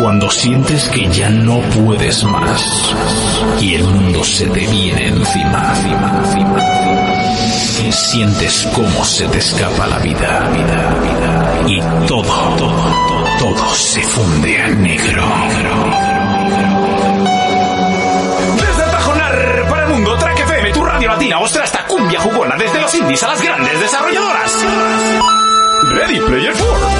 Cuando sientes que ya no puedes más y el mundo se te viene encima, encima. Sientes cómo se te escapa la vida, vida, vida. Y todo, todo, todo, se funde a negro. Desde Tajonar para el mundo, Track FM, tu radio latina, ostra esta cumbia jugona, desde los indies a las grandes desarrolladoras. Ready Player 4.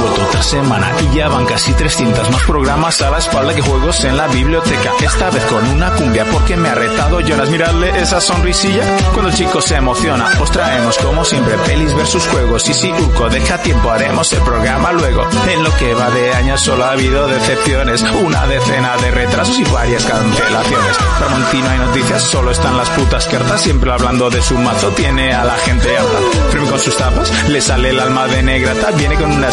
Vuelto otra semana y ya van casi 300 más programas a la espalda que juegos en la biblioteca. Esta vez con una cumbia porque me ha retado Jonas. Miradle esa sonrisilla cuando el chico se emociona. Os traemos como siempre pelis versus juegos. Y si Urco deja tiempo haremos el programa luego. En lo que va de años solo ha habido decepciones. Una decena de retrasos y varias cancelaciones. Tramontina hay noticias, solo están las putas cartas. Siempre hablando de su mazo tiene a la gente harta. Firme con sus tapas, le sale el alma de negrata. Viene con una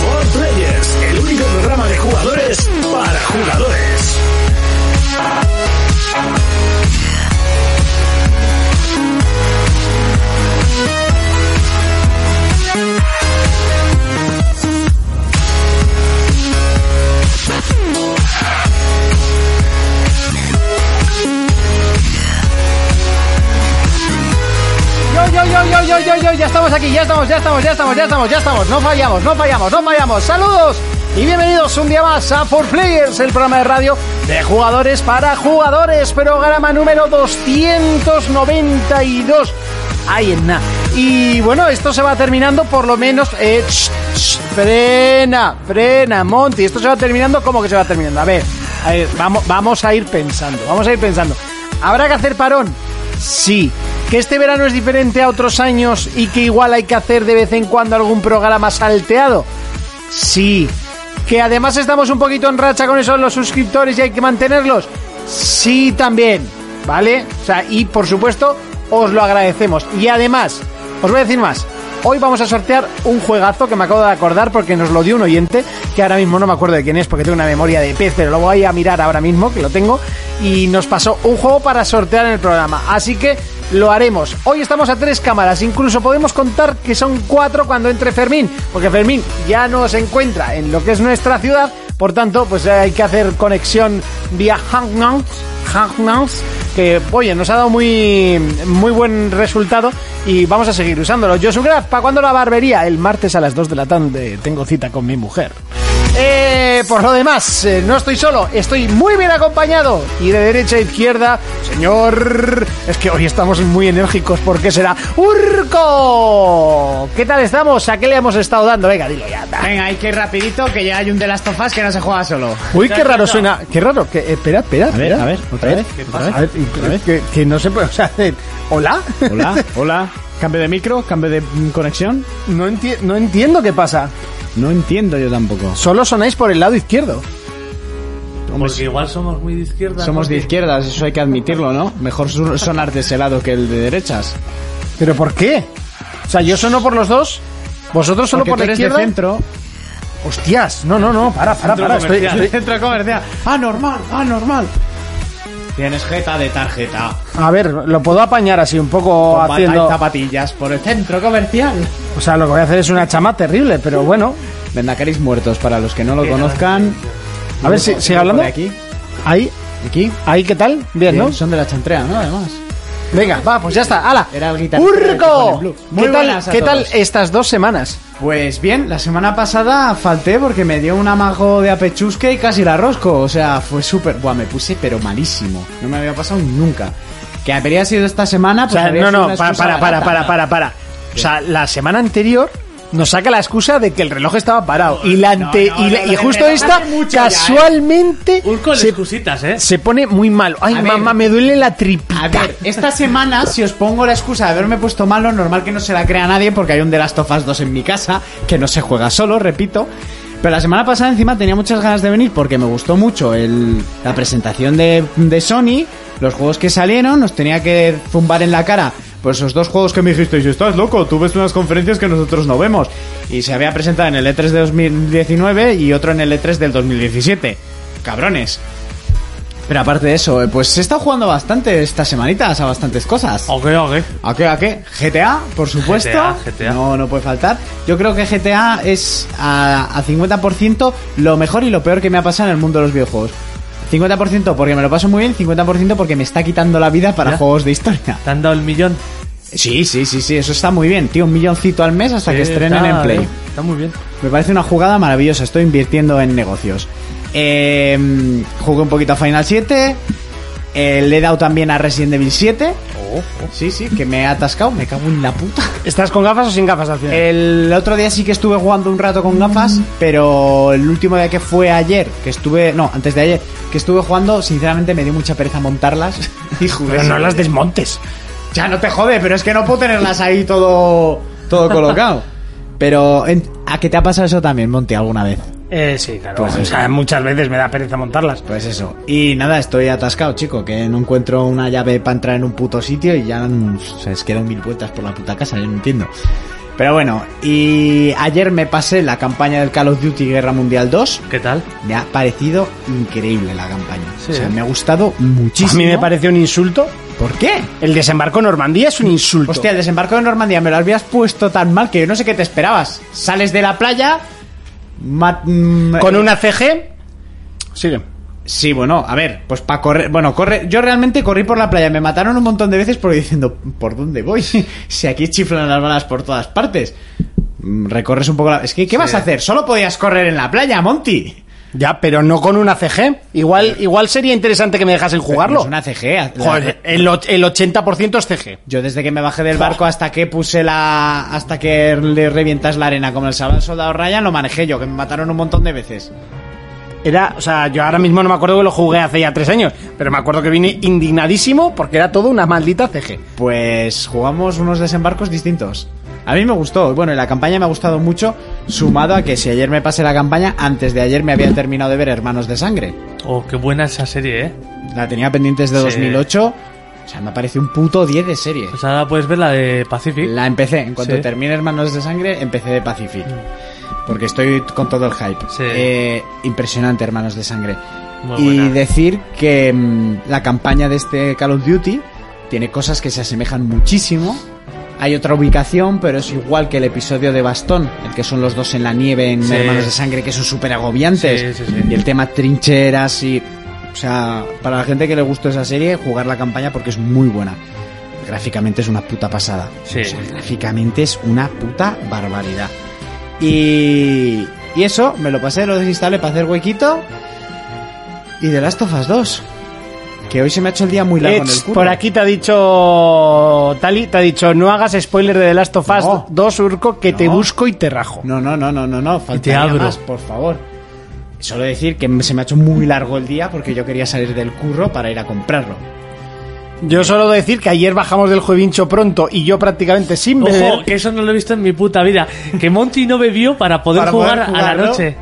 For Players, el único programa de jugadores para jugadores. Yo, ya estamos aquí, ya estamos, ya estamos, ya estamos, ya estamos, ya estamos, no fallamos, no fallamos, no fallamos. Saludos y bienvenidos un día más a 4Players, el programa de radio de jugadores para jugadores, programa número 292. Ahí en nada. Y bueno, esto se va terminando por lo menos. Eh, sh, sh, frena, frena, Monty. Esto se va terminando, ¿cómo que se va terminando? A ver, a ver, vamos, vamos a ir pensando, vamos a ir pensando. ¿Habrá que hacer parón? Sí. ¿Que este verano es diferente a otros años y que igual hay que hacer de vez en cuando algún programa salteado? Sí. ¿Que además estamos un poquito en racha con eso los suscriptores y hay que mantenerlos? Sí, también. ¿Vale? O sea, y por supuesto, os lo agradecemos. Y además, os voy a decir más. Hoy vamos a sortear un juegazo que me acabo de acordar porque nos lo dio un oyente, que ahora mismo no me acuerdo de quién es porque tengo una memoria de pez, pero lo voy a mirar ahora mismo, que lo tengo, y nos pasó un juego para sortear en el programa. Así que lo haremos. Hoy estamos a tres cámaras, incluso podemos contar que son cuatro cuando entre Fermín, porque Fermín ya no se encuentra en lo que es nuestra ciudad, por tanto, pues hay que hacer conexión vía Hangouts, Hangouts, que oye, nos ha dado muy, muy buen resultado y vamos a seguir usándolo. Josu Graf, ¿para cuándo la barbería? El martes a las 2 de la tarde tengo cita con mi mujer. Eh, por lo demás, eh, no estoy solo, estoy muy bien acompañado. Y de derecha a izquierda, señor. Es que hoy estamos muy enérgicos, ¿por qué será? ¡Urco! ¿Qué tal estamos? ¿A qué le hemos estado dando? Venga, dilo ya. anda. Venga, hay que ir rapidito, que ya hay un de las tofas que no se juega solo. Uy, qué raro suena. Qué raro. Que, eh, espera, espera. A ver, espera. a ver, otra vez, A ver, y- otra vez. Que, que no se puede. O sea, hacer. ¿Hola? Hola, hola. Cambio de micro, cambio de mm, conexión. no, enti- no entiendo qué pasa. No entiendo yo tampoco. Solo sonáis por el lado izquierdo. Porque igual somos muy de izquierda. Somos de izquierdas, eso hay que admitirlo, ¿no? Mejor sonar de ese lado que el de derechas. ¿Pero por qué? O sea, yo sono por los dos. Vosotros solo Porque por la izquierda. de centro. Hostias, no, no, no, para, para, para. Estoy, estoy- Centro comercial. Ah, normal, ah, normal. Tienes jeta de tarjeta. A ver, lo puedo apañar así un poco Con y haciendo. zapatillas por el centro comercial. O sea, lo que voy a hacer es una chama terrible, pero bueno. Vendacaris muertos, para los que no lo conozcan. A ver, si- sigue hablando. Por Aquí, Ahí, aquí. ahí, ¿qué tal? Bien, ¿no? Son de la chantrea, ¿no? Además. Venga, va, pues ya está. ¡Hala! Era el guitarrista ¡Urco! ¿Qué tal, ¿qué tal estas dos semanas? Pues bien, la semana pasada falté porque me dio un amago de apechusque y casi la rosco. O sea, fue súper... Buah, me puse pero malísimo. No me había pasado nunca. Que habría sido esta semana... O Pues sea, no, no, para, para, para, para, para, para. O sea, la semana anterior nos saca la excusa de que el reloj estaba parado. Y la ante, no, y, la- no, y lo del justo esta, mucho ya, ¿eh? casualmente, Urco, se, excusitas, ¿eh? se pone muy malo. Ay, A ver. mamá, me duele la tripita. A ver, esta semana, si os pongo la excusa de haberme puesto malo, normal que no se la crea nadie porque hay un de las tofas 2 en mi casa, que no se juega solo, repito. Pero la semana pasada encima tenía muchas ganas de venir porque me gustó mucho el, la presentación de, de Sony, los juegos que salieron, nos tenía que zumbar en la cara pues esos dos juegos que me dijisteis, estás loco, tú ves unas conferencias que nosotros no vemos. Y se había presentado en el E3 de 2019 y otro en el E3 del 2017. Cabrones. Pero aparte de eso, eh, pues he estado jugando bastante estas semanitas a bastantes cosas. Ok, ok. ¿A qué? ¿A qué? GTA, por supuesto. GTA, GTA. No, no puede faltar. Yo creo que GTA es a, a 50% lo mejor y lo peor que me ha pasado en el mundo de los videojuegos. 50% porque me lo paso muy bien, 50% porque me está quitando la vida para ¿Ya? juegos de historia. ¿Te han dado el millón? Sí, sí, sí, sí, eso está muy bien, tío. Un milloncito al mes hasta que estrenen está, en Play. eh, Está muy bien. Me parece una jugada maravillosa. Estoy invirtiendo en negocios. Eh, jugué un poquito a Final 7. Eh, le he dado también a Resident Evil 7. Sí, sí, que me he atascado. Me cago en la puta. ¿Estás con gafas o sin gafas al final? El otro día sí que estuve jugando un rato con gafas, pero el último día que fue ayer, que estuve, no, antes de ayer, que estuve jugando, sinceramente me dio mucha pereza montarlas y jugué. Pero no las desmontes. Ya no te jode, pero es que no puedo tenerlas ahí todo, todo colocado. Pero, ¿a qué te ha pasado eso también, Monty, alguna vez? Eh, sí, claro. Pues o sea, muchas veces me da pereza montarlas. Pues eso. Y nada, estoy atascado, chico, que no encuentro una llave para entrar en un puto sitio y ya se les quedan mil vueltas por la puta casa, yo no entiendo. Pero bueno, y ayer me pasé la campaña del Call of Duty Guerra Mundial 2. ¿Qué tal? Me ha parecido increíble la campaña. Sí. O sea, me ha gustado A muchísimo. mí me parece un insulto. ¿Por qué? El desembarco en Normandía es un insulto. Hostia, el desembarco de Normandía me lo habías puesto tan mal que yo no sé qué te esperabas. Sales de la playa... mm, Con una CG. Sigue. Sí, bueno, a ver, pues para correr. Bueno, corre. Yo realmente corrí por la playa. Me mataron un montón de veces porque diciendo, ¿por dónde voy? si aquí chiflan las balas por todas partes. Mm, Recorres un poco la. Es que, ¿qué vas a hacer? Solo podías correr en la playa, Monty. Ya, pero no con una CG. Igual, igual sería interesante que me dejasen jugarlo. Es una CG. la- Joder, el, el 80% es CG. Yo desde que me bajé del barco hasta que puse la. hasta que le revientas la arena como el sábado soldado Ryan, lo manejé yo, que me mataron un montón de veces. Era, o sea, yo ahora mismo no me acuerdo que lo jugué hace ya tres años, pero me acuerdo que vine indignadísimo porque era todo una maldita CG. Pues jugamos unos desembarcos distintos. A mí me gustó, bueno, la campaña me ha gustado mucho, sumado a que si ayer me pasé la campaña, antes de ayer me había terminado de ver Hermanos de Sangre. Oh, qué buena esa serie, ¿eh? La tenía pendientes de Sí. 2008, o sea, me parece un puto 10 de serie. Pues ahora puedes ver la de Pacific. La empecé, en cuanto Sí. termine Hermanos de Sangre, empecé de Pacific. Porque estoy con todo el hype. Sí. Eh, impresionante, Hermanos de Sangre. Muy y buena. decir que mm, la campaña de este Call of Duty tiene cosas que se asemejan muchísimo. Hay otra ubicación, pero es igual que el episodio de Bastón, el que son los dos en la nieve en Sí. Hermanos de Sangre, que son súper agobiantes. Sí, sí, sí. Y el tema trincheras y... O sea, para la gente que le gustó esa serie, jugar la campaña porque es muy buena. Gráficamente es una puta pasada. Sí. O sea, gráficamente es una puta barbaridad. Y, y eso, me lo pasé, lo desinstalé para hacer huequito. Y The Last of Us 2. Que hoy se me ha hecho el día muy largo en el curro. por aquí te ha dicho Tali, te ha dicho no hagas spoiler de The Last of Us No. 2 Urco que te busco y te rajo. No, no, no, no, no, no. Faltaría abro. más, por favor. Solo decir que se me ha hecho muy largo el día porque yo quería salir del curro para ir a comprarlo. Yo solo decir que ayer bajamos del juevincho pronto y yo prácticamente sin beber. Ojo, que eso no lo he visto en mi puta vida. Que Monty no bebió para poder Para jugar poder a la noche.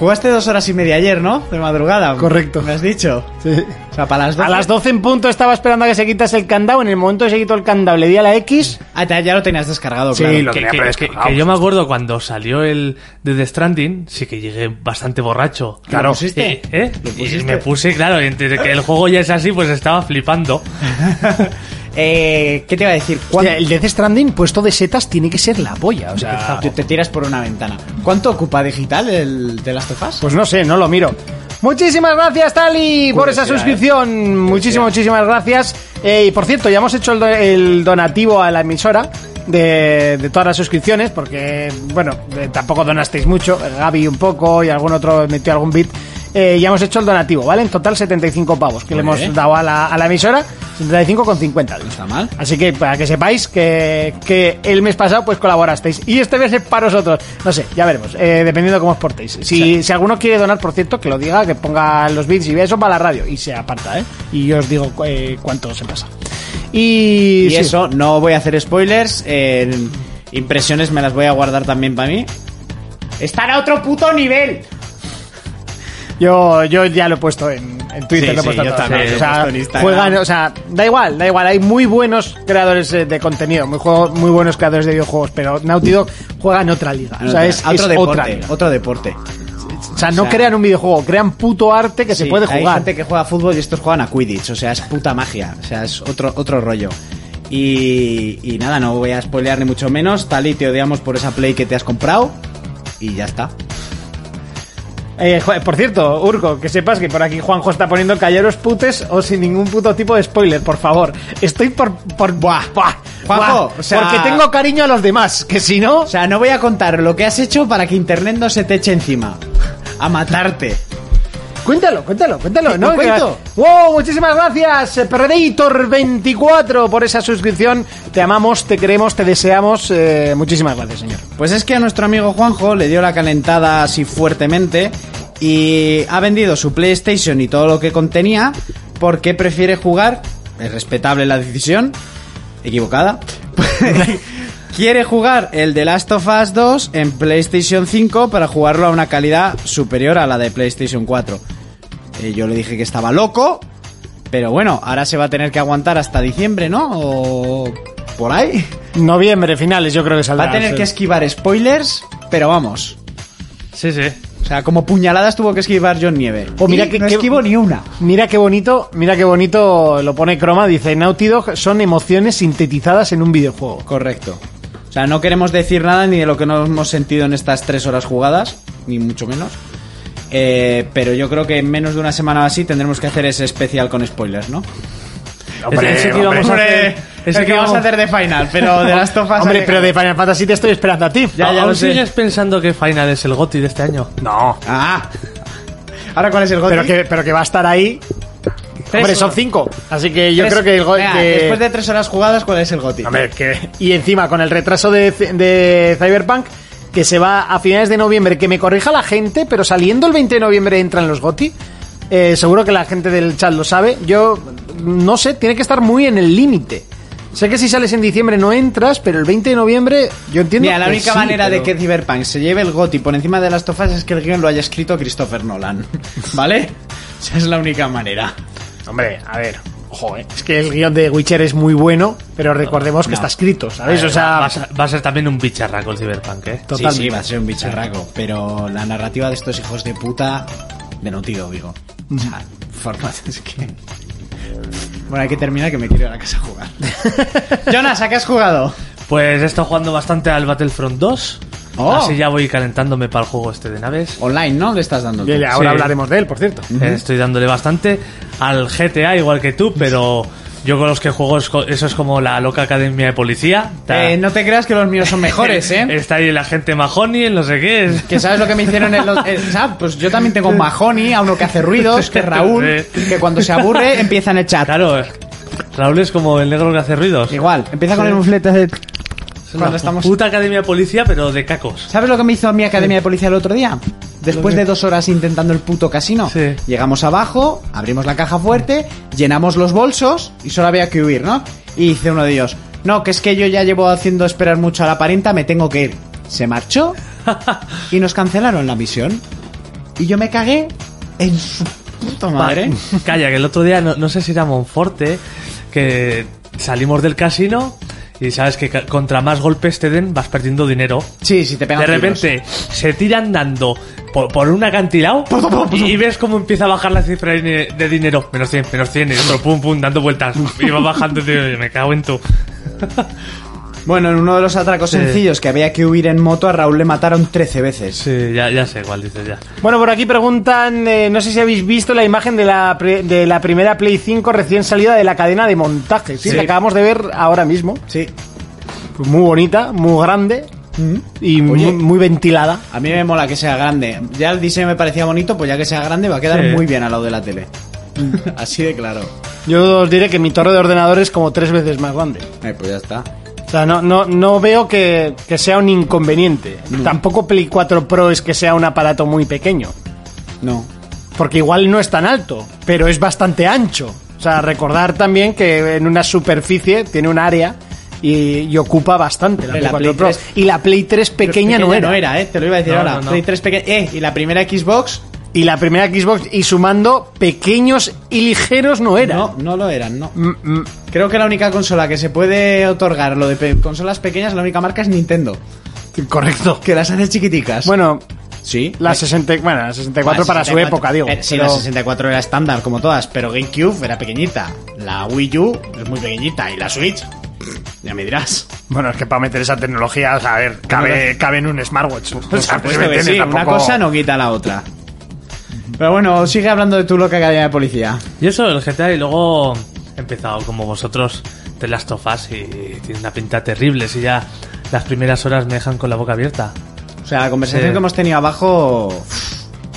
Jugaste dos horas y media ayer, ¿no? De madrugada. Correcto. ¿Me has dicho? O sea, para las 12. A las 12 en punto estaba esperando a que se quitase el candado. En el momento que se quitó el candado, le di a la X. Ah, ya lo tenías descargado, Sí, claro. lo Que, tenía que- que- predescargado, que yo me acuerdo cuando salió el de The Stranding, sí que llegué bastante borracho. ¿Lo pusiste? Eh. ¿Lo Y pusiste? me puse, claro, entre que el juego ya es así, pues estaba flipando. Eh, ¿Qué te iba a decir? ¿Cuánto- Hostia, el Death Stranding puesto de setas tiene que ser la polla. O sea, Te, te tiras por una ventana. ¿Cuánto ocupa digital el de las tofas? pues no sé, no lo miro. Muchísimas gracias, Tali, por esa Curiosidad, suscripción. Muchísimas, muchísimas gracias. Eh, y por cierto, ya hemos hecho el, do- el donativo a la emisora de, de todas las suscripciones, porque, bueno, eh, tampoco donasteis mucho. Gaby un poco y algún otro metió algún bit. Eh, ya hemos hecho el donativo, ¿vale? En total 75 pavos que le hemos dado a la, a la emisora. 75,50. No está mal. Así que para que sepáis que, que el mes pasado pues colaborasteis y este mes es para vosotros. No sé, ya veremos, eh, dependiendo de cómo os portéis. Si, si alguno quiere donar, por cierto, que lo diga, que ponga los bits y vea eso para la radio y se aparta, ¿eh? Y yo os digo eh, cuánto se pasa. Y, Y sí. eso, no voy a hacer spoilers. eh, impresiones me las voy a guardar también para mí. Están a otro puto nivel. Yo, yo ya lo he puesto en, en Twitter, Sí, lo he sí, puesto yo en todas también, partes. lo he o sea, Instagram. juegan, o sea, da igual, da igual. Hay muy buenos creadores eh, de contenido, muy, juego- muy buenos creadores de videojuegos, pero Naughty Dog juega en otra liga. O sea, es, a otro deporte. liga. Otro deporte. O sea, no o sea- crean un videojuego, crean puto arte que se Sí, puede Hay jugar. gente que juega fútbol y estos juegan a Quidditch, o sea, es puta magia, o sea, es otro, otro rollo. Y, y nada, no voy a spoilear ni mucho menos. Tali, te odiamos por esa play que te has comprado. Y ya está. Eh, por cierto, Urco, que sepas que por aquí Juanjo está poniendo calleros putes o sin ningún puto tipo de spoiler, por favor. Estoy por... por buah, buah, Juanjo, buah, o sea- porque tengo cariño a los demás, que si no... O sea, no voy a contar lo que has hecho para que internet no se te eche encima. A matarte. Cuéntalo, cuéntalo, cuéntalo. ¿Lo ¿no? cuento? ¡Wow! Muchísimas gracias, eh, Predator24, por esa suscripción. Te amamos, te queremos, te deseamos. eh, muchísimas gracias, señor. Pues es que a nuestro amigo Juanjo le dio la calentada así fuertemente y ha vendido su PlayStation y todo lo que contenía porque prefiere jugar, es respetable la decisión, equivocada, quiere jugar el The Last of Us 2 en PlayStation 5 para jugarlo a una calidad superior a la de PlayStation 4. Eh, yo le dije que estaba loco, pero bueno, ahora se va a tener que aguantar hasta diciembre, ¿no? O por ahí. Noviembre, finales, yo creo que saldrá. Va a tener que esquivar spoilers, pero vamos. Sí, sí. O sea, como puñaladas tuvo que esquivar John Nieve. Oh, mira que- no que- esquivo ni una. Mira qué bonito, mira qué bonito lo pone Croma. Dice, Naughty Dog son emociones sintetizadas en un videojuego. Correcto. O sea, no queremos decir nada ni de lo que no hemos sentido en estas tres horas jugadas, ni mucho menos. Eh, pero yo creo que en menos de una semana así tendremos que hacer ese especial con spoilers, ¿no? Íbamos a hacer- ese el que vamos a hacer de final, pero de las tofas. Hombre, pero de Final Fantasy te estoy esperando a ti. Ya, ya ¿Aún lo sé. sigues pensando que Final es el GOTI de este año? No. Ah. Ahora, ¿cuál es el goti? Pero que, pero que va a estar ahí. Hombre, son cinco. Así que yo Tres- creo que el go- Venga, que- Después de tres horas jugadas, ¿cuál es el goti? Hombre, que... Y encima, con el retraso de, de Cyberpunk, que se va a finales de noviembre, que me corrija la gente, pero saliendo el 20 de noviembre entran los GOTI. Eh, seguro que la gente del chat lo sabe. Yo no sé, tiene que estar muy en el límite. Sé que si sales en diciembre no entras, pero el 20 de noviembre yo entiendo Mira, la que única sí, manera de que Cyberpunk se lleve el GOTI por encima de las tofas es que el guion lo haya escrito Christopher Nolan. ¿Vale? Esa es la única manera. Hombre, a ver, ojo, eh, es que el guion de Witcher es muy bueno, pero recordemos que está escrito, ¿sabes? O va, sea, a ser, va a ser también un bicharraco el Cyberpunk, ¿eh? Totalmente. Sí, sí, va a ser un bicharraco. Pero la narrativa de estos hijos de puta, de Dog, digo. O sea, formas es que... Bueno, hay que terminar que me quiero ir a la casa a jugar. Jonas, ¿a qué has jugado? Pues he estado jugando bastante al Battlefront 2. Oh. Así ya voy calentándome para el juego este de naves. Online, ¿no? Le estás dando. ahora Sí. hablaremos de él, por cierto. Eh, Estoy dándole bastante al GTA, igual que tú, pero yo con los que juego es co- eso es como la loca academia de policía. Está- Eh, no te creas que los míos son mejores, ¿eh? Está ahí el agente Mahoney, el no sé qué. es- Que sabes lo que me hicieron en los... eh, ¿sabes? Pues yo también tengo Mahoney, a uno que hace ruidos, que es Raúl, Sí. que cuando se aburre empieza en el chat. Claro, eh, Raúl es como el negro que hace ruidos. Igual, empieza con el muflete de... Cuando estamos- puta academia de policía, pero de cacos. ¿Sabes lo que me hizo mi academia de policía el otro día? Después de dos horas intentando el puto casino, Sí. llegamos abajo, abrimos la caja fuerte, llenamos los bolsos y solo había que huir, ¿no? Y dice uno de ellos, no, que es que yo ya llevo haciendo esperar mucho a la parienta, me tengo que ir. Se marchó y nos cancelaron la misión. Y yo me cagué en su puta madre. Calla, que el otro día, no, no sé si era Monforte, que salimos del casino y sabes que contra más golpes te den vas perdiendo dinero. Sí, sí, te pegan De tiros. repente se tiran dando por, por un acantilado y, y ves cómo empieza a bajar la cifra de, de dinero. Menos 100, menos 100, y otro pum, pum, dando vueltas. Y va bajando, tío, y me cago en tu. Bueno, en uno de los atracos Sí. sencillos que había que huir en moto, a Raúl le mataron 13 veces. Sí, ya, ya sé cuál dices ya. Bueno, por aquí preguntan, eh, no sé si habéis visto la imagen de la, pre- de la primera Play 5 recién salida de la cadena de montaje. Sí, Sí. la acabamos de ver ahora mismo. Sí. Pues muy bonita, muy grande y muy, muy ventilada. A mí me mola que sea grande. Ya el diseño me parecía bonito, pues ya que sea grande va a quedar Sí. muy bien al lado de la tele. Así de claro. Yo os diré que mi torre de ordenador es como tres veces más grande. Eh, pues ya está. O sea, no, no, no veo que, que sea un inconveniente. Tampoco Play 4 Pro es que sea un aparato muy pequeño. No. Porque igual no es tan alto, pero es bastante ancho. O sea, recordar también que en una superficie tiene un área y, y ocupa bastante la, Play la 4 Play Pro. 3 Y la Play 3 pequeña, no era. ¿eh? Te lo iba a decir No, ahora. no, no. Play 3 pequeña. Eh, y la primera Xbox. Y la primera Xbox, y sumando pequeños y ligeros, no era. No, no lo eran, no. Mm, mm, Creo que la única consola que se puede otorgar lo de pe- consolas pequeñas, la única marca es Nintendo. correcto. Que las hace chiquiticas. Bueno, sí. la 60, bueno, la 64 para su época, digo. Eh, sí, pero- la 64 era estándar, como todas, pero GameCube era pequeñita. La Wii U es muy pequeñita. Y la Switch, ya me dirás. Bueno, es que para meter esa tecnología, a ver, cabe, cabe en un smartwatch. O sea, pues, ¿me que entiendes? sí, una Tampoco- cosa no quita la otra. Pero bueno, sigue hablando de tu loca academia de policía. Y eso, el GTA, y luego he empezado como vosotros The Last of Us y tiene una pinta terrible. Si ya las primeras horas me dejan con la boca abierta. O sea, la conversación Sí. que hemos tenido abajo.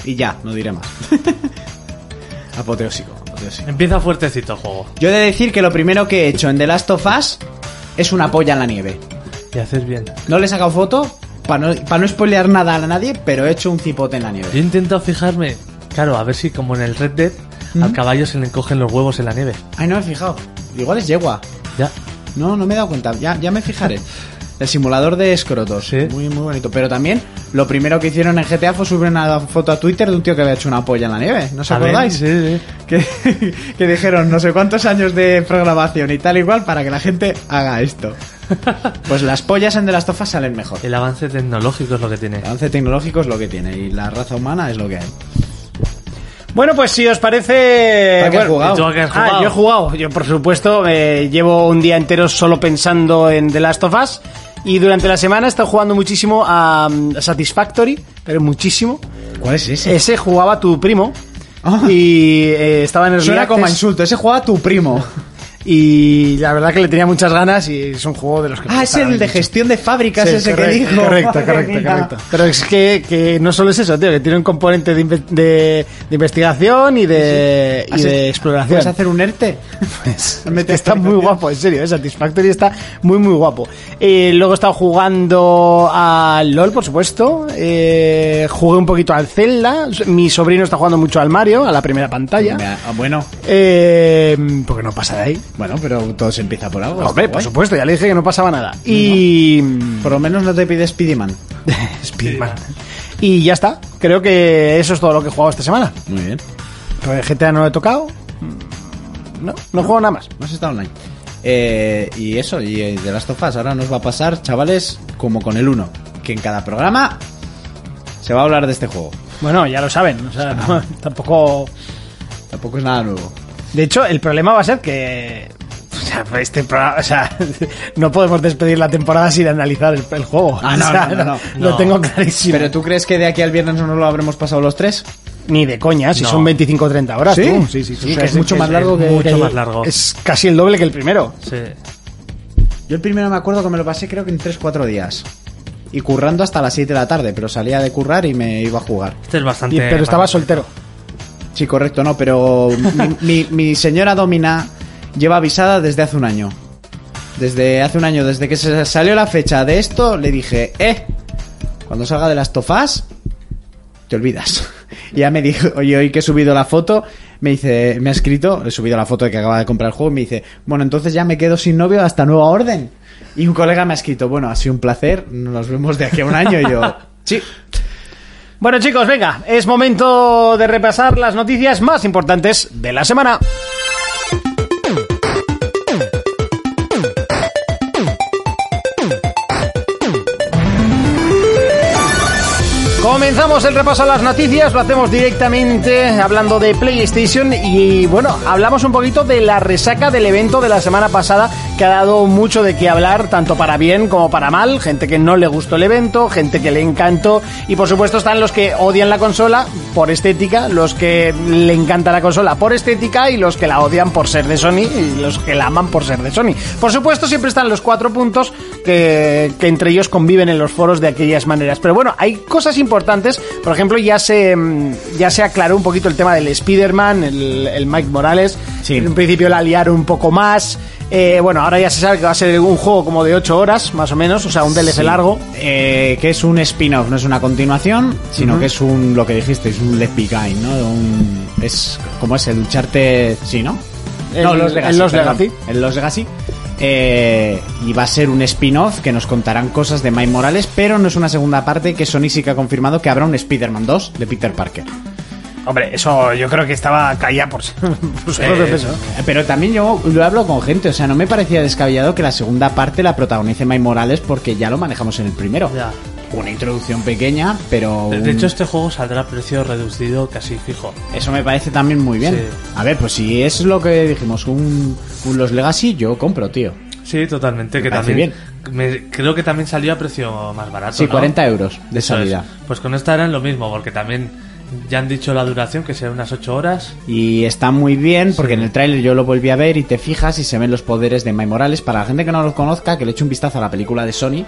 Y ya, no diré más. apoteósico, apoteósico. Empieza fuertecito el juego. Yo he de decir que lo primero que he hecho en The Last of Us es una polla en la nieve. Y haces bien. No le he sacado foto para no, pa no spoilear nada a nadie, pero he hecho un cipote en la Yo he nieve. intentado fijarme, claro, a ver si como en el Red Dead, al caballo se le encogen los huevos en la nieve. Ay, no me he fijado. Igual es yegua. Ya. No, no me he dado cuenta. Ya, ya me fijaré. El simulador de escrotos. Sí. Muy, muy bonito. Pero también, lo primero que hicieron en GTA fue subir una foto a Twitter de un tío que había hecho una polla en la nieve. ¿No os A ver, acordáis? sí, sí. Que, que dijeron no sé cuántos años de programación y tal igual para que la gente haga esto. Pues las pollas en de las tofas salen mejor. El avance tecnológico es lo que tiene. El avance tecnológico es lo que tiene y la raza humana es lo que hay. Bueno, pues si os parece... ¿Para qué has bueno, tú a qué has Ah, yo he jugado. Yo, por supuesto, eh, llevo un día entero solo pensando en The Last of Us. Y durante la semana he estado jugando muchísimo a, mm, Satisfactory, pero muchísimo. ¿Cuál es ese? Ese jugaba tu primo. Ah. Y eh, estaba en el Suena como insulto. Ese juega tu primo. Y la verdad que le tenía muchas ganas y es un juego de los que... Ah, es el de mucho. gestión de fábricas Sí, ese correcto, que dijo. Correcto, Madre correcto, mía. correcto. Pero es que, que no solo es eso, tío, que tiene un componente de, inve- de- de investigación y de, y Has- de exploración. ¿Puedes hacer un ERTE? Pues, está muy guapo, en serio, ¿eh? Satisfactory está muy, muy guapo. Eh, luego he estado jugando al LOL, por supuesto. Eh, jugué un poquito al Zelda. Mi sobrino está jugando mucho al Mario, a la primera pantalla. Ah, Bueno, Eh, porque no pasa de ahí. Bueno, pero todo se empieza por algo. Hombre, por supuesto, ya le dije que no pasaba nada. Y... Por lo menos no te pide Speedyman. Speedman. Y ya está. Creo que eso es todo lo que he jugado esta semana. Muy bien. Pues GTA no lo he tocado. Mm, No, no juego nada más. No has estado online. Eh, y eso, y eh, de las tofas, ahora nos va a pasar, chavales, como con el 1. Que en cada programa se va a hablar de este juego. Bueno, ya lo saben. O sea, no, tampoco... Tampoco es nada nuevo. De hecho, el problema va a ser que... O sea, este programa- o sea, no podemos despedir la temporada sin analizar el, el juego. Ah, no, O sea, no, no, no. Lo No. tengo clarísimo. ¿Pero tú crees que de aquí al viernes no nos lo habremos pasado los tres? Ni de coña, si No. son 25 o 30 horas. ¿Sí? tú. sí, sí, sí. O sea, es mucho más largo que- Mucho más largo. Es casi el doble que el primero. Sí. Yo el primero me acuerdo que me lo pasé creo que en 3-4 días. Y currando hasta las 7 de la tarde, pero salía de currar y me iba a jugar. Este es bastante. Y- pero estaba soltero. Sí, correcto, no, pero mi, mi- señora Domina lleva avisada desde hace un año. Desde hace un año, desde que se salió la fecha de esto, le dije, eh, cuando salga de las tofás, te olvidas. Y ya me dijo, oye, hoy que he subido la foto, me dice, me ha escrito, he subido la foto de que acaba de comprar el juego, y me dice, bueno, entonces ya me quedo sin novio hasta nueva orden. Y un colega me ha escrito, bueno, ha sido un placer, nos vemos de aquí a un año, y yo, sí. Bueno chicos, venga, es momento de repasar las noticias más importantes de la semana. Comenzamos el repaso a las noticias, lo hacemos directamente hablando de PlayStation y bueno, hablamos un poquito de la resaca del evento de la semana pasada que ha dado mucho de qué hablar, tanto para bien como para mal, gente que no le gustó el evento, gente que le encantó y por supuesto están los que odian la consola por estética, los que le encanta la consola por estética y los que la odian por ser de Sony y los que la aman por ser de Sony. Por supuesto siempre están los cuatro puntos que, que entre ellos conviven en los foros de aquellas maneras. Pero bueno, hay cosas importantes. Por ejemplo, ya se, mm, ya se aclaró un poquito el tema del Spider-Man, el, el Mike Morales. Sí. En principio la liaron un poco más. Eh, bueno, ahora ya se sabe que va a ser un juego como de 8 horas, más o menos, o sea, un DLC Sí. largo. Eh, que es un spin-off, no es una continuación, sino que es un, lo que dijiste, es un Left Behind, ¿no? Un- es como es el Uncharted, sí, ¿no? El- no, los Legacy. el Los. Legacy. El Los Legacy. Eh, y va a ser un spin-off que nos contarán cosas de Miles Morales, pero no es una segunda parte que Sony sí que ha confirmado que habrá un Spider-Man 2 de Peter Parker. Hombre, eso yo creo que estaba caída por, por su propio peso. Eh, Pero también yo lo hablo con gente, o sea, no me parecía descabellado que la segunda parte la protagonice Miles Morales porque ya lo manejamos en el primero. Ya. Una introducción pequeña, pero... De, hecho, este juego saldrá a precio reducido casi fijo. Eso me parece también muy bien. Sí. A ver, pues si es lo que dijimos, un, un Los Legacy, yo compro, tío. Sí, totalmente. Me que también. me- creo que también salió a precio más barato. Sí, ¿no? 40 euros de Eso es. salida. Pues con esta eran lo mismo, porque también ya han dicho la duración, que será unas 8 horas. Y está muy bien porque en el tráiler yo lo volví a ver y te fijas y se ven los poderes de Miles Morales. Para la gente que no los conozca, que le eche un vistazo a la película de Sony,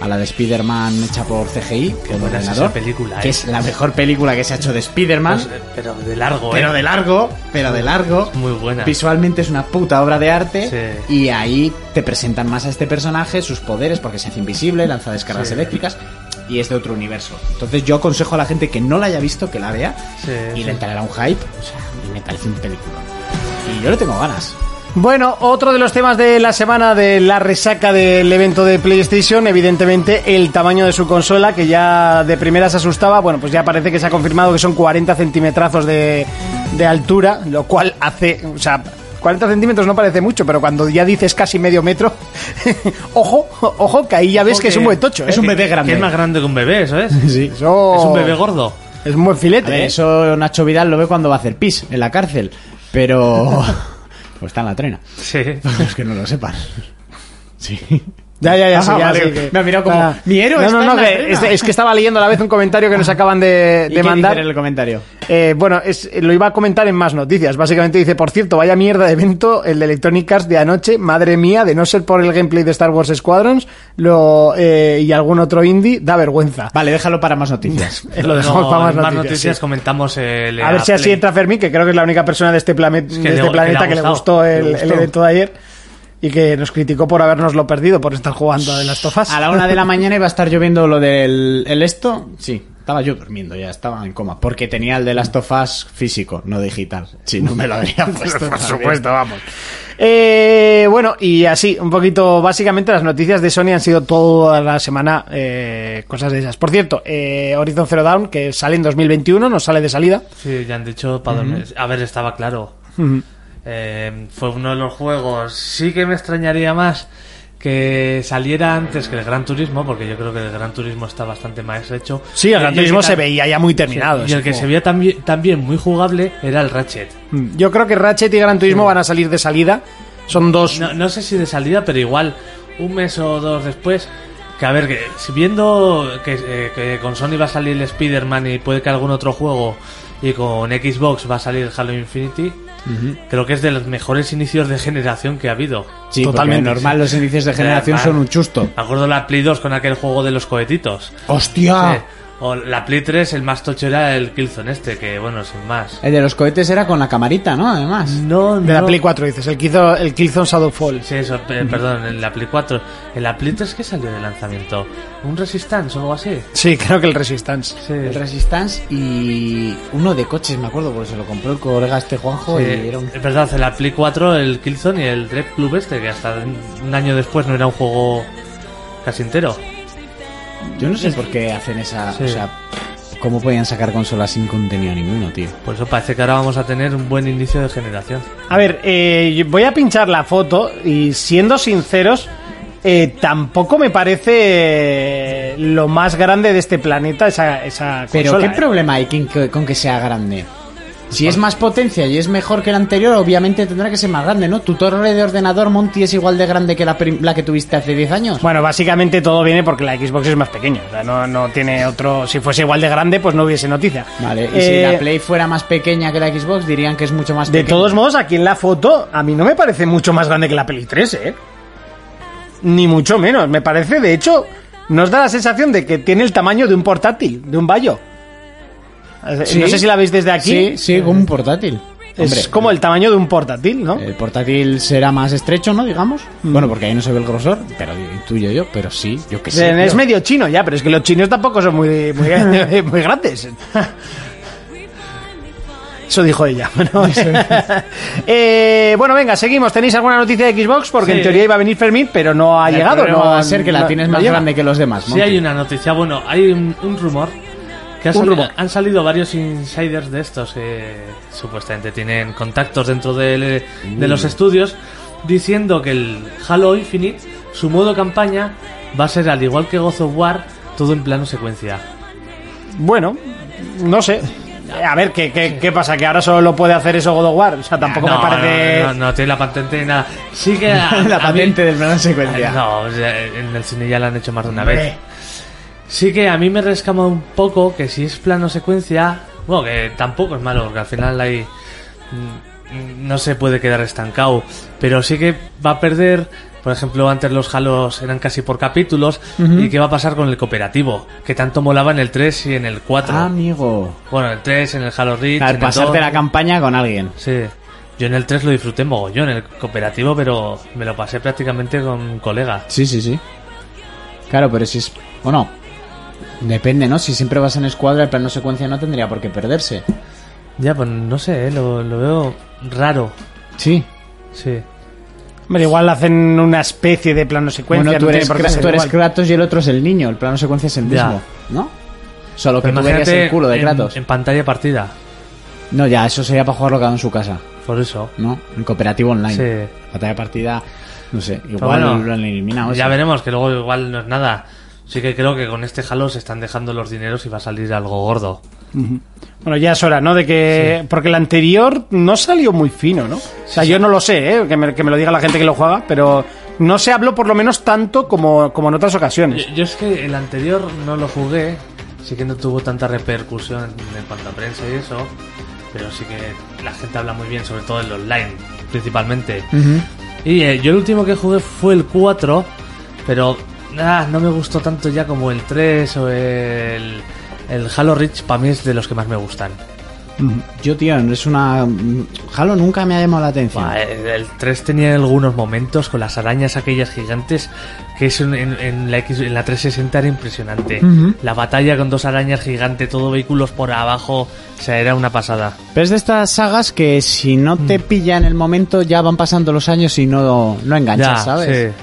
a la de Spider-Man hecha por CGI, con ordenador, película, que eh. es la mejor película que se ha hecho de Spider-Man. Pues, eh, pero de largo, pero de largo, pero de largo. Muy buena. Visualmente es una puta obra de arte Sí. y ahí te presentan más a este personaje, sus poderes, porque se hace invisible, lanza descargas Sí. eléctricas y es de otro universo. Entonces yo aconsejo a la gente que no la haya visto que la vea Sí, y le entrará un hype, o sea, y me parece un película. Y yo le tengo ganas. Bueno, otro de los temas de la semana de la resaca del evento de PlayStation, evidentemente el tamaño de su consola, que ya de primera se asustaba. Bueno, pues ya parece que se ha confirmado que son 40 centímetros de, de altura, lo cual hace, o sea, 40 centímetros no parece mucho, pero cuando ya dices casi medio metro, ojo, ojo, que ahí ya ves que, es un buen tocho. es ¿eh? un bebé grande. Que es más grande que un bebé, eso es. Sí. Eso- Es un bebé gordo. Es un buen filete. Ver, ¿eh? eso Nacho Vidal lo ve cuando va a hacer pis en la cárcel, pero... pues está en la trena. Sí. Para los que no lo sepan. Sí. Ya, ya, ya, Ah, sí, ya, vale. sí, que- Me ha mirado como, Ah. mi héroe No, no, está no, en la que es, es que estaba leyendo a la vez un comentario que nos acaban de, ¿Y de qué mandar. dicen en el comentario? Eh, bueno, es, lo iba a comentar en más noticias. Básicamente dice, por cierto, vaya mierda de evento el de Electronic Arts de anoche. Madre mía, de no ser por el gameplay de Star Wars Squadrons lo, eh, y algún otro indie, da vergüenza. Vale, déjalo para más noticias. Lo dejamos No, para más noticias. sí. comentamos el. A ver si así entra Fermín, que creo que es la única persona de este, plane- que de le- este que le planeta que le gustó el, Le el gustó. evento de ayer y que nos criticó por habernoslo perdido, por estar jugando de las tofas. A la una de la mañana iba a estar lloviendo lo del el esto. Sí, estaba yo durmiendo ya, estaba en coma. Porque tenía el de las tofas físico, no digital. Si no me lo habría puesto. Por supuesto, vamos. Eh, bueno, y así, un poquito, básicamente las noticias de Sony han sido toda la semana eh, cosas de esas. Por cierto, eh, Horizon Zero Dawn, que sale en 2021, nos sale de salida. Sí, ya han dicho para dónde- A ver, estaba claro. Eh, fue uno de los juegos. Sí que me extrañaría más que saliera antes que el Gran Turismo, porque yo creo que el Gran Turismo está bastante más hecho. Sí, el Gran Turismo se veía ya muy terminado. y el que juego. se veía también, también muy jugable era el Ratchet. Mm, Yo creo que Ratchet y Gran Turismo van a salir de salida. Son dos. No, no sé si de salida, pero igual un mes o dos después. Que a ver, que si viendo que, eh, que con Sony va a salir el Spider-Man y puede que algún otro juego y con Xbox va a salir Halo Infinity, creo que es de los mejores inicios de generación que ha habido. Sí, Totalmente, Totalmente. normal, los inicios de generación Normal. son un chusto. Me acuerdo la Play 2 con aquel juego de los cohetitos. ¡Hostia! Sí. O la Play 3, el más tocho era el Killzone este, que bueno, sin más. El de los cohetes era con la camarita, ¿no? Además. No, De la. Play 4 dices, el Killzone, el Killzone Shadowfall. Sí, eso, pe- perdón, en la Play 4. En la Play 3, ¿qué salió de lanzamiento? ¿Un Resistance o algo así? Sí, creo que el Resistance. Sí. El Resistance y uno de coches, me acuerdo, porque se lo compró el colega este Juanjo Sí, y era un... Es verdad, en la Play 4 el Killzone y el Dread Club este, que hasta un año después no era un juego casi entero. Yo no sé por qué hacen esa... Sí. O sea, ¿cómo podían sacar consolas sin contenido ninguno, tío? Por eso parece que ahora vamos a tener un buen inicio de generación. A ver, eh, yo voy a pinchar la foto y siendo sinceros, eh, tampoco me parece eh, lo más grande de este planeta esa, esa Pero ¿qué ¿eh? problema hay con que sea grande? Si es más potencia y es mejor que el anterior, obviamente tendrá que ser más grande, ¿no? ¿Tu torre de ordenador, Monty, es igual de grande que la, la que tuviste hace 10 años? Bueno, básicamente todo viene porque la Xbox es más pequeña. O sea, no, no tiene otro. Si fuese igual de grande, pues no hubiese noticia. Vale, y Eh, si la Play fuera más pequeña que la Xbox, dirían que es mucho más De pequeña. todos modos, aquí en la foto, a mí no me parece mucho más grande que la Play 3, ¿eh? Ni mucho menos. Me parece, de hecho, nos da la sensación de que tiene el tamaño de un portátil, de un Bayo. Sí. No sé si la veis desde aquí. Sí, sí, como un portátil. Es Hombre, Eh, como el tamaño de un portátil, ¿no? El portátil será más estrecho, ¿no? Digamos. Bueno, porque ahí no se ve el grosor, pero intuyo yo, pero sí, yo que sé. es tío. medio chino ya, pero es que los chinos tampoco son muy, muy, muy grandes. Eso dijo ella. Bueno, Eh, bueno, venga, seguimos. ¿Tenéis alguna noticia de Xbox? Porque en teoría iba a venir Fermín, pero no ha El llegado. No va a ser que la no- tienes no más llega. grande que los demás. Sí hay una noticia, bueno, hay un, un rumor que han salido varios insiders de estos que supuestamente tienen contactos dentro de, de los estudios diciendo que el Halo Infinite, su modo campaña, va a ser al igual que God of War, todo en plano secuencia. Bueno, no sé. A ver, ¿qué, qué, qué pasa? ¿Que ahora solo puede hacer eso God of War? O sea, tampoco no, me parece... no, no, no tiene la patente ni nada. Sí que a- la mí- patente del plano secuencia. No, en el cine ya la han hecho más de una vez. Sí que a mí me rescama un poco que si es plano secuencia, bueno, que tampoco es malo, porque al final hay mm, no se puede quedar estancado, pero sí que va a perder, por ejemplo, antes los halos eran casi por capítulos, y qué va a pasar con el cooperativo, que tanto molaba en el 3 y en el 4. Ah, amigo. Bueno, en el 3, en el Halo Reach, Al en pasarte 2. la campaña con alguien. Sí. Yo en el 3 lo disfruté mogollón, el cooperativo, pero me lo pasé prácticamente con un colega. Sí, sí, sí. Claro, pero si es... O no. Depende, ¿no? Si siempre vas en escuadra, el plano secuencia no tendría por qué perderse. Ya, pues no sé, ¿eh? lo, lo veo raro. Sí. Sí. Hombre, igual hacen una especie de plano secuencia. bueno, tú no eres, por qué Kra- ser tú eres. Kratos y el otro es el niño. El plano secuencia es el Ya. mismo, ¿no? Solo que Pero tú verías el culo de en- Kratos. En, pantalla partida. No, ya, eso sería para jugarlo cada uno en su casa, Por eso. ¿no? En cooperativo online. Sí. Batalla de partida, no sé, igual bueno, lo han eliminado. Ya eso. veremos, que luego igual no es nada. Sí que creo que con este Halo se están dejando los dineros y va a salir algo gordo. Bueno, ya es hora, ¿no? De que... Porque el anterior no salió muy fino, ¿no? O sea, yo no lo sé, ¿eh? Que me, que me lo diga la gente que lo juega, pero no se habló por lo menos tanto como, como en otras ocasiones. Yo, yo es que el anterior no lo jugué, sí que no tuvo tanta repercusión en cuanto a prensa y eso, pero sí que la gente habla muy bien, sobre todo en el online, principalmente. Y eh, yo el último que jugué fue el 4, pero ah, no me gustó tanto ya como el 3 o el, el Halo Reach, para mí es de los que más me gustan. Yo, tío, es una... Halo nunca me ha llamado la atención. Buah, el, el 3 tenía algunos momentos con las arañas aquellas gigantes que es en, la, X, en la 360 era impresionante. La batalla con dos arañas gigantes, todo vehículos por abajo, o sea, era una pasada. Pero es de estas sagas que si no Mm. te pilla en el momento ya van pasando los años y no, no enganchas, Ya, ¿sabes? sí.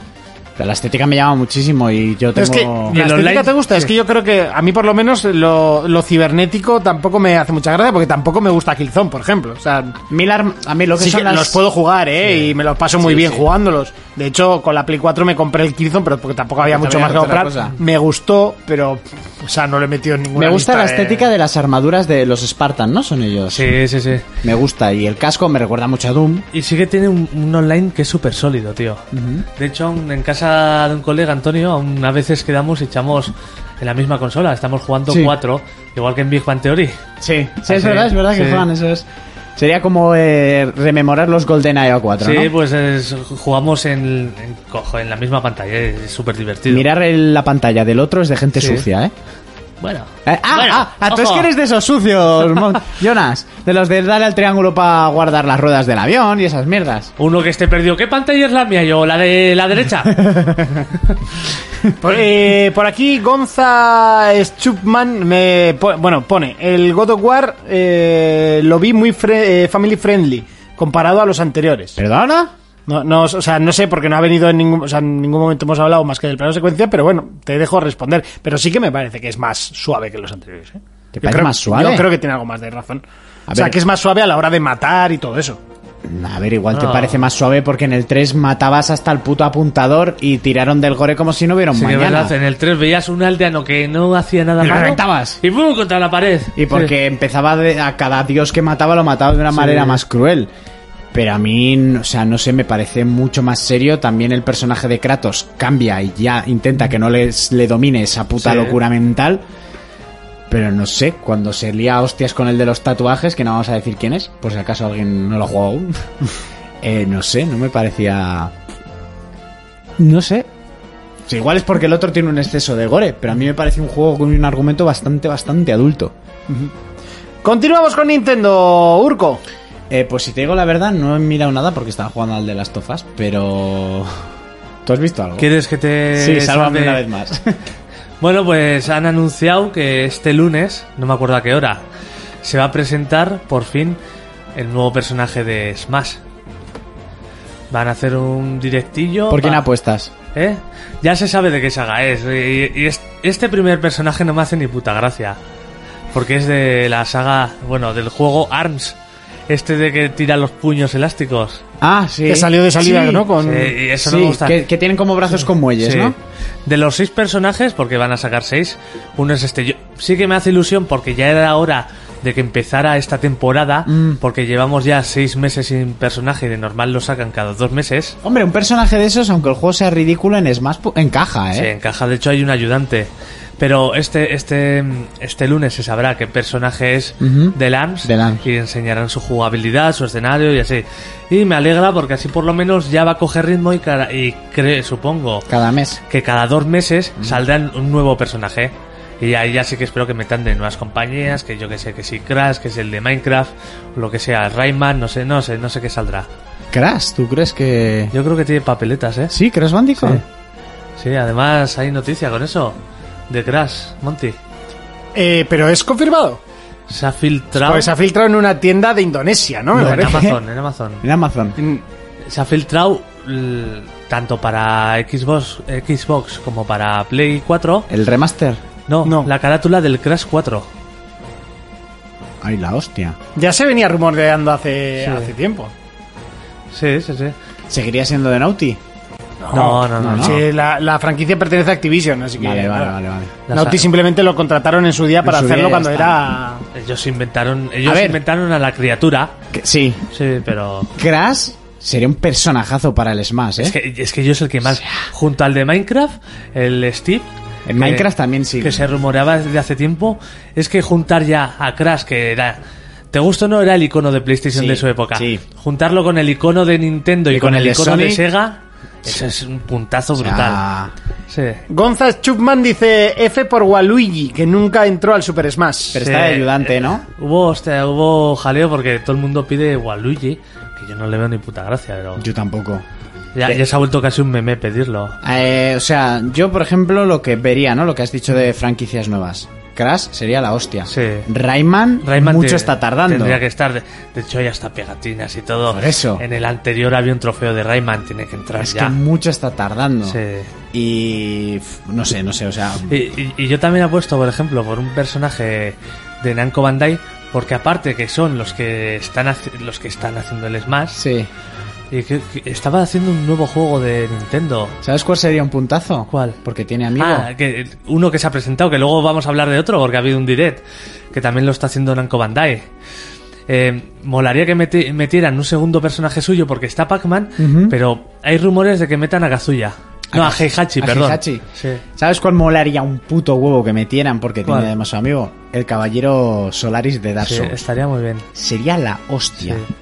La estética me llama muchísimo y yo tengo... es que la el estética online- te gusta, es que yo creo que a mí por lo menos lo, lo cibernético tampoco me hace mucha gracia porque tampoco me gusta Killzone, por ejemplo. O sea, Mil arm- A mí lo que sí son que las... los puedo jugar, ¿eh? Y me los paso muy Sí, bien sí. jugándolos. De hecho, con la Play 4 me compré el Killzone, pero porque tampoco había Porque mucho más que comprar. cosa. Me gustó, pero, o sea, no le he metido en ninguna Me gusta la lista estética de las armaduras de los Spartan, ¿no? Son ellos. Sí, sí, sí. Me gusta. Y el casco me recuerda mucho a Doom. Y sí que tiene un, un online que es súper sólido, tío. De hecho, aún en casa de un colega, Antonio, aún a veces quedamos y echamos en la misma consola. Estamos jugando Sí. cuatro, igual que en Big Bang Theory. Sí, sí, es verdad, es verdad que sí. juegan eso es. Sería como eh, rememorar los GoldenEye A4, sí, ¿no? pues es- jugamos en, en, cojo, en la misma pantalla, es súper divertido. Mirar el- la pantalla del otro es de gente Sí. sucia, ¿eh? Bueno. Eh, ah, Bueno, ah, ah, tú es ojo. que eres de esos sucios, Jonas. De los de darle al triángulo para guardar las ruedas del avión y esas mierdas. Uno que esté perdido. ¿Qué pantalla es la mía? Yo, la de la derecha. Por, eh, por aquí Gonza Schupman me po- bueno pone el God of War eh, lo vi muy fre- eh, family friendly comparado a los anteriores. ¿Perdona? No, no, o sea, no sé porque no ha venido en ningún, o sea, en ningún momento hemos hablado más que del plano secuencia, pero bueno, te dejo responder. Pero sí que me parece que es más suave que los anteriores. ¿eh? ¿Te Yo parece creo- más suave? Yo creo que tiene algo más de razón. A o sea, ver. que es más suave a la hora de matar y todo eso. A ver, igual te No. parece más suave porque en el 3 matabas hasta el puto apuntador y tiraron del gore como si no hubiera un Sí, mañana. verdad, en el 3 veías un aldeano que no hacía nada Y lo malo. reventabas. Y ¡pum! contra la pared. Y porque empezaba de- a cada dios que mataba lo mataba de una manera más cruel. Pero a mí, o sea, no sé, me parece mucho más serio. También el personaje de Kratos cambia y ya intenta que no les, le domine esa puta Sí. locura mental. Pero no sé, cuando se lía a hostias con el de los tatuajes, que no vamos a decir quién es, por si acaso alguien no lo ha jugado aún. eh, no sé, no me parecía... No sé. O sea, igual es porque el otro tiene un exceso de gore, pero a mí me parece un juego con un argumento bastante, bastante adulto. Continuamos con Nintendo, Urco. Eh, pues si te digo la verdad, no he mirado nada porque estaba jugando al de las tofas, pero... ¿Tú has visto algo? ¿Quieres que te Sí, sálvame salve? una vez más. Bueno, pues han anunciado que este lunes, no me acuerdo a qué hora, se va a presentar por fin el nuevo personaje de Smash. Van a hacer un directillo. ¿Por quién pa- apuestas? ¿Eh? Ya se sabe de qué saga es. Y, y es- este primer personaje no me hace ni puta gracia. Porque es de la saga, bueno, del juego ARMS. Este de que tira los puños elásticos. Ah, sí. Que salió de salida, Sí. ¿no? Con... Sí, y eso Sí, no me gusta. que, que tienen como brazos con muelles, Sí. ¿no? De los seis personajes, porque van a sacar seis, uno es este. Yo, sí que me hace ilusión porque ya era hora de que empezara esta temporada, Mm. porque llevamos ya seis meses sin personaje y de normal lo sacan cada dos meses. Hombre, un personaje de esos, aunque el juego sea ridículo, en Smash encaja, ¿eh? Se encaja, de hecho hay un ayudante. Pero este, este, este lunes se sabrá qué personaje es Ujú. del ARMS, Del ARMS. y enseñarán su jugabilidad, su escenario y así. Y me alegra porque así por lo menos ya va a coger ritmo y, cara- y cree, supongo Cada mes. que cada dos meses saldrá un nuevo personaje. Y ahí ya sí que espero que metan de nuevas compañías, que yo que sé, que si Crash, que es el de Minecraft, lo que sea, Rayman, no sé, no sé, no sé qué saldrá. Crash, ¿tú crees que...? Yo creo que tiene papeletas, ¿eh? Sí, Crash Bandicoot. Sí. Sí, además hay noticia con eso, de Crash, Monty. Eh, pero es confirmado. Se ha filtrado Pues se ha filtrado en una tienda de Indonesia, ¿no? Me No, en parece. Amazon, en Amazon. En Amazon. Mm, Se ha filtrado l- tanto para Xbox, Xbox como para Play 4. ¿El remaster? No, No. la carátula del Crash 4. Ay, la hostia. Ya se venía rumoreando hace, Sí. hace tiempo. Sí, sí, sí. ¿Seguiría siendo de Naughty? No, no, no. no. Sí, la, la franquicia pertenece a Activision, así que. Vale, vale, vale, vale. Naughty simplemente lo contrataron en su día para su hacerlo día cuando está. era. Ellos inventaron, ellos A ver. inventaron a la criatura. Que- Sí. Sí, pero Crash sería un personajazo para el Smash, ¿eh? es que es que yo es el que más junto al de Minecraft, el Steve En que- Minecraft también sí. que se rumoreaba desde hace tiempo, es que juntar ya a Crash que era te gusta o no era el icono de PlayStation Sí, de su época. sí. Juntarlo con el icono de Nintendo y, Y con, con el el de icono de. Sega, eso es un puntazo brutal. Ah, Sí. Gonzaz Chupman dice F por Waluigi, que nunca entró al Super Smash. pero Sí. está de ayudante, ¿no? Hubo, hostia, hubo jaleo porque todo el mundo pide Waluigi, que yo no le veo ni puta gracia, pero Yo tampoco. ya, ya se ha vuelto casi un meme pedirlo. Eh, o sea, yo, por ejemplo, lo que vería, ¿no? Lo que has dicho de franquicias nuevas. Crash sería la hostia. Sí. Rayman, Rayman mucho te- está tardando. Tendría que estar. De, de hecho, hay hasta pegatinas y todo. Por eso. En el anterior había un trofeo de Rayman, tiene que entrar Es ya. que mucho está tardando. Sí. Y no sé, no sé, o sea, Y, y- y yo también apuesto, por ejemplo, por un personaje de Namco Bandai, porque aparte que son los que están los que están haciendo el Smash, sí. Y que, que estaba haciendo un nuevo juego de Nintendo. ¿Sabes cuál sería un puntazo? ¿Cuál? Porque tiene amigo. Ah, que uno que se ha presentado, que luego vamos a hablar de otro, porque ha habido un direct, que también lo está haciendo Namco Bandai. Eh, molaría que meti- metieran un segundo personaje suyo, porque está Pac-Man, pero hay rumores de que metan a Kazuya. No, a Heihachi, A perdón. Heihachi. Sí. ¿Sabes cuál molaría un puto huevo que metieran porque ¿Cuál? tiene además su amigo? El caballero Solaris de Dark Sí, Souls. estaría muy bien. Sería la hostia. Sí.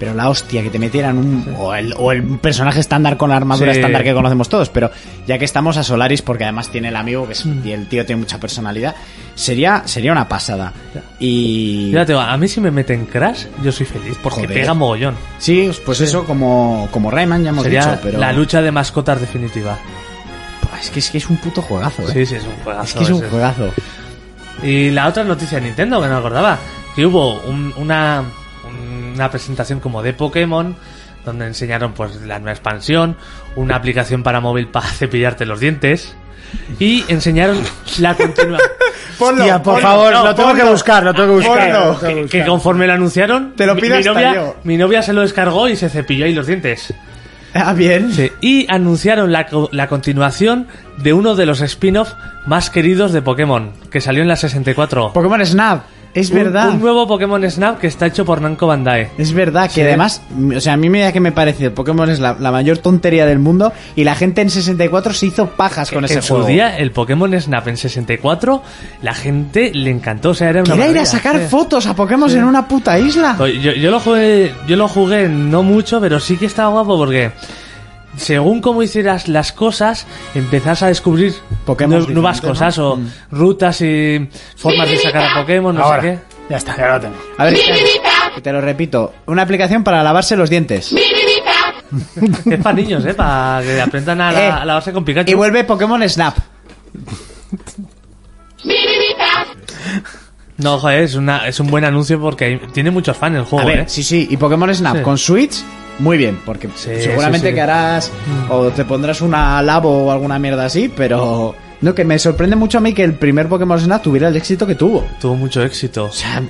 Pero la hostia, que te metieran un... O, el, o el personaje estándar con la armadura Sí. estándar que conocemos todos. Pero ya que estamos a Solaris, porque además tiene el amigo, que es, Mm. y el tío tiene mucha personalidad, sería, sería una pasada. Y... Digo, a mí si me meten Crash, yo soy feliz, porque Joder. pega mogollón. Sí, pues eso como, como Rayman ya hemos Sería dicho, pero... la lucha de mascotas definitiva. Es que, es que es un puto juegazo, eh. Sí, sí, es un juegazo. es que es un juegazo. Y la otra noticia de Nintendo que no me acordaba, que hubo un- una, una presentación como de Pokémon, donde enseñaron pues la nueva expansión, una aplicación para móvil para cepillarte los dientes, y enseñaron la continuación. Por favor, no, lo tengo que buscar, lo tengo que buscar. Ponlo. que que, buscar. que conforme lo anunciaron, Te lo mi- pido mi, novia, yo. mi novia se lo descargó y se cepilló ahí los dientes. Ah, bien. Sí, y anunciaron la, co- la continuación de uno de los spin-off más queridos de Pokémon, que salió en la 64. Pokémon Snap. Es Un- verdad. Un, nuevo Pokémon Snap que está hecho por Namco Bandai. Es verdad que Sí. además, o sea, a mí me da que me parece el Pokémon es la, la mayor tontería del mundo y la gente en 64 se hizo pajas con Que ese en juego. su día, el Pokémon Snap en 64, la gente le encantó. O sea, era una era ir a sacar sí. fotos a Pokémon en una puta isla. Yo, yo lo jugué, yo lo jugué no mucho, pero sí que estaba guapo porque según cómo hicieras las cosas, empezás a descubrir Pokémon nuevas cosas ¿no? o rutas y formas de sacar a Pokémon, no Ahora, sé qué. ya está, ya lo tengo. A ver, te lo repito. Una aplicación para lavarse los dientes. Es para niños, ¿eh? Para que aprendan a, la, Eh, a lavarse con Pikachu. Y vuelve Pokémon Snap. No, joder, es, una, es un buen anuncio porque tiene muchos fans el juego, A ver, ¿eh? sí, sí. Y Pokémon Snap Sí. con Switch, muy bien. Porque Sí, seguramente sí, sí. que harás o te pondrás una Labo o alguna mierda así, pero... No, que me sorprende mucho a mí que el primer Pokémon Snap tuviera el éxito que tuvo. Tuvo mucho éxito. O sea,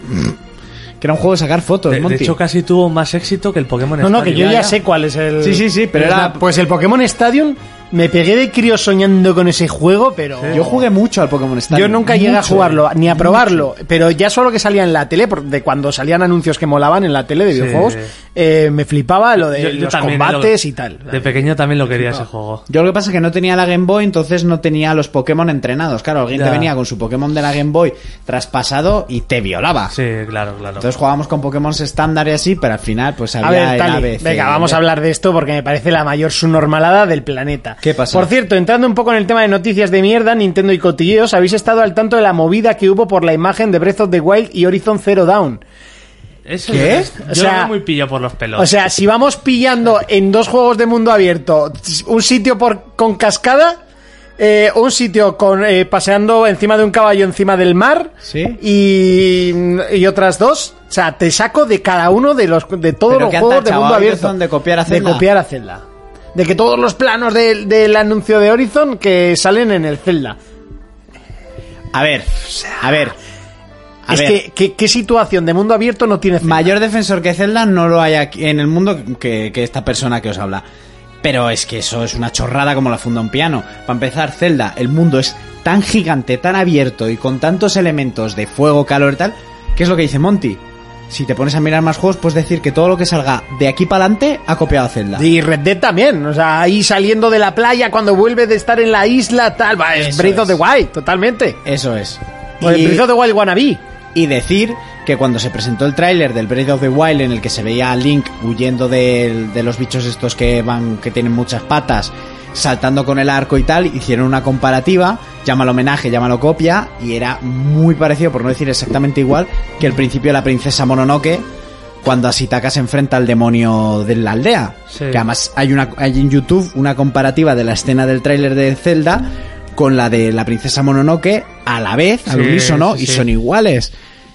que era un juego de sacar fotos, De, de Monty. hecho, casi tuvo más éxito que el Pokémon No, no, que Stadium. yo ya sé cuál es el. Sí, sí, sí, pero era-. Pues el Pokémon Stadium me pegué de crío soñando con ese juego, pero. Yo jugué mucho al Pokémon Stadium. Yo nunca llegué a jugarlo, ni a probarlo, pero ya solo que salía en la tele, de cuando salían anuncios que molaban en la tele de Sí. videojuegos, eh, me flipaba lo de Yo- yo los combates lo- y tal. De pequeño también lo quería ese juego. Yo lo que pasa es que no tenía la Game Boy, entonces no tenía los Pokémon entrenados. Claro, alguien te venía con su Pokémon de la Game Boy traspasado y te violaba. Sí, claro, claro. Entonces jugábamos con Pokémon estándar y así, pero al final pues había A ver, el Tali, ABC. venga, vamos a hablar de esto porque me parece la mayor subnormalada del planeta. ¿Qué pasa? Por cierto, entrando un poco en el tema de noticias de mierda, Nintendo y cotilleos, habéis estado al tanto de la movida que hubo por la imagen de Breath of the Wild y Horizon Zero Dawn. Eso ¿Qué? es- O yo sea- lo veo muy pillo por los pelos. O sea, si vamos pillando en dos juegos de mundo abierto un sitio por, con cascada, eh, un sitio con eh, paseando encima de un caballo encima del mar Sí. y, y otras dos, o sea, te saco de cada uno de los de todos ¿Pero los juegos de mundo abierto de copiar a de copiar a Zelda. De que todos los planos del, del anuncio de Horizon que salen en el Zelda. A ver, a ver. A es ver, que ¿qué, qué situación de mundo abierto no tiene Zelda? mayor defensor que Zelda no lo hay aquí en el mundo que, que esta persona que os habla. Pero es que eso es una chorrada como la funda un piano. Para empezar, Zelda, el mundo es tan gigante, tan abierto y con tantos elementos de fuego, calor y tal, ¿qué es lo que dice Monty? Si te pones a mirar más juegos, puedes decir que todo lo que salga de aquí para adelante ha copiado a Zelda. Y Red Dead también, o sea, ahí saliendo de la playa cuando vuelve de estar en la isla, tal, va, es Breath of the Wild, totalmente. Eso es. El Y- Breath of the Wild wannabe. Y decir que cuando se presentó el tráiler del Breath of the Wild en el que se veía a Link huyendo de, de los bichos estos que van que tienen muchas patas, saltando con el arco y tal, hicieron una comparativa, llámalo homenaje, llámalo copia, y era muy parecido, por no decir exactamente igual, que el principio de la princesa Mononoke cuando Asitaka se enfrenta al demonio de la aldea. Sí. Que además hay, una, hay en YouTube una comparativa de la escena del tráiler de Zelda con la de la princesa Mononoke a la vez, al Sí, unísono, sí, y son iguales.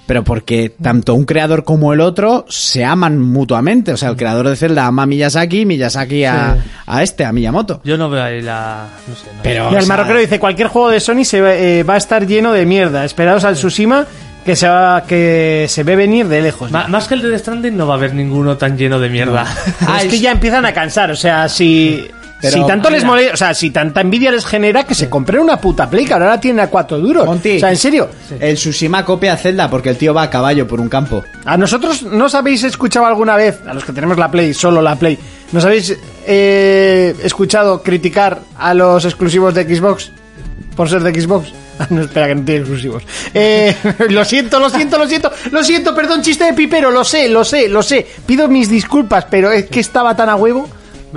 Pero porque tanto un creador como el otro se aman mutuamente. O sea, el creador de Zelda ama a Miyazaki, Miyazaki a, Sí. a este, a Miyamoto. Yo no veo ahí la... No sé, no Pero- Y el marroquero dice, cualquier juego de Sony se va, eh, va a estar lleno de mierda. Esperaos al Tsushima que se, va, que se ve venir de lejos. Ma- más que el de Death Stranding no va a haber ninguno tan lleno de mierda. Ah, es que ya empiezan a cansar, o sea, si... Pero, si tanto les molesta, o sea, si tanta envidia les genera que se compren una puta Play, que ahora la tienen a cuatro duros. Monty. O sea, en serio. El Tsushima copia a Zelda porque el tío va a caballo por un campo. A nosotros, ¿no os habéis escuchado alguna vez, a los que tenemos la Play, solo la Play, ¿nos habéis eh, escuchado criticar a los exclusivos de Xbox? Por ser de Xbox. Ah, no, espera, que no tiene exclusivos. Eh, lo siento, lo siento, lo siento, lo siento, perdón, chiste de pipero, lo sé, lo sé, lo sé. Pido mis disculpas, pero es que estaba tan a huevo.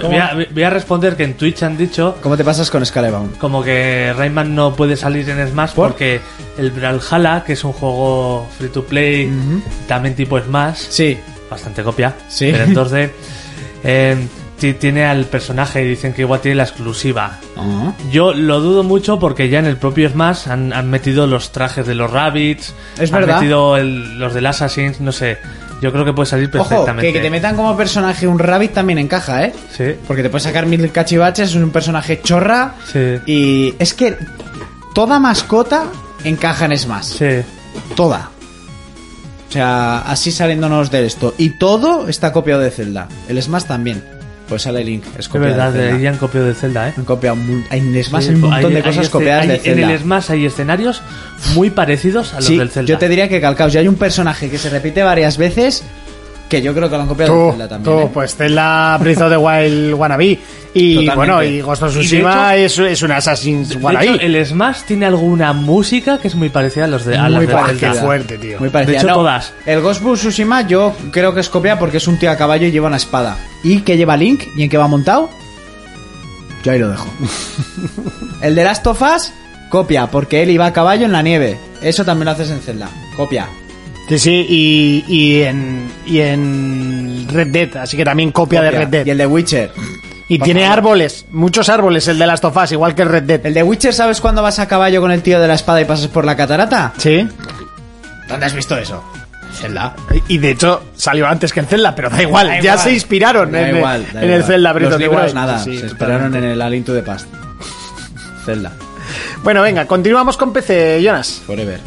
Voy a, voy a responder que en Twitch han dicho ¿Cómo te pasas con Scalebound? como que Rayman no puede salir en Smash porque el Brawlhalla, que es un juego free to play, también tipo Smash, Sí. bastante copia, Sí. pero en 2D, eh, ti- tiene al personaje y dicen que igual tiene la exclusiva. Ah. Yo lo dudo mucho porque ya en el propio Smash han, han metido los trajes de los Rabbits, Es han verdad. metido el- los del Assassins, no sé. Yo creo que puede salir Ojo, perfectamente. que, que te metan como personaje un rabbit también encaja, ¿eh? Sí, Porque te puedes sacar mil cachivaches, es un personaje chorra. sí, Y es que toda mascota encaja en Smash. sí. Toda. O sea, así saliéndonos de esto. Y todo está copiado de Zelda. El Smash también. Pues sale Link. Es Es copiado verdad, de Zelda. ahí han copiado de Zelda, ¿eh? Han copiado mu- en Smash Sí, hay un montón hay- de hay cosas esce- copiadas hay- de Zelda. En el Smash hay escenarios muy parecidos a los Sí, del Zelda. yo te diría que calcaos. Ya hay un personaje que se repite varias veces que yo creo que lo han copiado de Zelda también. tú, ¿eh? pues Zelda Breath of the Wild wannabe. Y Totalmente. bueno, y Ghost of Y Tsushima es, es un Assassin's De wannabe. hecho, el Smash tiene alguna música que es muy parecida a los de, a Muy parecida. Qué fuerte, tío. Muy parecida. De hecho, No, todas. El Ghost of Tsushima yo creo que es copia porque es un tío a caballo y lleva una espada. ¿Y que lleva Link? ¿Y en qué va montado? Yo ahí lo dejo. el de Last of Us, copia, porque él iba a caballo en la nieve. Eso también lo haces en Zelda. Copia. Sí, sí, y, y, en, y en Red Dead, así que también copia, de. Red Dead. Y el de Witcher. Y por tiene favor. árboles, muchos árboles, el de Last of Us, igual que el Red Dead. El de Witcher, ¿sabes cuándo vas a caballo con el tío de la espada y pasas por la catarata? Sí. ¿Dónde has visto eso? Zelda. Y de hecho salió antes que en Zelda, pero da igual, Da ya igual. se inspiraron Da en, igual, da en el igual. Zelda Breath Los libros nada, Sí, se totalmente. esperaron en el Alien to the Past. Zelda, Bueno, venga, continuamos con PC, Jonas. forever.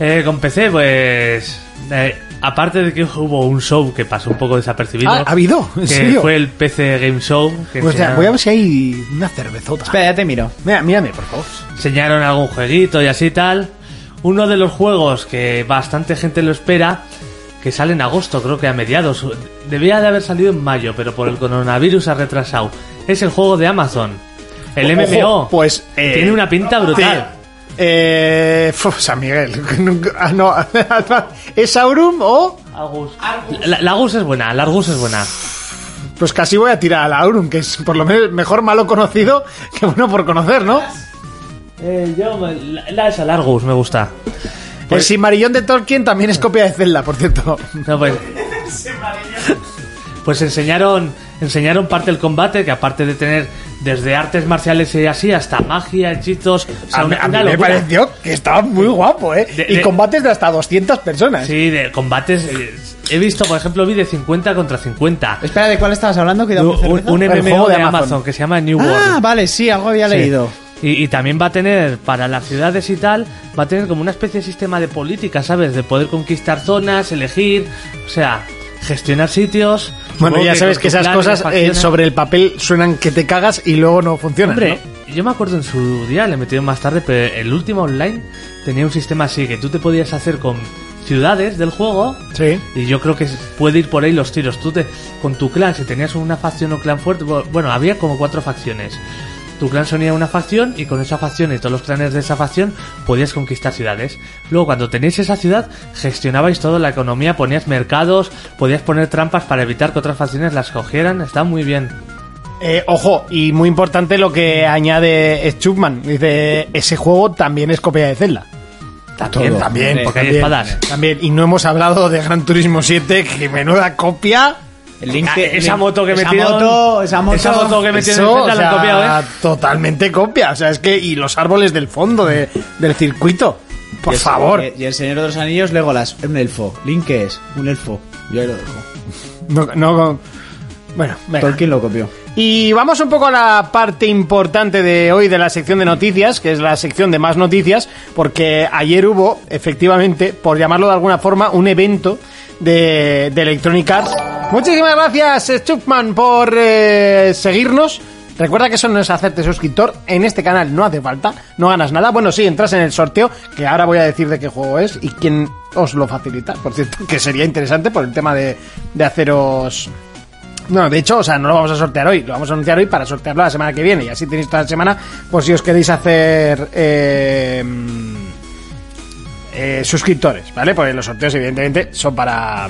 Eh, con PC, pues. Eh, aparte de que hubo un show que pasó un poco desapercibido. Ah, ¿ha habido? ¿En que serio? fue el PC Game Show. Que Pues ya, enseñaron, voy a ver si hay una cervezota. Espera, ya te miro. Mira, mírame, por favor. enseñaron algún jueguito y así tal. Uno de los juegos que bastante gente lo espera, que sale en agosto, creo que a mediados. Debía de haber salido en mayo, pero por el coronavirus ha retrasado. Es el juego de Amazon. El Ojo, MMO. pues, eh, Tiene una pinta brutal. Eh, San Miguel. Ah, no. ¿Es Aurum o...? Argus. La, la Argus es buena, la Argus es buena. Pues casi voy a tirar al Aurum, que es por lo menos mejor malo conocido que bueno por conocer, ¿no? Eh, yo, me- la, la esa, la Argus, me gusta. El Simarillón de Tolkien también es copia de Zelda, por cierto. No, pues. Pues enseñaron, enseñaron parte del combate, que aparte de tener desde artes marciales y así hasta magia, hechizos, o sea, a mí, una, a mí una me locura. pareció que estaba muy guapo, ¿eh? De- y de- combates de hasta 200 personas. Sí, de combates. eh, He visto, por ejemplo, vi de 50 contra 50. Espera, ¿de cuál estabas hablando? Que da Un, un MMO juego de, de Amazon. Amazon. que se llama New Ah, World. vale, sí, algo había Sí. leído. Y, y también va a tener, para las ciudades y tal, va a tener como una especie de sistema de política, ¿sabes? De poder conquistar zonas, elegir, o sea, gestionar sitios. Bueno, ya sabes que esas plan, cosas eh, sobre el papel suenan que te cagas y luego no funcionan. Hombre, ¿no? yo me acuerdo en su día, le metieron más tarde, pero el último online tenía un sistema así que tú te podías hacer con ciudades del juego Sí. y yo creo que puede ir por ahí los tiros. Tú te, con tu clan, si tenías una facción o clan fuerte, bu- bueno, había como cuatro facciones. Tu clan sonía una facción y con esa facción y todos los clanes de esa facción podías conquistar ciudades. Luego cuando teníais esa ciudad gestionabais toda la economía, ponías mercados, podías poner trampas para evitar que otras facciones las cogieran. Está muy bien. Eh, ojo, y muy importante lo que añade Chupman. Dice, ese juego también es copia de Zelda. También, Todo. también. Porque hay también, espadas. También. Y no hemos hablado de Gran Turismo 7, que menuda copia. El link Ah, que- esa moto que esa metieron- moto, esa moto, esa moto que metieron Eso, en Zelda o la han sea, copiado, ¿eh? totalmente copia. O sea, es que, y los árboles del fondo de- del circuito. Por Y el- favor. Y el Señor de los Anillos, Legolas, un elfo. Link ¿qué es un elfo. Yo ahí lo dejo. No, no- bueno, venga. Tolkien lo copió. Y vamos un poco a la parte importante de hoy de la sección de noticias, que es la sección de más noticias, porque ayer hubo, efectivamente, por llamarlo de alguna forma, un evento de, de Electronic Arts. Muchísimas gracias, Chupman, por eh, seguirnos. Recuerda que eso no es hacerte suscriptor. En este canal no hace falta, no ganas nada. Bueno, sí, entras en el sorteo, que ahora voy a decir de qué juego es y quién os lo facilita, por cierto, que sería interesante por el tema de, de haceros no, de hecho, o sea, no lo vamos a sortear hoy, lo vamos a anunciar hoy para sortearlo la semana que viene. Y así tenéis toda la semana, por si os queréis hacer eh, eh, suscriptores, ¿vale? Porque los sorteos, evidentemente, son para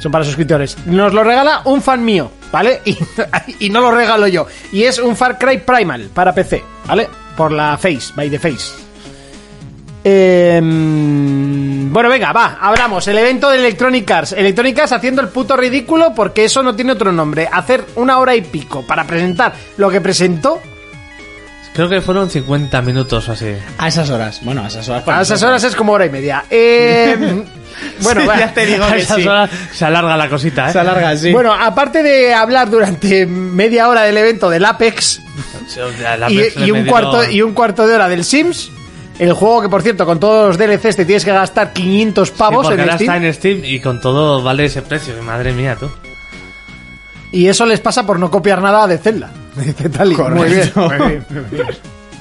son para suscriptores. Nos lo regala un fan mío, ¿vale? Y, y no lo regalo yo. Y es un Far Cry Primal para PC, ¿vale? Por la Face, by the Face. Eh, bueno, venga, va, abramos el evento de Electronic Arts. Electronic Arts haciendo el puto ridículo porque eso no tiene otro nombre. Hacer una hora y pico para presentar lo que presentó. Creo que fueron 50 minutos o así. A esas horas. Bueno, a esas horas. A esas horas es como hora y media. Eh, bueno, Sí, va. ya te digo A que esas sí. horas se alarga la cosita, ¿eh? Se alarga así. Bueno, aparte de hablar durante media hora del evento del Apex O sea, la y, y un cuarto, y un cuarto de hora del Sims, el juego que por cierto con todos los DLCs te tienes que gastar 500 Sí, pavos porque en ahora Steam. está en Steam y con todo vale ese precio. Madre mía, tú. Y eso les pasa por no copiar nada de Zelda. Dice Tali. Muy bien, Correcto. muy bien, muy bien.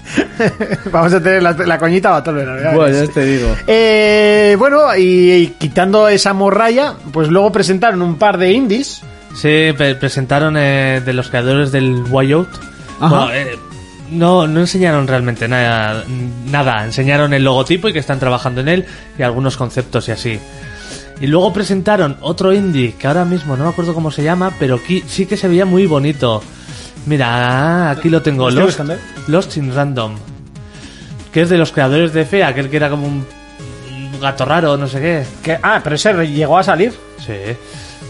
Vamos a tener la, la coñita batolera. ya Bueno, verás. ya te digo. Eh, bueno, y, y quitando esa morralla, pues luego presentaron un par de indies. Sí, pre- presentaron eh, de los creadores del Wild Ajá. Bueno, eh, no, no enseñaron realmente nada, nada. Enseñaron el logotipo y que están trabajando en él y algunos conceptos y así. Y luego presentaron otro indie que ahora mismo no me acuerdo cómo se llama, pero aquí sí que se veía muy bonito. Mira, aquí lo tengo, Lo Lost, ¿eh? Lost in Random. Que es de los creadores de Fe, aquel que era como un gato raro, no sé qué. Ah, pero ese llegó a salir. Sí.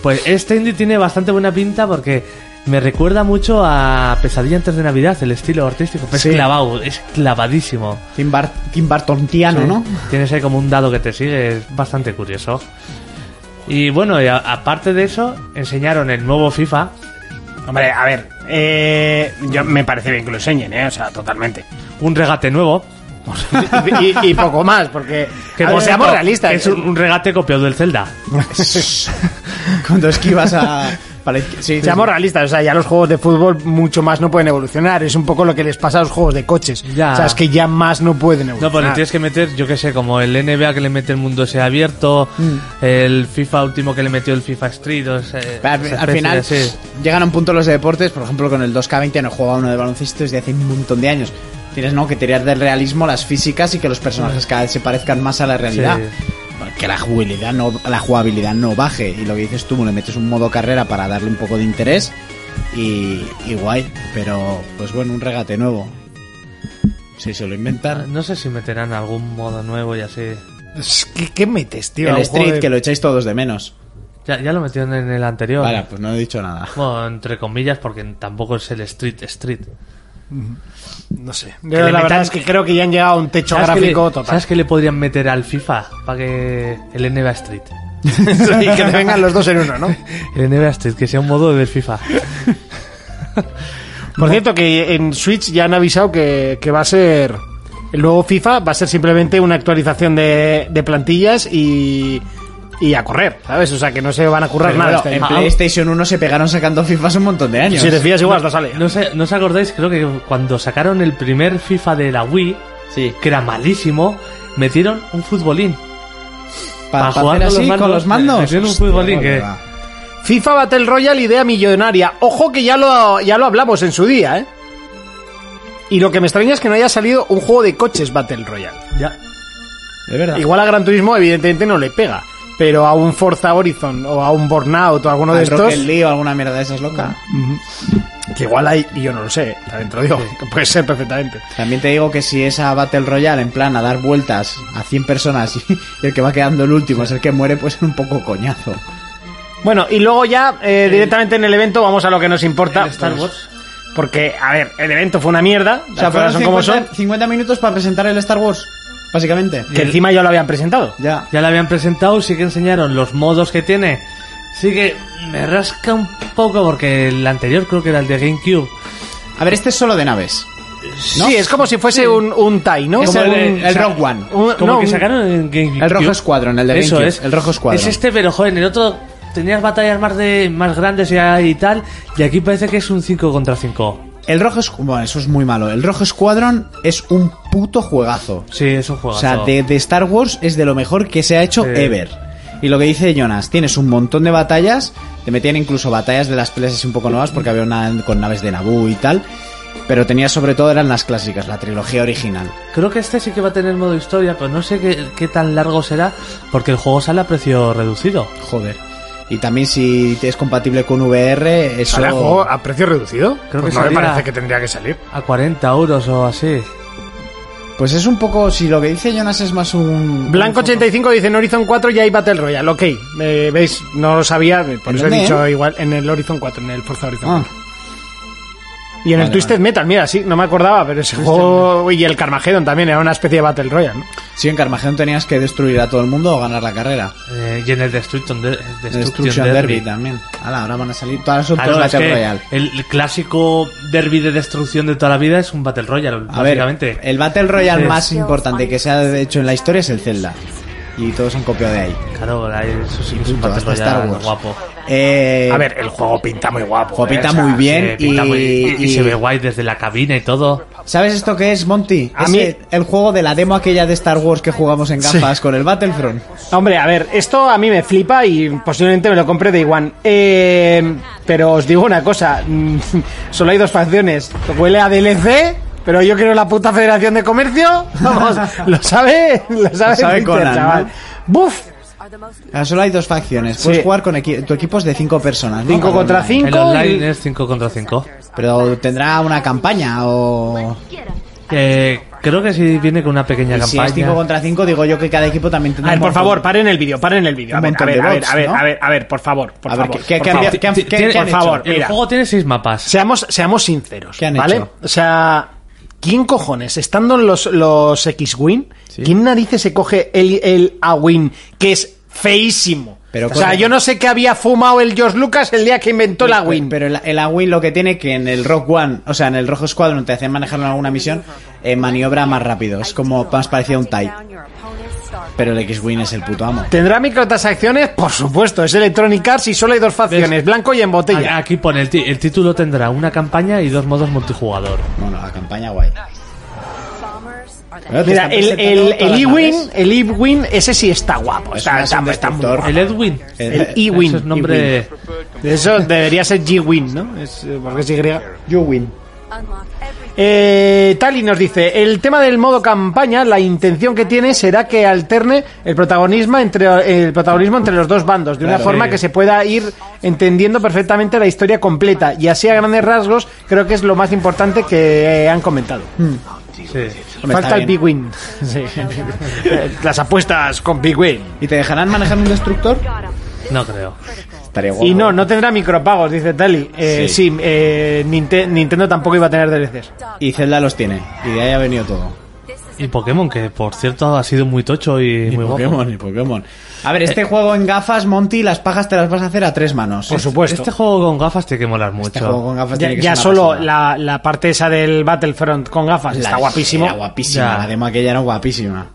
Pues este indie tiene bastante buena pinta porque Me recuerda mucho a Pesadilla antes de Navidad, el estilo artístico. Sí. Es clavado, es clavadísimo. Tim, Bar- Tim Bartontiano, ¿no? Tienes ahí como un dado que te sigue, es bastante curioso. Y bueno, y aparte de eso, enseñaron el nuevo FIFA. Hombre, a ver, eh, yo, me parece bien que lo enseñen, ¿eh? O sea, totalmente. Un regate nuevo. y, y poco más, porque Que ver, seamos realistas. Es un, un regate copiado del Zelda. Cuando esquivas a... para izquier- sí, Seamos sí. realistas, o sea, ya los juegos de fútbol mucho más no pueden evolucionar. Es un poco lo que les pasa a los juegos de coches. Ya. O sea, es que ya más no pueden No, evolucionar. pues le tienes que meter, yo que sé, como el NBA que le mete el mundo ese abierto, el FIFA último que le metió el FIFA Street. o ese- Al, final sí. llegan a un punto los de deportes, por ejemplo con el 2K20 no jugaba uno de baloncesto desde hace un montón de años. Tienes ¿no? que tirar del realismo las físicas y que los personajes cada vez se parezcan más a la realidad. Sí. Que la jugabilidad, no, la jugabilidad no baje. Y lo que dices tú, le metes un modo carrera para darle un poco de interés y, y guay. Pero, pues bueno, un regate nuevo. Si se lo inventan. No sé si meterán algún modo nuevo y así. ¿Qué, qué metes, tío? El Street, de- que lo echáis todos de menos. Ya, ya lo metieron en el anterior. Vale, pues no he dicho nada. Bueno, entre comillas, porque tampoco es el Street Street. No sé. Yo la verdad es que creo que ya han llegado a un techo ¿Sabes qué gráfico le- total. ¿Sabes qué le podrían meter al FIFA para que el NBA Street? y que te vengan los dos en uno, ¿no? El NBA Street, que sea un modo del FIFA. Por cierto, que en Switch ya han avisado que, que va a ser. El nuevo FIFA va a ser simplemente una actualización de, de plantillas y. Y a correr, ¿sabes? O sea, que no se van a currar Pero nada. bueno, este en. PlayStation 1 se pegaron sacando FIFAs un montón de años. Si te fías, igual hasta sale. No, sé, ¿No os acordáis? Creo que cuando sacaron el primer FIFA de la Wii, Sí. que era malísimo, metieron un futbolín. Para Pa' jugar con así los con los mandos, metieron un Hostia, futbolín que- va. FIFA Battle Royale, idea millonaria. Ojo que ya lo, ya lo hablamos en su día, ¿eh? Y lo que me extraña es que no haya salido un juego de coches Battle Royale. Ya. De verdad. Igual a Gran Turismo, evidentemente, no le pega. Pero a un Forza Horizon o a un Burnout o alguno de estos. Rocket o alguna mierda de esas loca. Que igual hay, y yo no lo sé, adentro digo, que puede ser perfectamente. También te digo que si esa Battle Royale en plan a dar vueltas a 100 personas y, el que va quedando el último es el que muere, pues es un poco coñazo. Bueno, y luego ya eh, directamente en el evento vamos a lo que nos importa. Star Wars. Porque, a ver, el evento fue una mierda. O sea, fueron son como 50, son. 50 minutos para presentar el Star Wars, básicamente. Que encima ya lo habían presentado. Ya. Ya la habían presentado, sí que enseñaron los modos que tiene. Sí que me rasca un poco porque el anterior creo que era el de GameCube. A ver, este es solo de naves. Sí, es como si fuese un, un TIE, ¿no? Es Como el, un- el Rogue One. un- Como no, que sacaron en GameCube. El Rojo Squadron, el de Eso GameCube. es. El Rojo Squadron. Es este, pero joder, en el otro tenías batallas más de más grandes y, y tal. Y aquí parece que es un 5 contra 5. El Rojo Squ- Bueno, eso es muy malo. El Rojo Squadron es un puto juegazo. Sí, es un juego. O sea, de, de Star Wars es de lo mejor que se ha hecho Sí. ever. Y lo que dice Jonas, tienes un montón de batallas, te metían incluso batallas de las peleas así un poco nuevas porque había una con naves de Naboo y tal, pero tenías sobre todo eran las clásicas, la trilogía original. Creo que este sí que va a tener modo historia, pero no sé qué, qué tan largo será porque el juego sale a precio reducido. Joder. Y también si es compatible con VR, eso... ¿Sale a juego a precio reducido? Creo Pues que no me parece que tendría que salir. A 40 euros o así. Pues es un poco, si lo que dice Jonas es más un... Blanco un- 85 dice en Horizon 4 ya hay Battle Royale, ok. Eh, ¿Veis? No lo sabía, por ¿En eso he dónde, dicho eh? igual en el Horizon 4, en el Forza Horizon. Ah, y en el vale, Twisted Metal, mira, sí, no me acordaba, pero ese juego y el Carmageddon también era una especie de Battle Royale, ¿no? sí, en Carmageddon tenías que destruir a todo el mundo o ganar la carrera. Eh, y en el Destruction, de- Destruction, Destruction Derby. Derby también. Ahora, ahora van a salir todas son Claro, todos Battle Royale. el, clásico derby de destrucción de toda la vida es un Battle Royale, A ver, básicamente. el Battle Royale más importante que se ha hecho en la historia es el Zelda. Y todos han copiado de ahí. Claro, eso sí que es un Battle Royale Wars. guapo. Eh, A ver, el juego pinta muy guapo. juego ¿eh? pinta O sea, muy bien Sí, pinta y, muy- y, y- se ve guay desde la cabina y todo. ¿Sabes esto qué es, Monty? A Es mí- el- el juego de la demo aquella de Star Wars que jugamos en gafas con el Battlefront. Hombre, a ver, esto a mí me flipa y posiblemente me lo compre de One. Eh, pero os digo una cosa, solo hay dos facciones. Huele a DLC, pero yo quiero la puta Federación de Comercio. Vamos, lo sabe, lo sabe, sabe Twitter, Conan, chaval. ¿no? Buf, Ah, Solo hay dos facciones. Puedes Sí. jugar con equi- tu equipo es de cinco personas. ¿no? 5 Para contra online. 5. El online es 5 contra 5. Pero tendrá una campaña o... Eh, Creo que sí viene con una pequeña Y si campaña. es 5 contra 5, digo yo que cada equipo también A tendrá ver, un por montón- favor, paren el vídeo, paren el vídeo. A Un ver, a montón ver, de a ver, bots, a ver, ¿no? a ver, a ver, por favor, por A ver, favor. ¿qué- qué- por qué favor. han- qué han- qué- tiene- qué han por favor, hecho? El mira. juego tiene seis mapas. Seamos, seamos sinceros, ¿Qué han ¿vale? hecho? O sea, ¿quién cojones, estando en los, los X-Wing, quién narices se coge el, el A-Wing, que es feísimo? Pero o sea, yo no sé qué había fumado el George Lucas el día que inventó el A-Wing. Pero el, el lo que tiene que en el Rock One, o sea, en el Rojo Squadron te hacen manejarlo en alguna misión, eh, maniobra más rápido. Es como más parecido a un TIE. Pero el X-Wing es el puto amo. ¿Tendrá microtransacciones? Por supuesto, es Electronic Arts y solo hay dos facciones, blanco y en botella. Aquí pone el, el título tendrá una campaña y dos modos multijugador. Bueno, la campaña guay. Mira, el, el, el E-Wing, el E-Wing, ese sí está guapo. Es Está, está, muy destructor. El Edwin. El E-Wing. Eso es nombre. Eso debería ser G-Wing, ¿no? Es, eh, porque es Y. You win. Eh, Tali nos dice, el tema del modo campaña, la intención que tiene será que alterne el protagonismo entre, el protagonismo entre los dos bandos, de una Claro. forma Sí. que se pueda ir entendiendo perfectamente la historia completa. Y así a grandes rasgos creo que es lo más importante que eh, han comentado. Sí. Hombre, Falta el. Big Win. Sí. Eh, Las apuestas con Big Win. ¿Y te dejarán manejar un destructor? No creo. Estaría guapo. Y no, no tendrá micropagos, dice Tali. Eh, sí, Sí. eh, Ninte- Nintendo tampoco iba a tener DLCs. Y Zelda los tiene. Y de ahí ha venido todo. Y Pokémon, que por cierto ha sido muy tocho y, muy guapo. Pokémon, y Pokémon. A ver, este juego en gafas, Monty, las pajas te las vas a hacer a tres manos. Por supuesto. Este juego con gafas tiene que molar mucho. Este juego con gafas Ya, tiene que ya solo la, la parte esa del Battlefront con gafas La- está guapísimo. Era guapísima. Ya. La demo aquella era guapísima.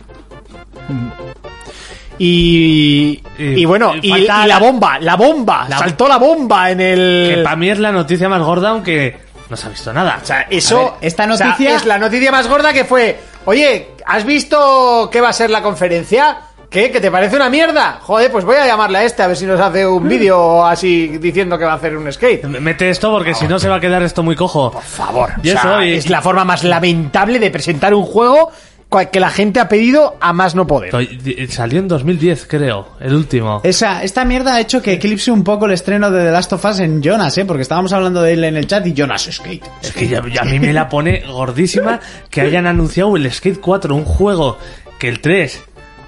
Y, y, Y- bueno, y y, y la bomba, la bomba, La- saltó la bomba en Que el... para mí es la noticia más gorda, aunque no se ha visto nada. O sea, eso... Ver, esta o sea, noticia- es la noticia más gorda que fue, oye, ¿has visto qué va a ser la conferencia? ¿Qué? ¿Que te parece una mierda? Joder, pues voy a llamarle a este a ver si nos hace un vídeo así diciendo que va a hacer un skate. M- Mete esto porque si no se va a quedar esto muy cojo. Por favor. Y O sea, eso, y- es la forma más lamentable de presentar un juego que la gente ha pedido a más no poder. Salió en 2010, creo, el último. Esa, esta mierda ha hecho que eclipse un poco el estreno de The Last of Us en Jonas, ¿eh? Porque estábamos hablando de él en el chat y Jonas Skate. Es que ya, ya a mí me la pone gordísima que hayan anunciado el Skate 4, un juego que el 3.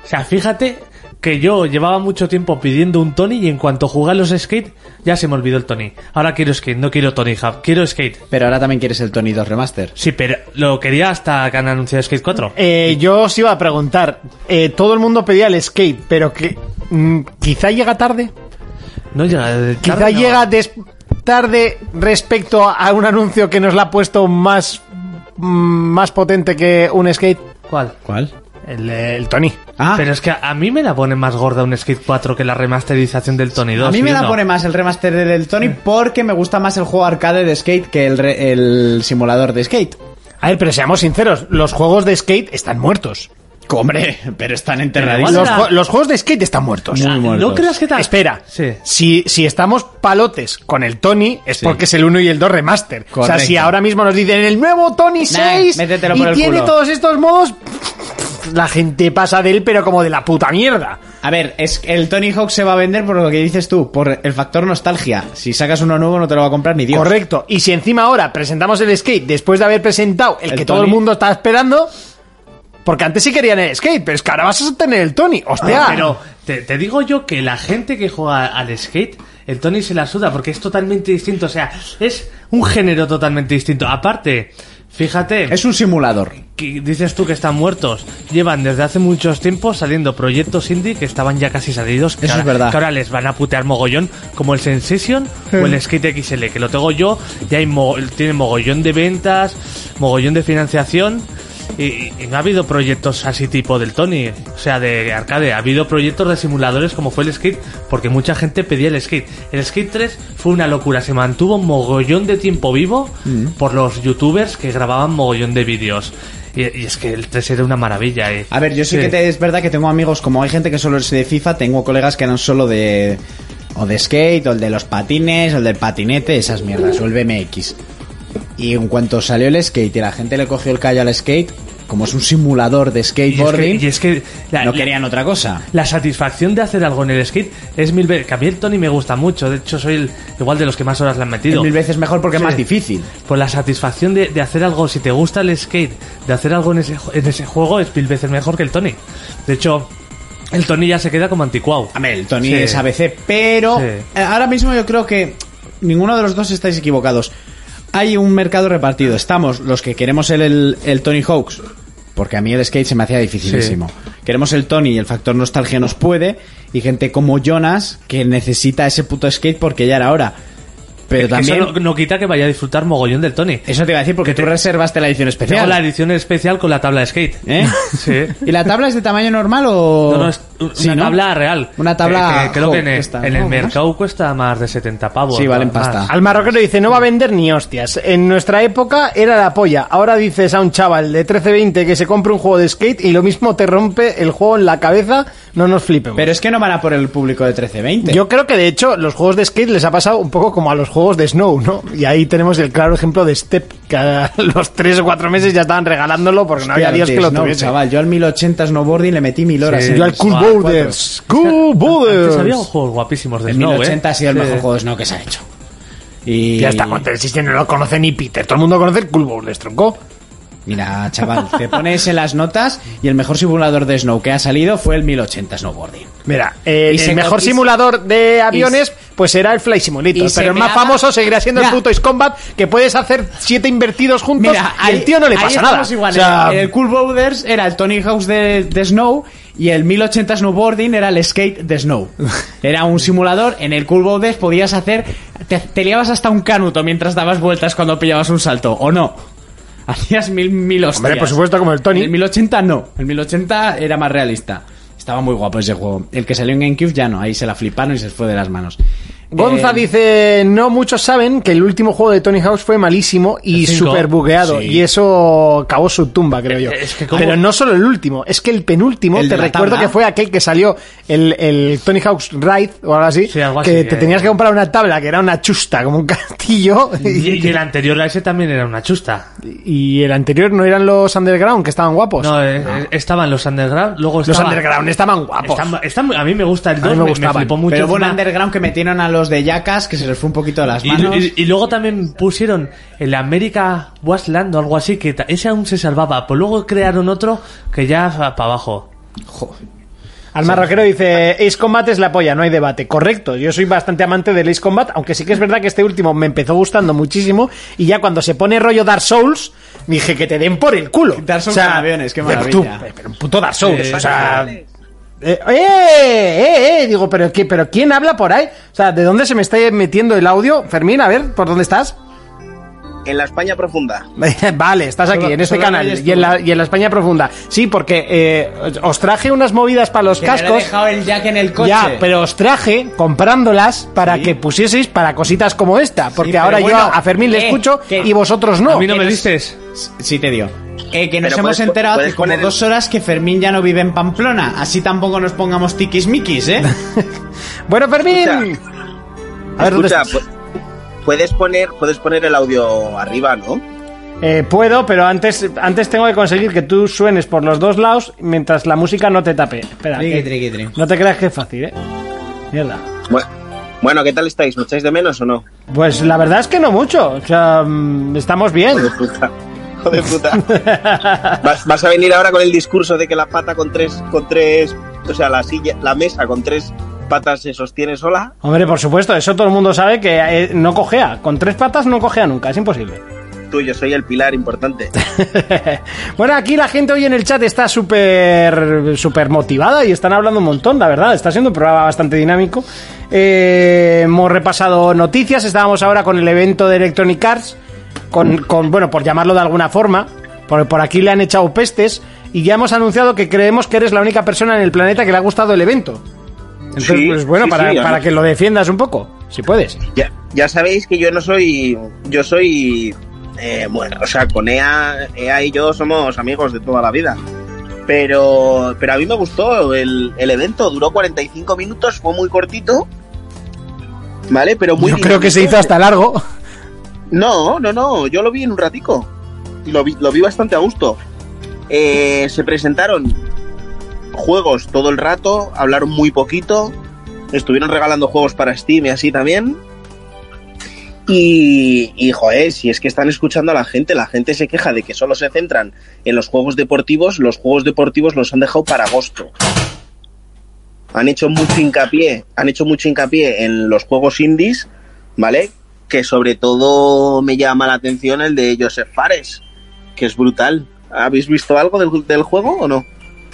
O sea, fíjate que yo llevaba mucho tiempo pidiendo un Tony y en cuanto jugué a los Skate ya se me olvidó el Tony. Ahora quiero Skate, no quiero Tony Hub, quiero Skate. Pero ahora también quieres el Tony 2 Remaster. Sí, pero lo quería hasta que han anunciado Skate 4. Eh, yo os iba a preguntar, eh, todo el mundo pedía el skate, pero que mm, quizá llega tarde. No llega. Quizá tarde, no. llega des- tarde respecto a un anuncio que nos la ha puesto más, mm, más potente que un skate. ¿Cuál? ¿Cuál? El, el Tony. Ah, Pero es que a mí me la pone más gorda un Skate 4 que la remasterización del Tony 2. a mí me ¿sí o la pone más el remaster del Tony porque me gusta más el juego arcade de skate que el, re- el simulador de skate. A ver, pero seamos sinceros, los juegos de skate están muertos. Hombre, pero están igual enterradísimos. Los, era- ju- los juegos de skate están muertos. Muy muertos. ¿No creas que tal? Espera, Sí. si, si estamos palotes con el Tony, es Sí. porque es el 1 y el 2 remaster. O sea, si ahora mismo nos dicen el nuevo Tony 6 métetelo y por el tiene culo. todos estos modos, la gente pasa de él, pero como de la puta mierda. A ver, es que el Tony Hawk se va a vender por lo que dices tú, por el factor nostalgia. Si sacas uno nuevo no te lo va a comprar ni Dios. Correcto. Y si encima ahora presentamos el skate después de haber presentado el, El que todo el mundo está esperando, porque antes sí querían el skate, pero es que ahora vas a tener el Tony. Hostia, Ah, Pero te, te digo yo que la gente que juega al skate, el Tony se la suda porque es totalmente distinto. O sea, es un género totalmente distinto. Aparte, fíjate, Es un simulador. que dices tú que están muertos. Llevan desde hace muchos tiempos saliendo proyectos indie que estaban ya casi salidos. Que Eso es ahora, verdad. Que ahora les van a putear mogollón, como el Sensation o el Skate XL, que lo tengo yo. Ya hay mo- tiene mogollón de ventas, mogollón de financiación. Y, y no ha habido proyectos así tipo del Tony, o sea, de arcade. Ha habido proyectos de simuladores como fue el Skate, porque mucha gente pedía el Skate. El Skate 3 fue una locura, se mantuvo mogollón de tiempo vivo Mm. por los youtubers que grababan mogollón de vídeos. Y, y es que el 3 era una maravilla. eh. A ver, yo sí, Sí. que te- es verdad que tengo amigos, como hay gente que solo es de FIFA, tengo colegas que eran solo de... O de skate, o el de los patines, o el del patinete, esas mierdas, o el BMX. Y en cuanto salió el skate y la gente le cogió el callo al skate, como es un simulador de Y es que, skateboarding, y es que la, no querían otra cosa. la satisfacción de hacer algo en el skate es mil veces. Que a mí el Tony me gusta mucho. De hecho, soy el, igual de los que más horas le han Es metido. mil veces mejor porque Sí. es más difícil. Pues la satisfacción de, de hacer algo, si te gusta el skate, de hacer algo en ese, ju- en ese juego es mil veces mejor que el Tony. De hecho, el Tony ya se queda como anticuado. A ver, el Tony Sí. es ABC, pero Sí. eh, ahora mismo yo creo que ninguno de los dos estáis equivocados. Hay un mercado repartido. Estamos los que queremos el, el, el Tony Hawks, porque a mí el skate se me hacía dificilísimo. Queremos el Tony y el factor nostalgia nos puede, y gente como Jonas que necesita ese puto skate porque ya era hora. Pero también... Eso no, no quita que vaya a disfrutar mogollón del Tony. Eso te iba a decir porque tú reservaste la edición Tengo especial. la edición especial con la tabla de skate. ¿Eh? Sí. ¿Y la tabla es de tamaño normal o...? No, no, es una Sí, ¿no? tabla real. Una tabla Que- que creo que en, el- esta, en ¿no? el ¿Más? mercado cuesta más de 70 pavos. Sí, valen Más. pasta. Al marroquero dice, no va a vender ni hostias. En nuestra época era la polla. Ahora dices a un chaval de 13-20 que se compre un juego de skate y lo mismo te rompe el juego en la cabeza, no nos flipemos. Pero es que no van a por el público de 13-20. Yo creo que de hecho los juegos de skate les ha pasado un poco como a los juegos de Snow, ¿no? Y ahí tenemos el claro ejemplo de Step, que a los 3 o 4 meses ya estaban regalándolo porque no había días que lo no, tuviese. chaval, yo al 1080 snowboarding le metí mil horas. Sí. en Yo el al Cool Boulders. Cool Antes había Boulders. juegos guapísimos de El Snow, 1080 ¿eh? ha sido el Sí. mejor juego de Snow que se ha hecho. Y Ya está, existe no lo conoce ni Peter. Todo el mundo conoce el Cool Boulders, tronco. Mira, chaval, te pones en las notas y el mejor simulador de Snow que ha salido fue el 1080 snowboarding. Mira, eh, se el mejor simulador de aviones, pues será el Flight Simulator. Pero el más famoso seguirá siendo Mira. el puto Ace Combat, que puedes hacer siete invertidos juntos Mira, y el tío no le pasa nada. O sea, el, el Cool Boulders era el Tony de, de Snow y el 1080 Snowboarding era el skate de Snow. Era un simulador, en el Cool Boulders podías hacer... Te, te liabas hasta un canuto mientras dabas vueltas cuando pillabas un salto, ¿o no? Hacías mil, mil hostias. Hombre, por supuesto, como el Tony. El 1080 no. El 1080 era más realista. Estaba muy guapo ese juego. El que salió en GameCube ya no. Ahí se la fliparon y se fue de las manos. Gonza Eh, dice, no muchos saben que el último juego de Tony Hawk fue malísimo y súper bugueado. Sí. Y eso cavó su tumba, creo yo. Eh, es que como- Pero no solo el último, es que el penúltimo, El te recuerdo tabla. que fue aquel que salió, el, el Tony Hawk's Ride o algo así, Sí, algo que así, te eh. tenías que comprar una tabla que era una chusta, como un castillo. Y, y el anterior a ese también era una chusta. Y el anterior no eran los underground que estaban guapos. No, eh, estaban los underground, luego los estaba- underground estaban guapos. Están- están- a mí me gusta el A mí 2, me me, flipó mucho. Pero hubo un underground que metieron a los de Jackass que se les fue un poquito de las manos. y- y luego también pusieron el América Wasteland o algo así, que ese aún se salvaba. Pues luego crearon otro que ya para abajo. Al marroquero dice, Ace Combat es la polla, no hay debate. Correcto, yo soy bastante amante del Ace Combat, aunque sí que es verdad que este último me empezó gustando muchísimo y ya cuando se pone rollo Dark Souls, dije que te den por el culo. Dark Souls con aviones, qué pero maravilla. tú, pero un puto Dark Souls, Sí, o sea... eh, eh, eh, digo, pero, ¿qué, pero ¿quién habla por ahí? O sea, ¿de dónde se me está metiendo el audio? Fermín, a ver, ¿por dónde estás? En la España profunda. vale, estás aquí, Solo- en este canal y en, la, y en la España profunda. Sí, porque eh, os traje unas movidas para los Que me cascos. dejado el jack en el coche. Ya, pero os traje comprándolas para Sí. que pusieseis para cositas como esta. Porque pero ahora bueno, yo a Fermín le eh, escucho que- y vosotros no. a mí no me nos- dices. Sí te dio. Eh, que nos Pero hemos puedes- enterado hace como dos horas que Fermín ya no vive en Pamplona. Así tampoco nos pongamos tiquismiquis, ¿eh? Bueno, Fermín. Escucha. a ver, ¿dónde Escucha, estás? puedes poner, puedes poner el audio arriba, ¿no? Eh, puedo, pero antes, antes tengo que conseguir que tú suenes por los dos lados mientras la música no te tape. Espera, Triqui, triqui, no te creas que es fácil, ¿eh? Mierda. Bueno, ¿qué tal estáis? ¿Me echáis de menos o no? Pues la verdad es que no mucho. O sea, mm, estamos bien. Joder, puta. Joder, puta. ¿Vas, vas a venir ahora con el discurso de que la pata con tres, con tres, o sea, la silla, la mesa con tres patas se sostiene sola. Hombre, por supuesto, eso todo el mundo sabe que eh, no cojea. Con tres patas no cojea nunca, es imposible. Tú, yo soy el pilar importante. bueno, aquí la gente hoy en el chat está súper súper motivada y están hablando un montón, la verdad. Está siendo un programa bastante dinámico. Eh, hemos repasado noticias, estábamos ahora con el evento de Electronic Arts, con, con bueno, por llamarlo de alguna forma, por, por aquí le han echado pestes y ya hemos anunciado que creemos que eres la única persona en el planeta que le ha gustado el evento. Entonces, Sí, pues bueno, sí, para, sí, para que lo defiendas un poco, si puedes. Ya, ya sabéis que yo no soy, yo soy, eh, bueno, o sea, con EA, EA y yo somos amigos de toda la vida. Pero, pero a mí me gustó el, el evento, duró 45 minutos, fue muy cortito. ¿Vale? Pero muy Yo creo que se hizo hasta largo. No, no, no, yo lo vi en un ratico. Lo vi, lo vi bastante a gusto. Eh, se presentaron juegos todo el rato, hablaron muy poquito, estuvieron regalando juegos para Steam y así también. Y, y, joder, si es que están escuchando a la gente, la gente se queja de que solo se centran en los juegos deportivos, los juegos deportivos los han dejado para agosto. Han hecho mucho hincapié, han hecho mucho hincapié en los juegos indies, ¿vale? Que sobre todo me llama la atención el de Joseph Fares, que es brutal. ¿Habéis visto algo del, del juego o no?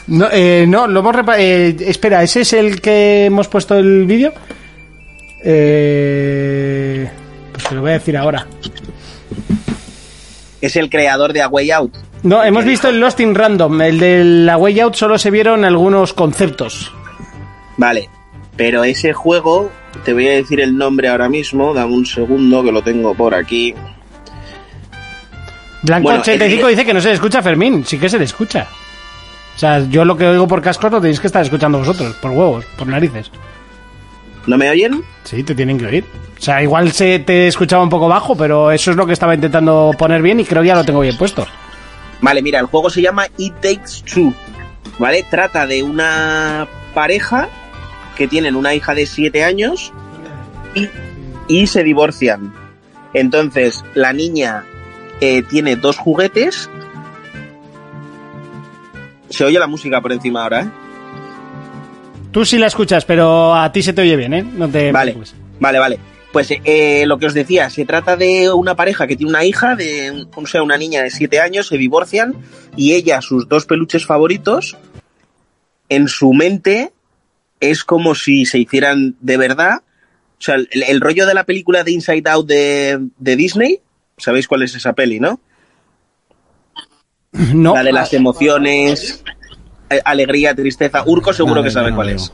No, eh, no lo hemos repa- eh, Espera, ¿ese es el que hemos puesto el vídeo? Eh, pues te lo voy a decir ahora. Es el creador de A Way Out. No, hemos visto el Lost in Random. El de la Way Out solo se vieron algunos conceptos. Vale, pero ese juego, te voy a decir el nombre ahora mismo, dame un segundo que lo tengo por aquí. Blanco Bueno, 85 el- dice que no se le escucha a Fermín. Sí que se le escucha. O sea, yo lo que oigo por cascos lo tenéis que estar escuchando vosotros. Por huevos, por narices. ¿No me oyen? Sí, te tienen que oír. O sea, igual se te escuchaba un poco bajo, pero eso es lo que estaba intentando poner bien y creo que ya lo tengo bien puesto. Vale, mira, el juego se llama It Takes Two. ¿Vale? Trata de una pareja que tienen una hija de 7 años y, y se divorcian. Entonces, la niña eh, tiene dos juguetes. Se oye la música por encima ahora, ¿eh? Tú sí la escuchas, pero a ti se te oye bien, ¿eh? No te Vale, preocupes. vale, vale. Pues eh, lo que os decía, se trata de una pareja que tiene una hija, de, o sea, una niña de 7 años, se divorcian y ella, sus dos peluches favoritos, en su mente es como si se hicieran de verdad. O sea, el, el rollo de la película de Inside Out de, de Disney, sabéis cuál es esa peli, ¿no? No. La de las emociones, eh, alegría, tristeza. Urco seguro que sabe cuál es.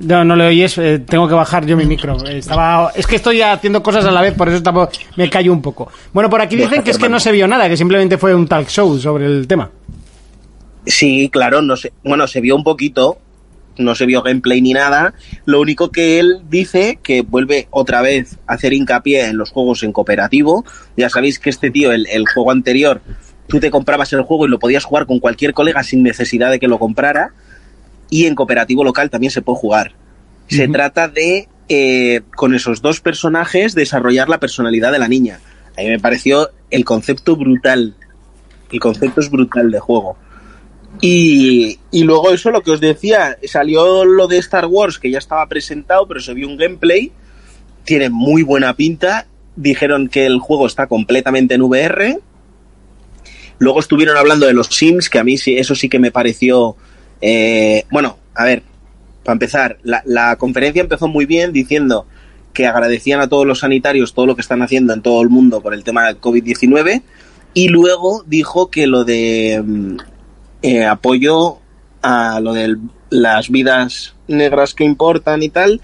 No, no le oyes, eh, tengo que bajar yo mi micro. Estaba, es que estoy haciendo cosas a la vez, por eso estaba- me callo un poco. Bueno, por aquí dicen que es que no se vio nada, que simplemente fue un talk show sobre el tema. Sí, claro, no sé. Bueno, se vio un poquito, no se vio gameplay ni nada. Lo único que él dice que vuelve otra vez a hacer hincapié en los juegos en cooperativo. Ya sabéis que este tío, el, el juego anterior, tú te comprabas el juego y lo podías jugar con cualquier colega sin necesidad de que lo comprara. Y en cooperativo local también se puede jugar. Se trata de, eh, con esos dos personajes, desarrollar la personalidad de la niña. A mí me pareció el concepto brutal. El concepto es brutal de juego. Y, y luego eso, lo que os decía, salió lo de Star Wars, que ya estaba presentado, pero se vio un gameplay. Tiene muy buena pinta. Dijeron que el juego está completamente en VR. Luego estuvieron hablando de los Sims, que a mí sí, eso sí que me pareció... eh, bueno, a ver, para empezar, la, la conferencia empezó muy bien diciendo que agradecían a todos los sanitarios todo lo que están haciendo en todo el mundo por el tema del COVID-19 y luego dijo que lo de mm, eh, apoyo a lo de las vidas negras que importan y tal,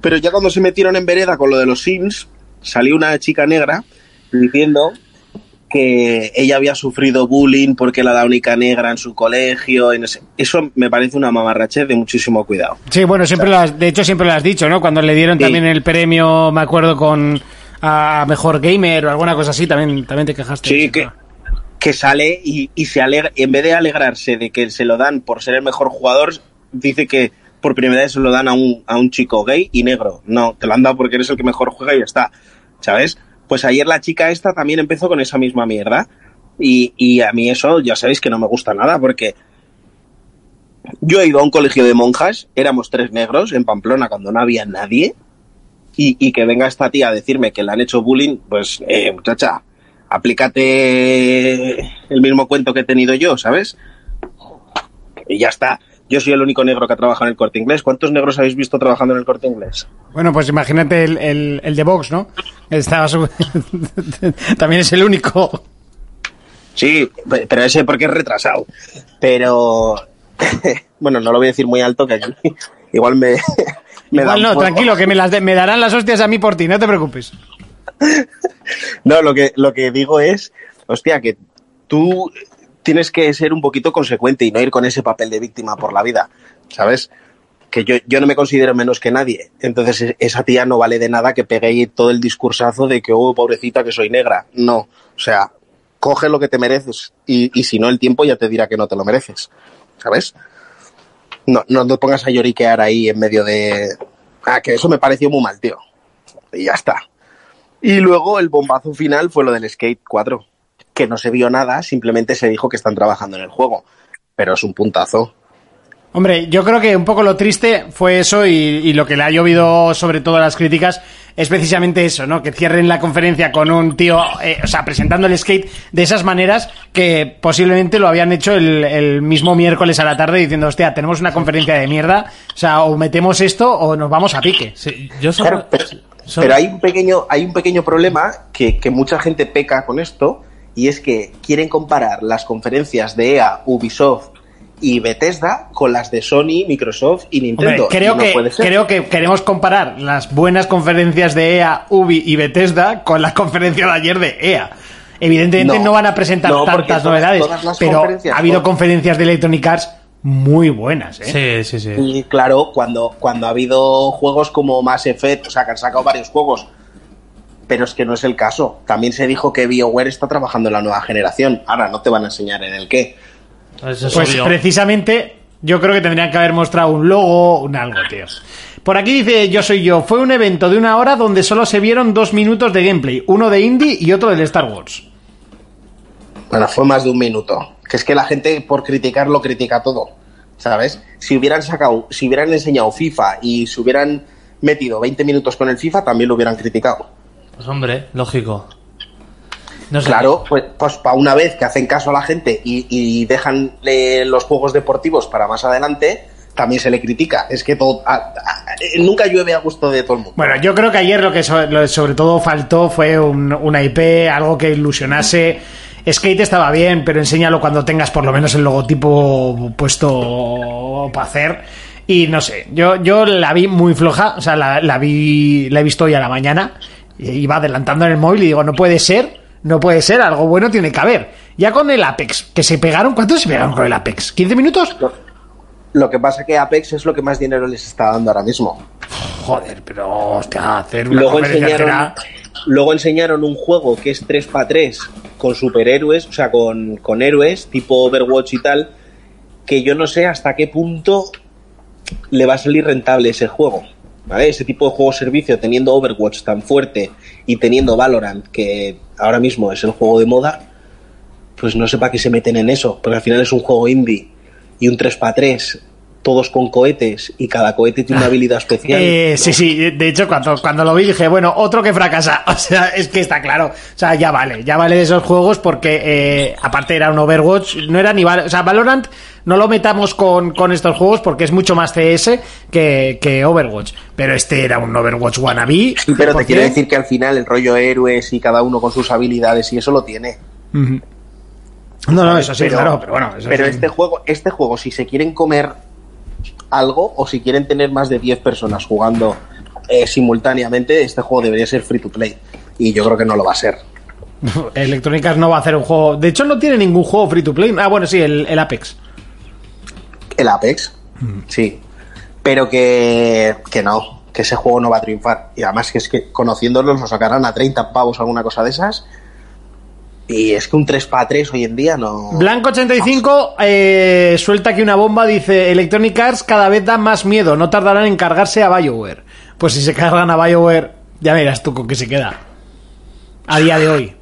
pero ya cuando se metieron en vereda con lo de los Sims, salió una chica negra diciendo que ella había sufrido bullying porque era la única negra en su colegio. y no sé. Eso me parece una mamarrachez de muchísimo cuidado. Sí, bueno, siempre lo has, de hecho siempre lo has dicho, ¿no? Cuando le dieron Sí. también el premio, me acuerdo con a Mejor Gamer o alguna cosa así, también, también te quejaste. Sí, que, que sale y, y se alegra, en vez de alegrarse de que se lo dan por ser el mejor jugador, dice que por primera vez se lo dan a un, a un chico gay y negro. No, te lo han dado porque eres el que mejor juega y ya está. ¿Sabes? Pues ayer la chica esta también empezó con esa misma mierda. Y, y a mí eso ya sabéis que no me gusta nada porque yo he ido a un colegio de monjas, éramos tres negros en Pamplona cuando no había nadie. Y, y que venga esta tía a decirme que le han hecho bullying, pues, eh, muchacha, aplícate el mismo cuento que he tenido yo, ¿sabes? Y ya está. Yo soy el único negro que ha trabajado en el corte inglés. ¿Cuántos negros habéis visto trabajando en el corte inglés? Bueno, pues imagínate el, el, el de Vox, ¿no? Estaba su- también es el único. Sí, pe- pero ese porque es retrasado. Pero bueno, no lo voy a decir muy alto que aquí igual me, me Igual no, tranquilo, que me, las de- me darán las hostias a mí por ti, no te preocupes. No, lo que, lo que digo es, hostia, que tú tienes que ser un poquito consecuente y no ir con ese papel de víctima por la vida, ¿sabes? Que yo, yo no me considero menos que nadie. Entonces, e- esa tía no vale de nada que pegue ahí todo el discursazo de que, oh, pobrecita, que soy negra. No. O sea, coge lo que te mereces y, y si no el tiempo ya te dirá que no te lo mereces, ¿sabes? No, no te pongas a lloriquear ahí en medio de... Ah, que eso me pareció muy mal, tío. Y ya está. Y luego el bombazo final fue lo del Skate 4, que no se vio nada, simplemente se dijo que están trabajando en el juego. Pero es un puntazo. Hombre, yo creo que un poco lo triste fue eso y, y lo que le ha llovido sobre todo a las críticas es precisamente eso, ¿no? Que cierren la conferencia con un tío, eh, o sea, presentando el skate de esas maneras que posiblemente lo habían hecho el, el mismo miércoles a la tarde diciendo, hostia, tenemos una conferencia de mierda, o sea, o metemos esto o nos vamos a pique. Sí, yo solo- Pero, hay un pequeño, hay un pequeño problema que, que mucha gente peca con esto, y es que quieren comparar las conferencias de EA, Ubisoft y Bethesda con las de Sony, Microsoft y Hombre, Nintendo. creo, Y no que, puede ser. creo que queremos comparar las buenas conferencias de EA, Ubi y Bethesda con la conferencia de ayer de EA. Evidentemente no, No. van a presentar No, tantas todas- novedades, todas pero ha habido conferencias de Electronic Arts muy buenas, ¿eh? Sí, sí, sí. Y claro, cuando, cuando ha habido juegos como Mass Effect, o sea, que han sacado varios juegos, pero es que no es el caso. También se dijo que BioWare está trabajando en la nueva generación. Ahora no te van a enseñar en el qué. Eso Pues obvio. precisamente yo creo que tendrían que haber mostrado un logo, un algo, tío. Por aquí dice Yo Soy Yo, fue un evento de una hora donde solo se vieron dos minutos de gameplay, uno de Indie y otro del Star Wars. Bueno, fue más de un minuto. Que es que la gente por criticar lo critica todo. ¿Sabes? Si hubieran sacado, si hubieran enseñado FIFA y se hubieran metido 20 minutos con el FIFA, también lo hubieran criticado. Pues hombre, lógico. No sé. Claro, pues, pues para una vez que hacen caso a la gente y, y dejan eh, los juegos deportivos para más adelante, también se le critica. Es que todo, a- a- nunca llueve a gusto de todo el mundo. Bueno, yo creo que ayer lo que so- lo- sobre todo faltó fue un, una IP, algo que ilusionase. Skate estaba bien, pero enséñalo cuando tengas por lo menos el logotipo puesto para hacer. Y no sé, yo, yo la vi muy floja, o sea, la, la vi, la he visto hoy a la mañana, y iba adelantando en el móvil y digo, no puede ser, no puede ser, algo bueno tiene que haber. Ya con el Apex, que se pegaron, ¿cuánto se pegaron con el Apex? ¿15 minutos? Lo, lo que pasa que Apex es lo que más dinero les está dando ahora mismo. Joder, pero hostia, hacer una Luego enseñaron, luego enseñaron un juego que es 3 para 3 con superhéroes, o sea, con, con héroes tipo Overwatch y tal, que yo no sé hasta qué punto le va a salir rentable ese juego. ¿Vale? Ese tipo de juego servicio, teniendo Overwatch tan fuerte y teniendo Valorant, que ahora mismo es el juego de moda, pues no sé para qué se meten en eso, porque al final es un juego indie y un 3 para 3 todos con cohetes y cada cohete tiene una habilidad especial. Eh, sí, sí, de hecho cuando, cuando lo vi dije, bueno, otro que fracasa, o sea, es que está claro, o sea, ya vale, ya vale de esos juegos porque eh, aparte era un Overwatch, no era ni Val o sea, Valorant no lo metamos con, con estos juegos porque es mucho más CS que, que Overwatch, pero este era un Overwatch wannabe. Sí, pero te 100%. quiero decir que al final el rollo héroes y cada uno con sus habilidades y eso lo tiene. No, no, eso sí, Pero- claro, pero bueno, eso Pero sí. este juego, este juego, si se quieren comer algo o si quieren tener más de 10 personas jugando eh, simultáneamente, este juego debería ser free to play. Y yo creo que no lo va a ser. Electronic Arts no va a hacer un juego, de hecho no tiene ningún juego free to play, ah, bueno, sí, el, el Apex. El Apex, sí. Pero que, que no, que ese juego no va a triunfar. Y además que es que conociéndolos lo sacarán a 30 pavos alguna cosa de esas. Y es que un 3 para 3 hoy en día no... Blanco 85 eh, suelta aquí una bomba, dice Electronic Arts cada vez da más miedo, no tardarán en cargarse a BioWare. Pues si se cargan a BioWare, ya verás tú con qué se queda. A día de hoy.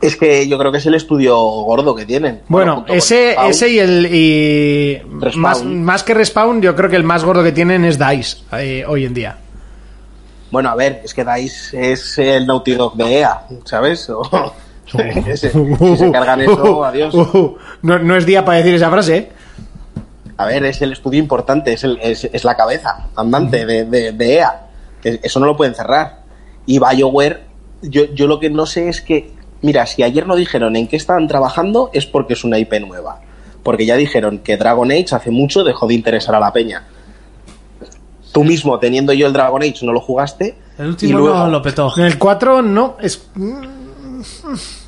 Es que yo creo que es el estudio gordo que tienen. Bueno, ese, ese y el y más, más que Respawn, yo creo que el más gordo que tienen es DICE eh, hoy en día. Bueno, a ver, es que DICE es el Naughty Dog de EA, ¿sabes? O- si se cargan eso, adiós. Uh, no, no es día para decir esa frase, ¿eh? A ver, es el estudio importante, es, el- es, es la cabeza andante de, de- de EA. Es- Eso no lo pueden cerrar. Y BioWare, yo, yo lo que no sé es que, mira, si ayer no dijeron en qué estaban trabajando, es porque es una IP nueva. Porque ya dijeron que Dragon Age hace mucho dejó de interesar a la peña. Tú mismo, teniendo yo el Dragon Age, no lo jugaste. El y último luego- no lo petó. En el 4 no, es...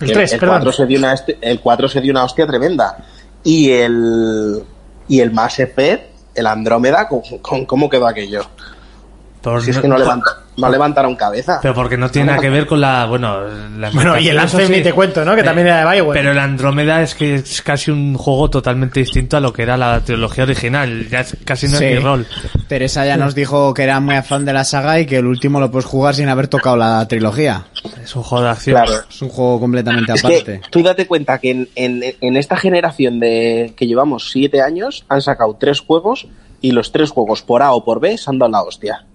El Que 3, el perdón. 4 se dio una el 4 se dio una hostia tremenda y el y el Mass Effect el Andrómeda con- cómo quedó aquello Por si es no- que no, levanta- no levantaron cabeza. Pero porque no tiene nada que ver con la. Bueno, la Bueno, y el Anthem sí. ni te cuento, ¿no? Que Eh, también era de Bioware. Pero el Andrómeda es que es casi un juego totalmente distinto a lo que era la trilogía original. Ya es, casi no Sí. es ni rol. Teresa ya nos dijo que era muy afán de la saga y que el último lo puedes jugar sin haber tocado la trilogía. Es un juego de acción. Claro. Es un juego completamente Es aparte. que tú date cuenta que en, en- en esta generación de que llevamos siete años han sacado tres juegos y los tres juegos por A o por B se han dado la hostia.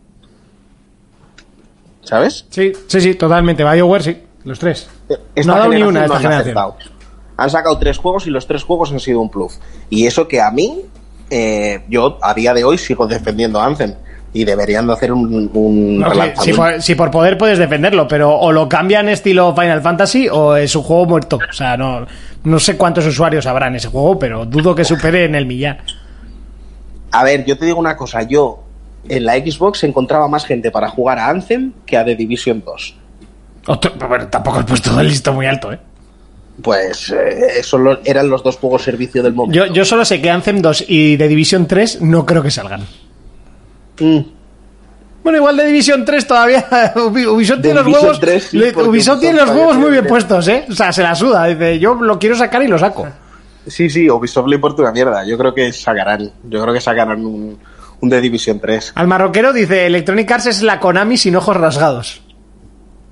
¿Sabes? Sí, sí, sí, totalmente. BioWare, sí. Los tres. Esta no ha dado ni una esta han generación. acertado. Han sacado tres juegos y los tres juegos han sido un plus. Y eso que a mí, eh, yo a día de hoy sigo defendiendo Anthem. Y deberían de hacer un, un No, que si, relanzamiento. por, si por poder puedes defenderlo, pero o lo cambian estilo Final Fantasy o es un juego muerto. O sea, no, no sé cuántos usuarios habrá en ese juego, pero dudo que supere en el millar. A ver, yo te digo una cosa, yo en la Xbox encontraba más gente para jugar a Anthem que a The Division 2. Otro- bueno, tampoco he puesto el listo muy alto, ¿eh? Pues eh, esos eran los dos juegos servicio del momento. Yo, yo solo sé que Anthem 2 y The Division 3 no creo que salgan. Mm, Bueno, igual de Division 3 todavía Ubi- Ubisoft tiene los Division huevos 3 sí, le- porque Ubisoft tiene los huevos muy bien puestos, ¿eh? O sea, se la suda, dice, yo lo quiero sacar y lo saco. Sí, sí, Ubisoft le importa una mierda. Yo creo que sacarán, yo creo que sacarán un, un The Division 3. Al marroquero dice, Electronic Arts es la Konami sin ojos rasgados.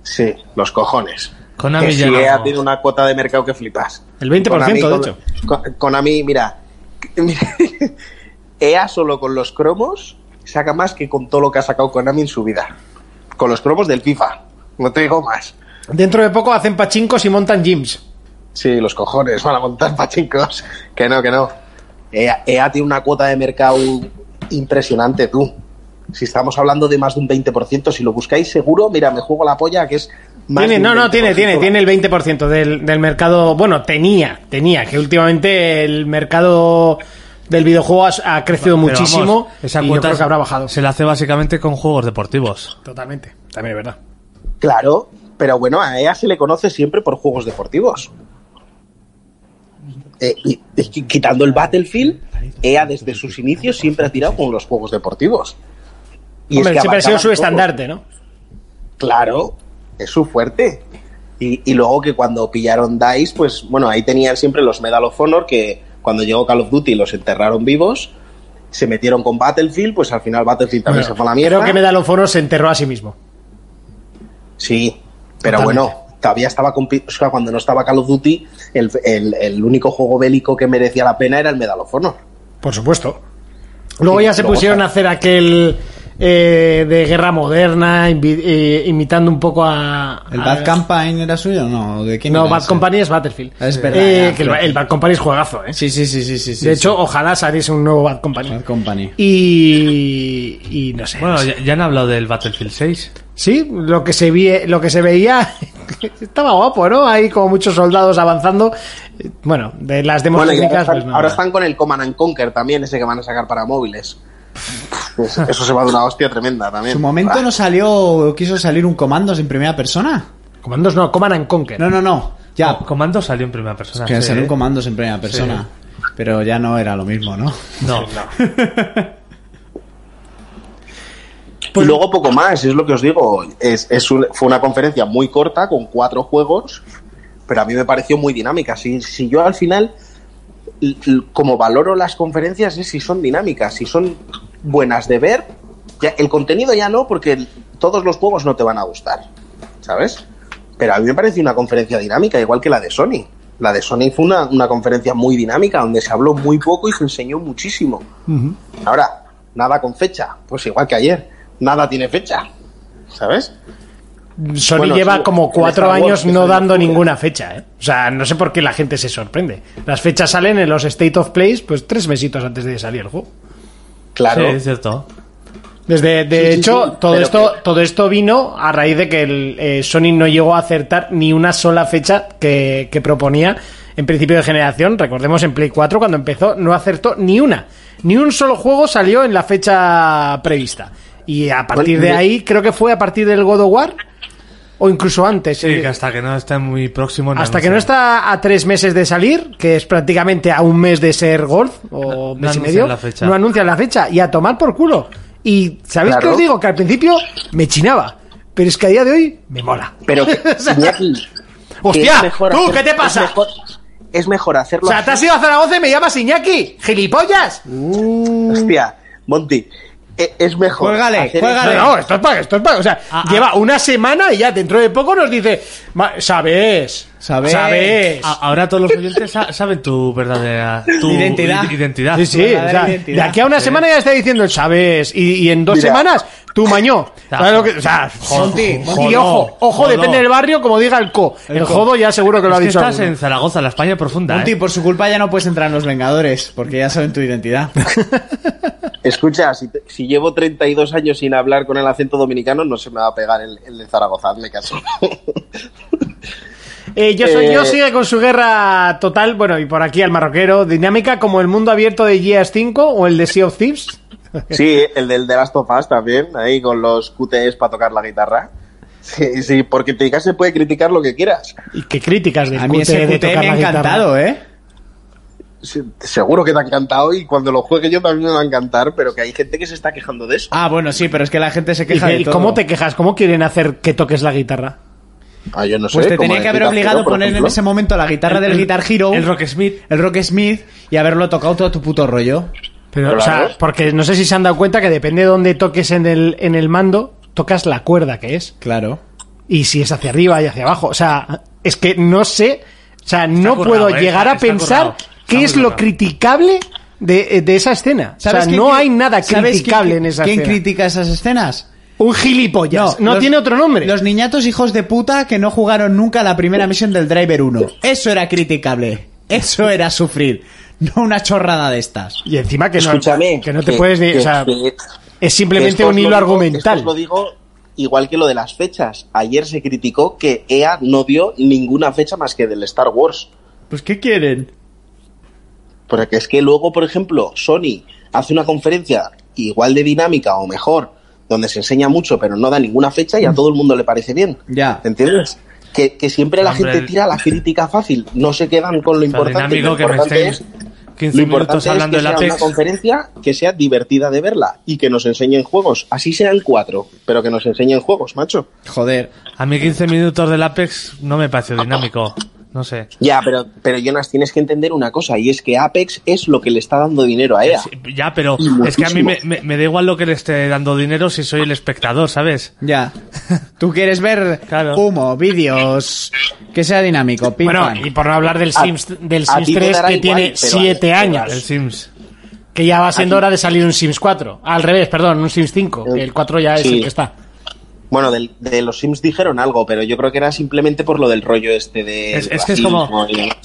Sí, los cojones. Konami que ya sí no. ha tenido una cuota de mercado que flipas. El 20%, de Konami hecho. con- Konami, mira, EA solo con los cromos saca más que con todo lo que ha sacado Konami en su vida. Con los cromos del FIFA. No te digo más. Dentro de poco hacen pachincos y montan gyms. Sí, los cojones van a montar pachincos. Que no, que no. EA, EA tiene una cuota de mercado impresionante, tú. Si estamos hablando de más de un 20%, si lo buscáis seguro, mira, me juego la polla, que es más Tiene, de no, un no, tiene, 20%. tiene, tiene el 20% del, del mercado. Bueno, tenía, tenía, que últimamente el mercado del videojuego ha, ha crecido Pero muchísimo. vamos, esa y yo cuota creo que habrá bajado. Se la hace básicamente con juegos deportivos. Totalmente, también es verdad. Claro, pero bueno, a EA se le conoce siempre por juegos deportivos. Eh, y, quitando el Battlefield, EA desde sus inicios siempre ha tirado con los juegos deportivos. Y es que siempre ha sido su estandarte, ¿no? Claro, es su fuerte. Y, y luego que cuando pillaron DICE, pues bueno, ahí tenían siempre los Medal of Honor que cuando llegó Call of Duty los enterraron vivos, se metieron con Battlefield, pues al final Battlefield también Bueno, se fue a la mierda. Creo que Medal of Honor se enterró a sí mismo. Sí, pero Totalmente. bueno, todavía estaba o sea, cuando no estaba Call of Duty, el, el- el único juego bélico que merecía la pena era el Medal of Honor. Por supuesto. Luego Sí, ya se pusieron está. a hacer aquel eh, de guerra moderna, invi- eh, imitando un poco a. ¿El a- Bad Campaign era suyo? No, ¿de quién No, era Bad ese? Company es Battlefield. Es verdad, Eh, ya, que el, Bad Company es juegazo, ¿eh? Sí, sí, sí, sí, sí. sí, de sí. hecho, ojalá saliese un nuevo Bad Company. Bad Company. Y, y no sé. Bueno, no sé. ya, ya han hablado del Battlefield 6. Sí, lo que se vi- lo que se veía estaba guapo, ¿no? Hay como muchos soldados avanzando. Bueno, de las demos Bueno, ahora técnicas, están, pues nada. ahora están con el Command and Conquer también, ese que van a sacar para móviles. Pues eso se va de una hostia tremenda ¿En también. su momento Ah, no salió, quiso salir un Comandos en primera persona? Comandos no, Command and Conquer. No, no, no. Ya, Comando salió en primera persona. que sí, salió un Comandos en primera persona. Pero ya no era lo mismo, ¿no? No, y luego poco más, es lo que os digo. Es, es un- fue una conferencia muy corta, con cuatro juegos, pero a mí me pareció muy dinámica. Si, si yo al final, como valoro las conferencias, es si son dinámicas, si son buenas de ver. Ya, el contenido ya no, porque todos los juegos no te van a gustar, ¿sabes? Pero a mí me pareció una conferencia dinámica, igual que la de Sony. La de Sony fue una, una conferencia muy dinámica, donde se habló muy poco y se enseñó muchísimo. Ahora, nada con fecha, pues igual que ayer, nada tiene fecha, ¿sabes? Sony Bueno, lleva sí, como cuatro años no dando ninguna fecha, ¿eh? O sea, no sé por qué la gente se sorprende. Las fechas salen en los State of Plays, pues tres mesitos antes de salir el juego. Claro. sí, es cierto. Desde, de Sí, hecho, sí, todo esto, que- todo esto vino a raíz de que el, eh, Sony no llegó a acertar ni una sola fecha que, que proponía en principio de generación. Recordemos en Play 4 cuando empezó, no acertó ni una. Ni un solo juego salió en la fecha prevista. Y a partir de ahí, creo que fue a partir del God of War, o incluso antes. Sí, eh, que hasta que no esté muy próximo. hasta que no está a tres meses de salir, que es prácticamente a un mes de ser Gold, o No- no mes y medio, la fecha. no anuncian la fecha. Y a tomar por culo. Y ¿sabéis qué Claro. os digo? Que al principio me chinaba, pero es que a día de hoy me mola. Pero, O sea, Iñaki, que ¡Hostia! mejor ¿Tú hacer- qué te pasa? Es mejor, es mejor hacerlo O sea, te has ido a Zaragoza y me llamas Iñaki. ¡Gilipollas! Hostia, Monty, es mejor. Juégale, juégale. No, no, esto es para, esto es para, o sea, Ah, lleva una semana y ya dentro de poco nos dice, "Ma- ¿sabes? Sabes. Ahora todos los oyentes sa- saben tu verdadera tu Identidad. identidad. Sí, sí, verdadera o sea, identidad. de aquí a una semana ya está diciendo sabes y, y en dos Mira. semanas tú mañó. Ya, ¿Sabes lo que- o sea, Monty, y Monty. ojo, ojo, Jodo. depende del barrio, como diga el co. El, co. jodo ya seguro que lo Es ha que dicho. estás alguno. en Zaragoza, la España profunda. Monty, ¿eh? por su culpa ya no puedes entrar en los Vengadores, porque ya saben tu identidad. Escucha, si, te- si llevo 32 años sin hablar con el acento dominicano, no se me va a pegar el, el de Zaragoza, hazme caso. Eh, yo soy Eh, yo sigue con su guerra total, bueno, y por aquí al marroquero, dinámica como el mundo abierto de Gears 5 o el de Sea of Thieves. Sí, el del de Last of Us también, ahí con los QTEs para tocar la guitarra. Sí, sí, porque te digas se puede criticar lo que quieras. Y qué críticas del A mí ese de tocar me ha encantado, ¿eh? Sí, Seguro que te ha encantado y cuando lo juegue yo también me va a encantar, pero que hay gente que se está quejando de eso. Ah, bueno, sí, pero es que la gente se ¿Y, queja qué- de y todo. cómo te quejas? ¿Cómo quieren hacer que toques la guitarra? Ah, yo no sé. Pues te tenía en que haber obligado a poner en ese momento la guitarra del Guitar Hero, El Rock Smith. el Rock Smith, y haberlo tocado todo tu puto rollo. Pero, o sea, porque no sé si se han dado cuenta que depende de dónde toques en el, en el mando, tocas la cuerda que es. Claro. Y si es hacia arriba y hacia abajo. O sea, es que no sé. O sea, no currado, puedo eh, llegar está- a pensar qué es lo criticable de, de esa escena. O sea, quién no hay nada ¿sabes quién criticable cri- en esa ¿Quién escena. critica esas escenas? Un gilipollas. No, los- tiene otro nombre. Los niñatos hijos de puta que no jugaron nunca la primera misión del Driver 1. Eso era criticable. Eso era sufrir. No una chorrada de estas. Y encima que no, Escúchame. que no te puedes que- o sea, que- es simplemente un lo hilo digo- argumental. esto os lo digo igual que lo de las fechas. Ayer se criticó que EA no dio ninguna fecha más que del Star Wars. Pues ¿qué quieren? Porque es que luego, por ejemplo, Sony hace una conferencia igual de dinámica o mejor, donde se enseña mucho pero no da ninguna fecha y a todo el mundo le parece bien. Ya. ¿Entiendes? Que, que siempre la Hombre, gente tira la crítica fácil, no se quedan con lo importante. dinámico Lo que me importante es, estén 15 lo minutos importante es hablando que del sea una Apex. conferencia que sea divertida de verla y que nos enseñen juegos. Así sean cuatro, pero que nos enseñen juegos, macho. Joder. A mí 15 minutos del Apex no me pareció dinámico. No sé. Ya, pero, pero Jonas, tienes que entender una cosa, y es que Apex es lo que le está dando dinero a EA. Sí, ya, pero Y es que a mí me, me- me da igual lo que le esté dando dinero si soy el espectador, ¿sabes? Ya. Tú quieres ver Claro. humo, vídeos, que sea dinámico. pim, Bueno, y por no hablar del A- Sims, del Sims ti te 3 dará que igual, tiene pero a- 7 pero años. El Sims. Que ya va siendo hora de salir un Sims 4. Al revés, perdón, un Sims 5. que el 4 ya es Sí. el que está. Bueno, del- de, los Sims dijeron algo, pero yo creo que era simplemente por lo del rollo este de. Es, es que es como,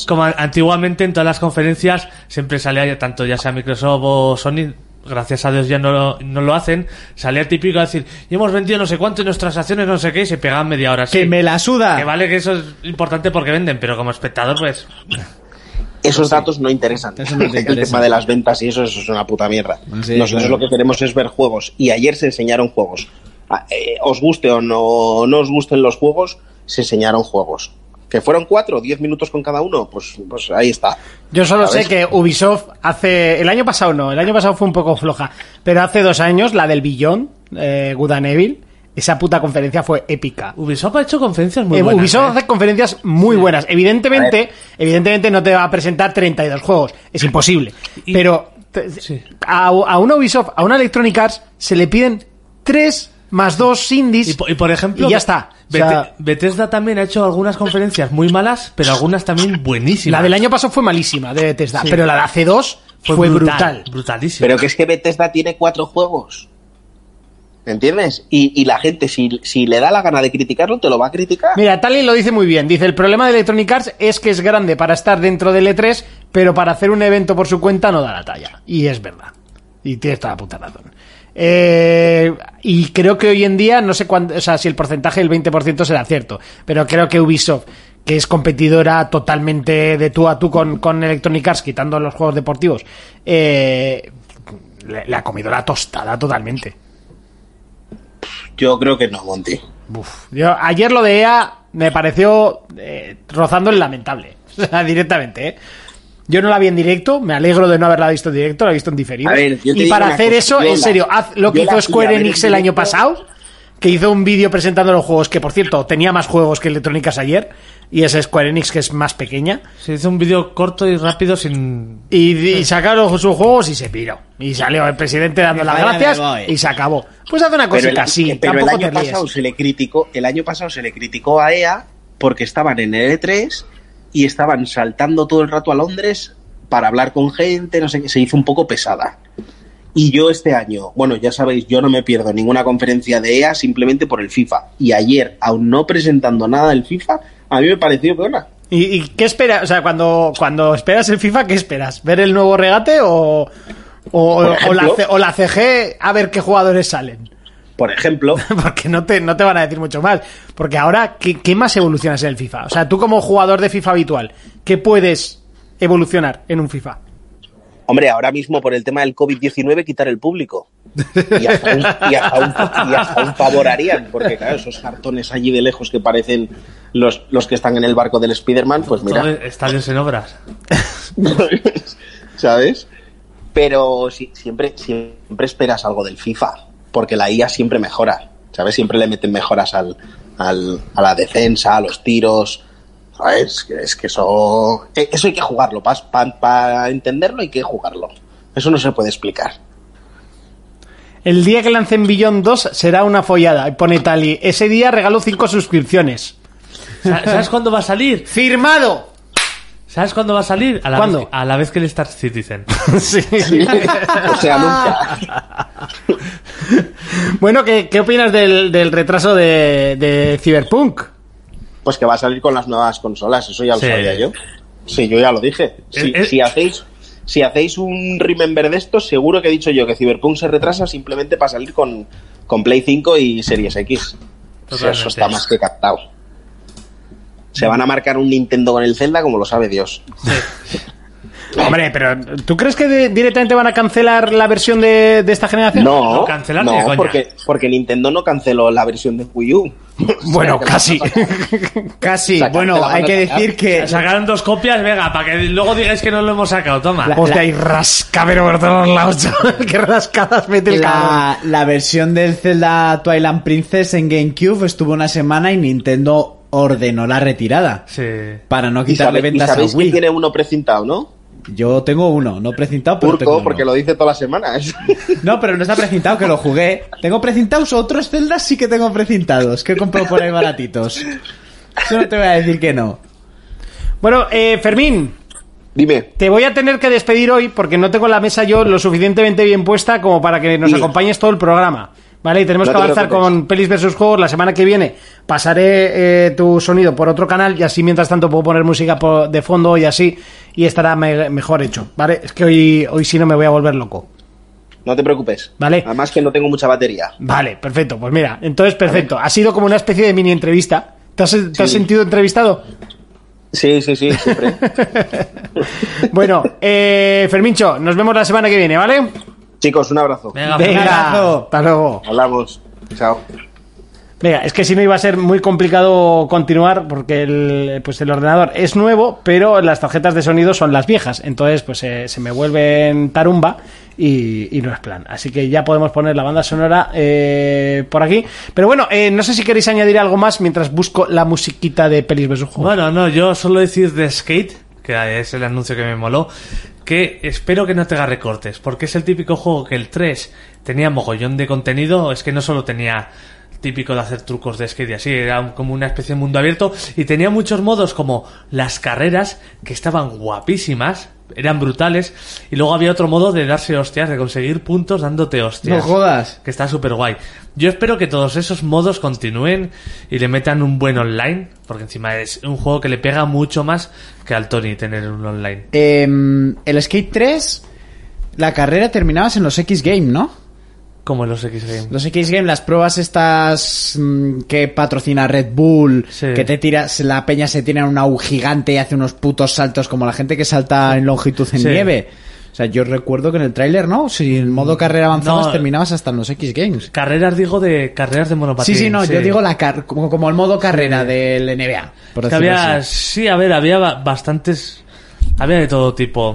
como antiguamente en todas las conferencias siempre salía tanto ya sea Microsoft o Sony, gracias a Dios ya no, lo- no lo hacen, salía típico a decir, y hemos vendido no sé cuánto y nuestras acciones no sé qué y se pegaban media hora así. Que me la suda. Que vale que eso es importante porque venden, pero como espectador pues... Esos datos no interesan. Eso no el tema de las ventas y eso, eso es una puta mierda. Sí, Nosotros claro. lo que queremos es ver juegos. Y ayer se enseñaron juegos. Ah, eh, os guste o no, no os gusten los juegos, se enseñaron juegos. Que fueron cuatro, diez minutos con cada uno, pues, pues ahí está. Yo solo sé que Ubisoft hace. El año pasado no, el año pasado fue un poco floja. Pero hace dos años, la del Billón, eh, Good and Evil, esa puta conferencia fue épica. Ubisoft ha hecho conferencias muy Eh, buenas. Ubisoft ¿eh? hace conferencias muy buenas. Evidentemente, evidentemente no te va a presentar 32 juegos. Es imposible. Y- Pero te- Sí. a, a una Ubisoft, a una Electronic Arts, se le piden 3 más 2 indies. Y, po- y por ejemplo, y ya está. O Bete- sea, Bethesda también ha hecho algunas conferencias muy malas, pero algunas también buenísimas. la del año pasado fue malísima de Bethesda, Sí. pero la de hace dos fue, brutal. Brutalísima. Pero que es que Bethesda tiene cuatro juegos. ¿Entiendes? Y, y la gente, si, si le da la gana de criticarlo, te lo va a criticar. Mira, Tali lo dice muy bien. Dice, el problema de Electronic Arts es que es grande para estar dentro del E3, pero para hacer un evento por su cuenta no da la talla. Y es verdad. Y tienes toda la puta razón. Eh, y creo que hoy en día, no sé cuánto, o sea, si el porcentaje del 20% será cierto, pero creo que Ubisoft, que es competidora totalmente de tú a tú con, con Electronic Arts, quitando los juegos deportivos, eh, le, le ha comido la tostada totalmente. Yo creo que no, Monty. Uf, yo, ayer lo de EA me pareció eh, rozando el lamentable. Directamente, ¿eh? Yo no la vi en directo, me alegro de no haberla visto en directo, la he visto en diferido. A ver, yo te y para hacer cosa, eso, en la- serio, haz lo que hizo Square Enix el año pasado, que hizo un vídeo presentando los juegos, que por cierto, tenía más juegos que Electrónicas ayer, y es Square Enix que es más pequeña. Se hizo un vídeo corto y rápido sin... Y, y sacaron sus juegos y se piró. Y salió el presidente dando las gracias y se acabó. Pues haz una cosita así, pero el tampoco año te pasado se le criticó, el año pasado se le criticó a EA porque estaban en el E3 y estaban saltando todo el rato a Londres para hablar con gente, no sé qué, se hizo un poco pesada. Y yo este año, bueno, ya sabéis, yo no me pierdo ninguna conferencia de EA simplemente por el FIFA. Y ayer, aún no presentando nada del FIFA, a mí me pareció buena. ¿Y, y qué esperas? O sea, cuando, cuando esperas el FIFA, ¿qué esperas? ¿Ver el nuevo regate o, o, la, o la CG a ver qué jugadores salen? Por ejemplo, Porque no te, no te van a decir mucho más. Porque ahora, ¿qué, qué más evolucionas en el FIFA? O sea, tú como jugador de FIFA habitual, ¿qué puedes evolucionar en un FIFA? Hombre, ahora mismo por el tema del COVID-19 quitar el público. Y hasta, un, y, hasta un, y hasta un favor harían, porque claro, esos cartones allí de lejos que parecen los, los que están en el barco del Spider-Man, pues mira, estadios en obras. ¿sabes? Pero sí, siempre, siempre esperas algo del FIFA, porque la IA siempre mejora, ¿sabes? Siempre le meten mejoras al, al- a la defensa, a los tiros, ¿sabes? Que Es que eso, eh, eso hay que jugarlo, para entenderlo hay que jugarlo. Eso no se puede explicar. El día que lancen Beyond 2 será una follada. Y pone Tali, ese día regalo 5 suscripciones. Sa- ¿Sabes cuándo va a salir? ¡Firmado! ¿Sabes cuándo va a salir? A la, ¿Cuándo? Vez, a la vez que el Star Citizen. sí. O sea, nunca. Bueno, ¿qué, qué opinas del, del retraso de, de Cyberpunk? Pues que va a salir con las nuevas consolas, eso ya lo Sí. sabía yo. Sí, yo ya lo dije. Si, Eh, eh. si hacéis si hacéis un remember de esto, seguro que he dicho yo que Cyberpunk se retrasa simplemente para salir con, con Play 5 y Series X. O sea, eso está más que captado. Se van a marcar un Nintendo con el Zelda como lo sabe Dios. Hombre, pero ¿tú crees que de- directamente van a cancelar la versión de, de esta generación? No, No, cancelar no coña. porque, porque Nintendo no canceló la versión de Wii U. Bueno, O sea, que casi. Casi. Saca- bueno, la hay que decir que Sacaron dos copias, venga, para que luego digáis que no lo hemos sacado. Toma. Hostia, y rasca, pero por todos lados, chaval. Qué rascadas mete el cabrón. la, la versión del Zelda Twilight Princess en GameCube estuvo una semana y Nintendo ordenó la retirada. Sí. Para no Y, quitarle sabe- y ventas a sabéis que Wii. tiene uno precintado, ¿no? Yo tengo uno, no precintado, pero tengo Urco, uno. porque lo dice todas las semanas. No, pero no está precintado, que lo jugué. Tengo precintados otros Zeldas sí que tengo precintados, que he comprado por ahí baratitos. Yo no te voy a decir que no. Bueno, eh, Fermín, Dime. te voy a tener que despedir hoy porque no tengo la mesa yo lo suficientemente bien puesta como para que nos acompañes todo el programa. ¿Vale? Y tenemos No que te avanzar preocupes. con pelis versus juegos. La semana que viene pasaré eh, tu sonido por otro canal y así mientras tanto puedo poner música po- de fondo y así y estará me- mejor hecho. ¿Vale? Es que hoy, hoy sí no me voy a volver loco. No te preocupes. Vale. Además que no tengo mucha batería. Vale, perfecto. Pues mira, entonces perfecto. Ha sido como una especie de mini entrevista. ¿Te has, te has sentido entrevistado? Sí, sí, sí, siempre. Bueno, eh, Fermincho, nos vemos la semana que viene, ¿vale? Chicos, un abrazo. Venga, Venga, abrazo. hasta luego. Hablamos. Chao. Venga, es que si no iba a ser muy complicado continuar porque el, pues el ordenador es nuevo, pero las tarjetas de sonido son las viejas. Entonces, pues eh, se me vuelven tarumba y, y no es plan. Así que ya podemos poner la banda sonora eh, por aquí. Pero bueno, eh, no sé si queréis añadir algo más mientras busco la musiquita de Pelis vs. Bueno, no, yo solo decir de Skate, es el anuncio que me moló, que espero que no tenga recortes, porque es el típico juego que el 3 tenía mogollón de contenido, es que no solo tenía típico de hacer trucos de skate y así, era un- como una especie de mundo abierto y tenía muchos modos como las carreras que estaban guapísimas, eran brutales y luego había otro modo de darse hostias, de conseguir puntos dándote hostias. No jodas. Que está súper guay. Yo espero que todos esos modos continúen y le metan un buen online, porque encima es un juego que le pega mucho más que al Tony tener un online. Em, el Skate 3, la carrera terminabas en los X Game, ¿no? Como en los X Games. Los X Game, las pruebas estas mm, que patrocina Red Bull, Sí. que te tiras, la peña se tira en una U gigante y hace unos putos saltos como la gente que salta en longitud en Sí. nieve. O sea, yo recuerdo que en el tráiler, ¿no? Si en modo carrera avanzabas, No. terminabas hasta en los X Games. Carreras, digo, de carreras de monopatín. Sí, sí, no, yo digo la car como, como el modo carrera del NBA. Por Que decirlo había, así. sí, a ver, había ba- bastantes Había de todo tipo.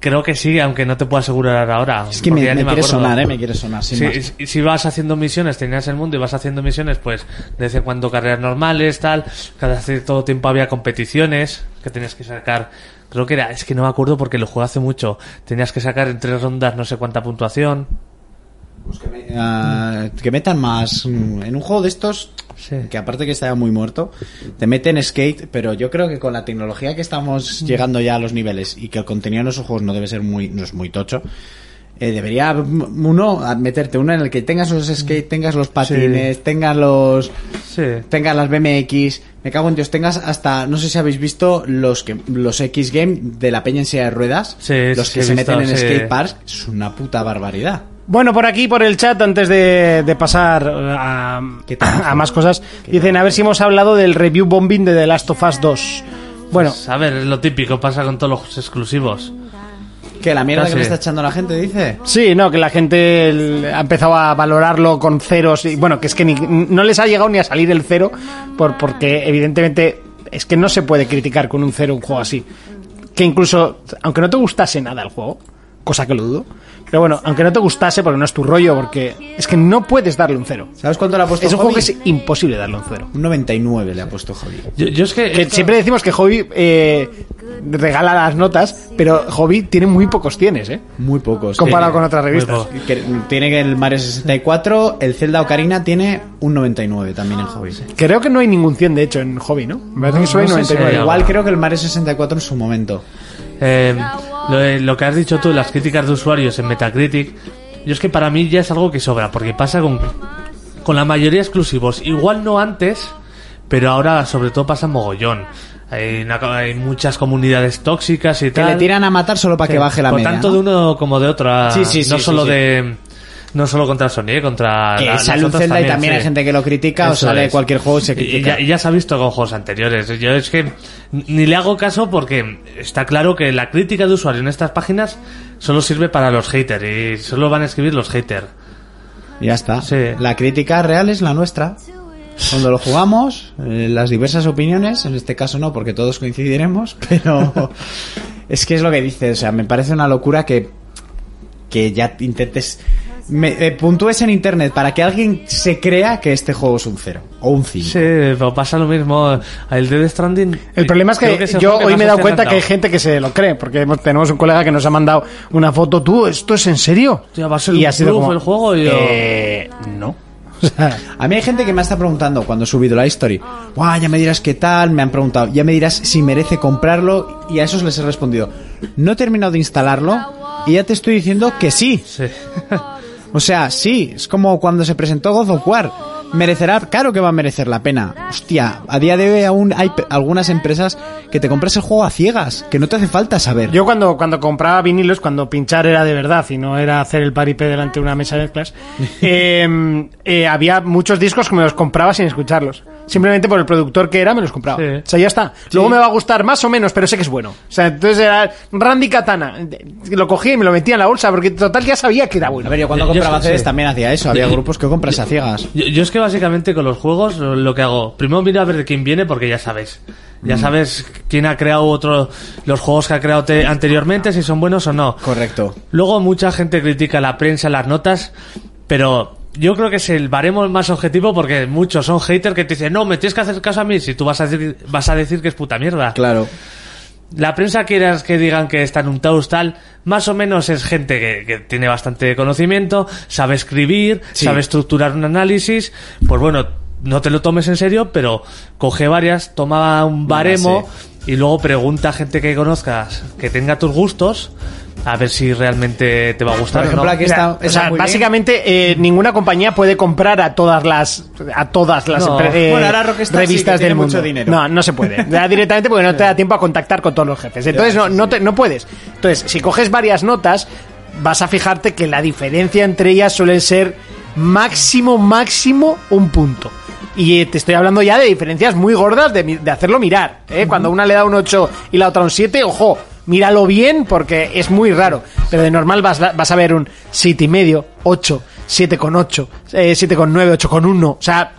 Creo que sí, aunque no te puedo asegurar ahora. Es que me, me ni quiere acuerdo. sonar, ¿eh? Me quiere sonar, sin Sí, más. y si vas haciendo misiones, tenías el mundo y vas haciendo misiones, pues de vez en cuando carreras normales, tal. Cada cierto tiempo había competiciones que tenías que sacar. Creo que era, es que no me acuerdo porque lo jugué hace mucho. Tenías que sacar en tres rondas no sé cuánta puntuación. Ah, que metan más mm, en un juego de estos Sí. que aparte que estaba muy muerto te meten skate pero yo creo que con la tecnología que estamos llegando ya a los niveles y que el contenido en esos juegos no debe ser muy no es muy tocho eh, debería mm, uno meterte uno en el que tengas los skate tengas los patines tengas los Sí. tengas las BMX me cago en Dios tengas hasta no sé si habéis visto los que los X Game de la peña en silla de ruedas Sí, los sí, que se visto, meten en sí. skate parks es una puta barbaridad Bueno, por aquí, por el chat, antes de, de pasar eh, a, a más cosas, dicen a ver si hemos hablado del review bombing de The Last of Us 2. Bueno, Pues, a ver, es lo típico, pasa con todos los exclusivos. que la mierda Casi. que me está echando la gente dice sí, no, que la gente el- ha empezado a valorarlo con ceros y bueno, que es que ni- no les ha llegado ni a salir el cero por, porque evidentemente es que no se puede criticar con un cero un juego así. Que incluso, aunque no te gustase nada el juego, cosa que lo dudo, pero bueno, aunque no te gustase porque no es tu rollo, porque es que no puedes darle un cero. ¿Sabes cuánto le ha puesto Es un juego que es imposible darle un cero. Un 99 le ha puesto Hobby. Yo, yo es que. Que esto- siempre decimos que Hobby eh, regala las notas, pero Hobby tiene muy pocos tienes, ¿eh? Muy pocos. Comparado Eh, con otras revistas. poco. que tiene que el Mario 64, el Zelda Ocarina tiene un 99 también en Hobby. Creo que no hay ningún 100, de hecho, en Hobby, ¿no? Me parece que solo hay no sé si 99. hay Igual creo que el Mario 64 en su momento. Eh, lo, lo que has dicho tú, las críticas de usuarios en Metacritic, yo es que para mí ya es algo que sobra, porque pasa con, con la mayoría de exclusivos. Igual no antes, pero ahora sobre todo pasa mogollón. Hay, una- hay muchas comunidades tóxicas y Que tal. le tiran a matar solo para que baje la media. tanto ¿no? de uno como de otro. ah, Sí, sí, sí, no solo de. No solo contra Sony, eh, contra. Que la- sale un Zelda y también sí. hay gente que lo critica o sale es. cualquier juego y se Y critica. ya, y ya se ha visto con juegos anteriores. Yo es que ni le hago caso porque está claro que la crítica de usuario en estas páginas solo sirve para los haters y solo van a escribir los haters. Y ya está. Sí. La crítica real es la nuestra. Cuando lo jugamos, eh, las diversas opiniones, en este caso no, porque todos coincidiremos, pero es que es lo que dices, o sea, me parece una locura que, que ya intentes... Me, eh, puntúes en internet para que alguien se crea que este juego es un cero o un 5. Sí, pero pasa lo mismo. El Dead Stranding. El problema es que, el yo hoy me he dado cuenta que hay gente que se lo cree, porque hemos- tenemos un colega que nos ha mandado una foto, tú, ¿esto es en serio? Hostia, va a ser y un ha sido como, el juego y yo- eh, no. O sea, A mí hay gente que me está preguntando cuando he subido la history, Guau, ya me dirás qué tal, me han preguntado, ya me dirás si merece comprarlo y a esos les he respondido, no he terminado de instalarlo y ya te estoy diciendo que sí. Sí. O sea, sí, es como cuando se presentó God of War. Merecerá, claro que va a merecer la pena. Hostia, a día de hoy aún hay algunas empresas que te compras el juego a ciegas, que no te hace falta saber. Yo cuando, cuando compraba vinilos, cuando pinchar era de verdad y no era hacer el paripé delante de una mesa de mezclas, eh, eh, había muchos discos que me los compraba sin escucharlos. Simplemente por el productor que era, me los compraba. Sí. O sea, ya está. Luego me va a gustar más o menos, pero sé que es bueno. O sea, entonces era Randy Katana. Lo cogía y me lo metía en la bolsa, porque total ya sabía que era bueno. A ver, yo cuando Yo- yo compraba sí. CDs también hacía eso, había Yo- grupos que compras a ciegas. Yo, yo es que básicamente con los juegos lo lo que hago, primero miro a ver de quién viene porque ya sabes. Ya Mm. sabes quién ha creado otro, los juegos que ha creado te- anteriormente, si son buenos o no. Correcto. Luego mucha gente critica la prensa, las notas, pero yo creo que es el baremo más objetivo porque muchos son haters que te dicen, no, me tienes que hacer caso a mí si tú vas a decir, vas a decir que es puta mierda. Claro. La prensa quieras que digan que está en un taus tal, más o menos es gente que, que tiene bastante conocimiento, sabe escribir, Sí. sabe estructurar un análisis, pues bueno, no te lo tomes en serio, pero coge varias, toma un baremo y luego pregunta a gente que conozcas, que tenga tus gustos, a ver si realmente te va a gustar Por o ejemplo, no. aquí está, o sea, muy bien. básicamente eh, ninguna compañía puede comprar a todas las a todas las No. eh, Bueno, ahora Rockstar sí, revistas del mundo. mucho dinero. No, no se puede. Ya directamente porque no te da tiempo a contactar con todos los jefes. Entonces no, no, te- no puedes. Entonces, si coges varias notas, vas a fijarte que la diferencia entre ellas suele ser máximo, máximo un punto. Y eh, te estoy hablando ya de diferencias muy gordas de hacerlo mirar. ¿eh? Cuando una le da un 8 y la otra un 7, ojo, míralo bien porque es muy raro. Pero de normal vas, vas a ver un 7 y medio, 8, 7 con 8, eh, 7 con 9, 8 con 1. O sea,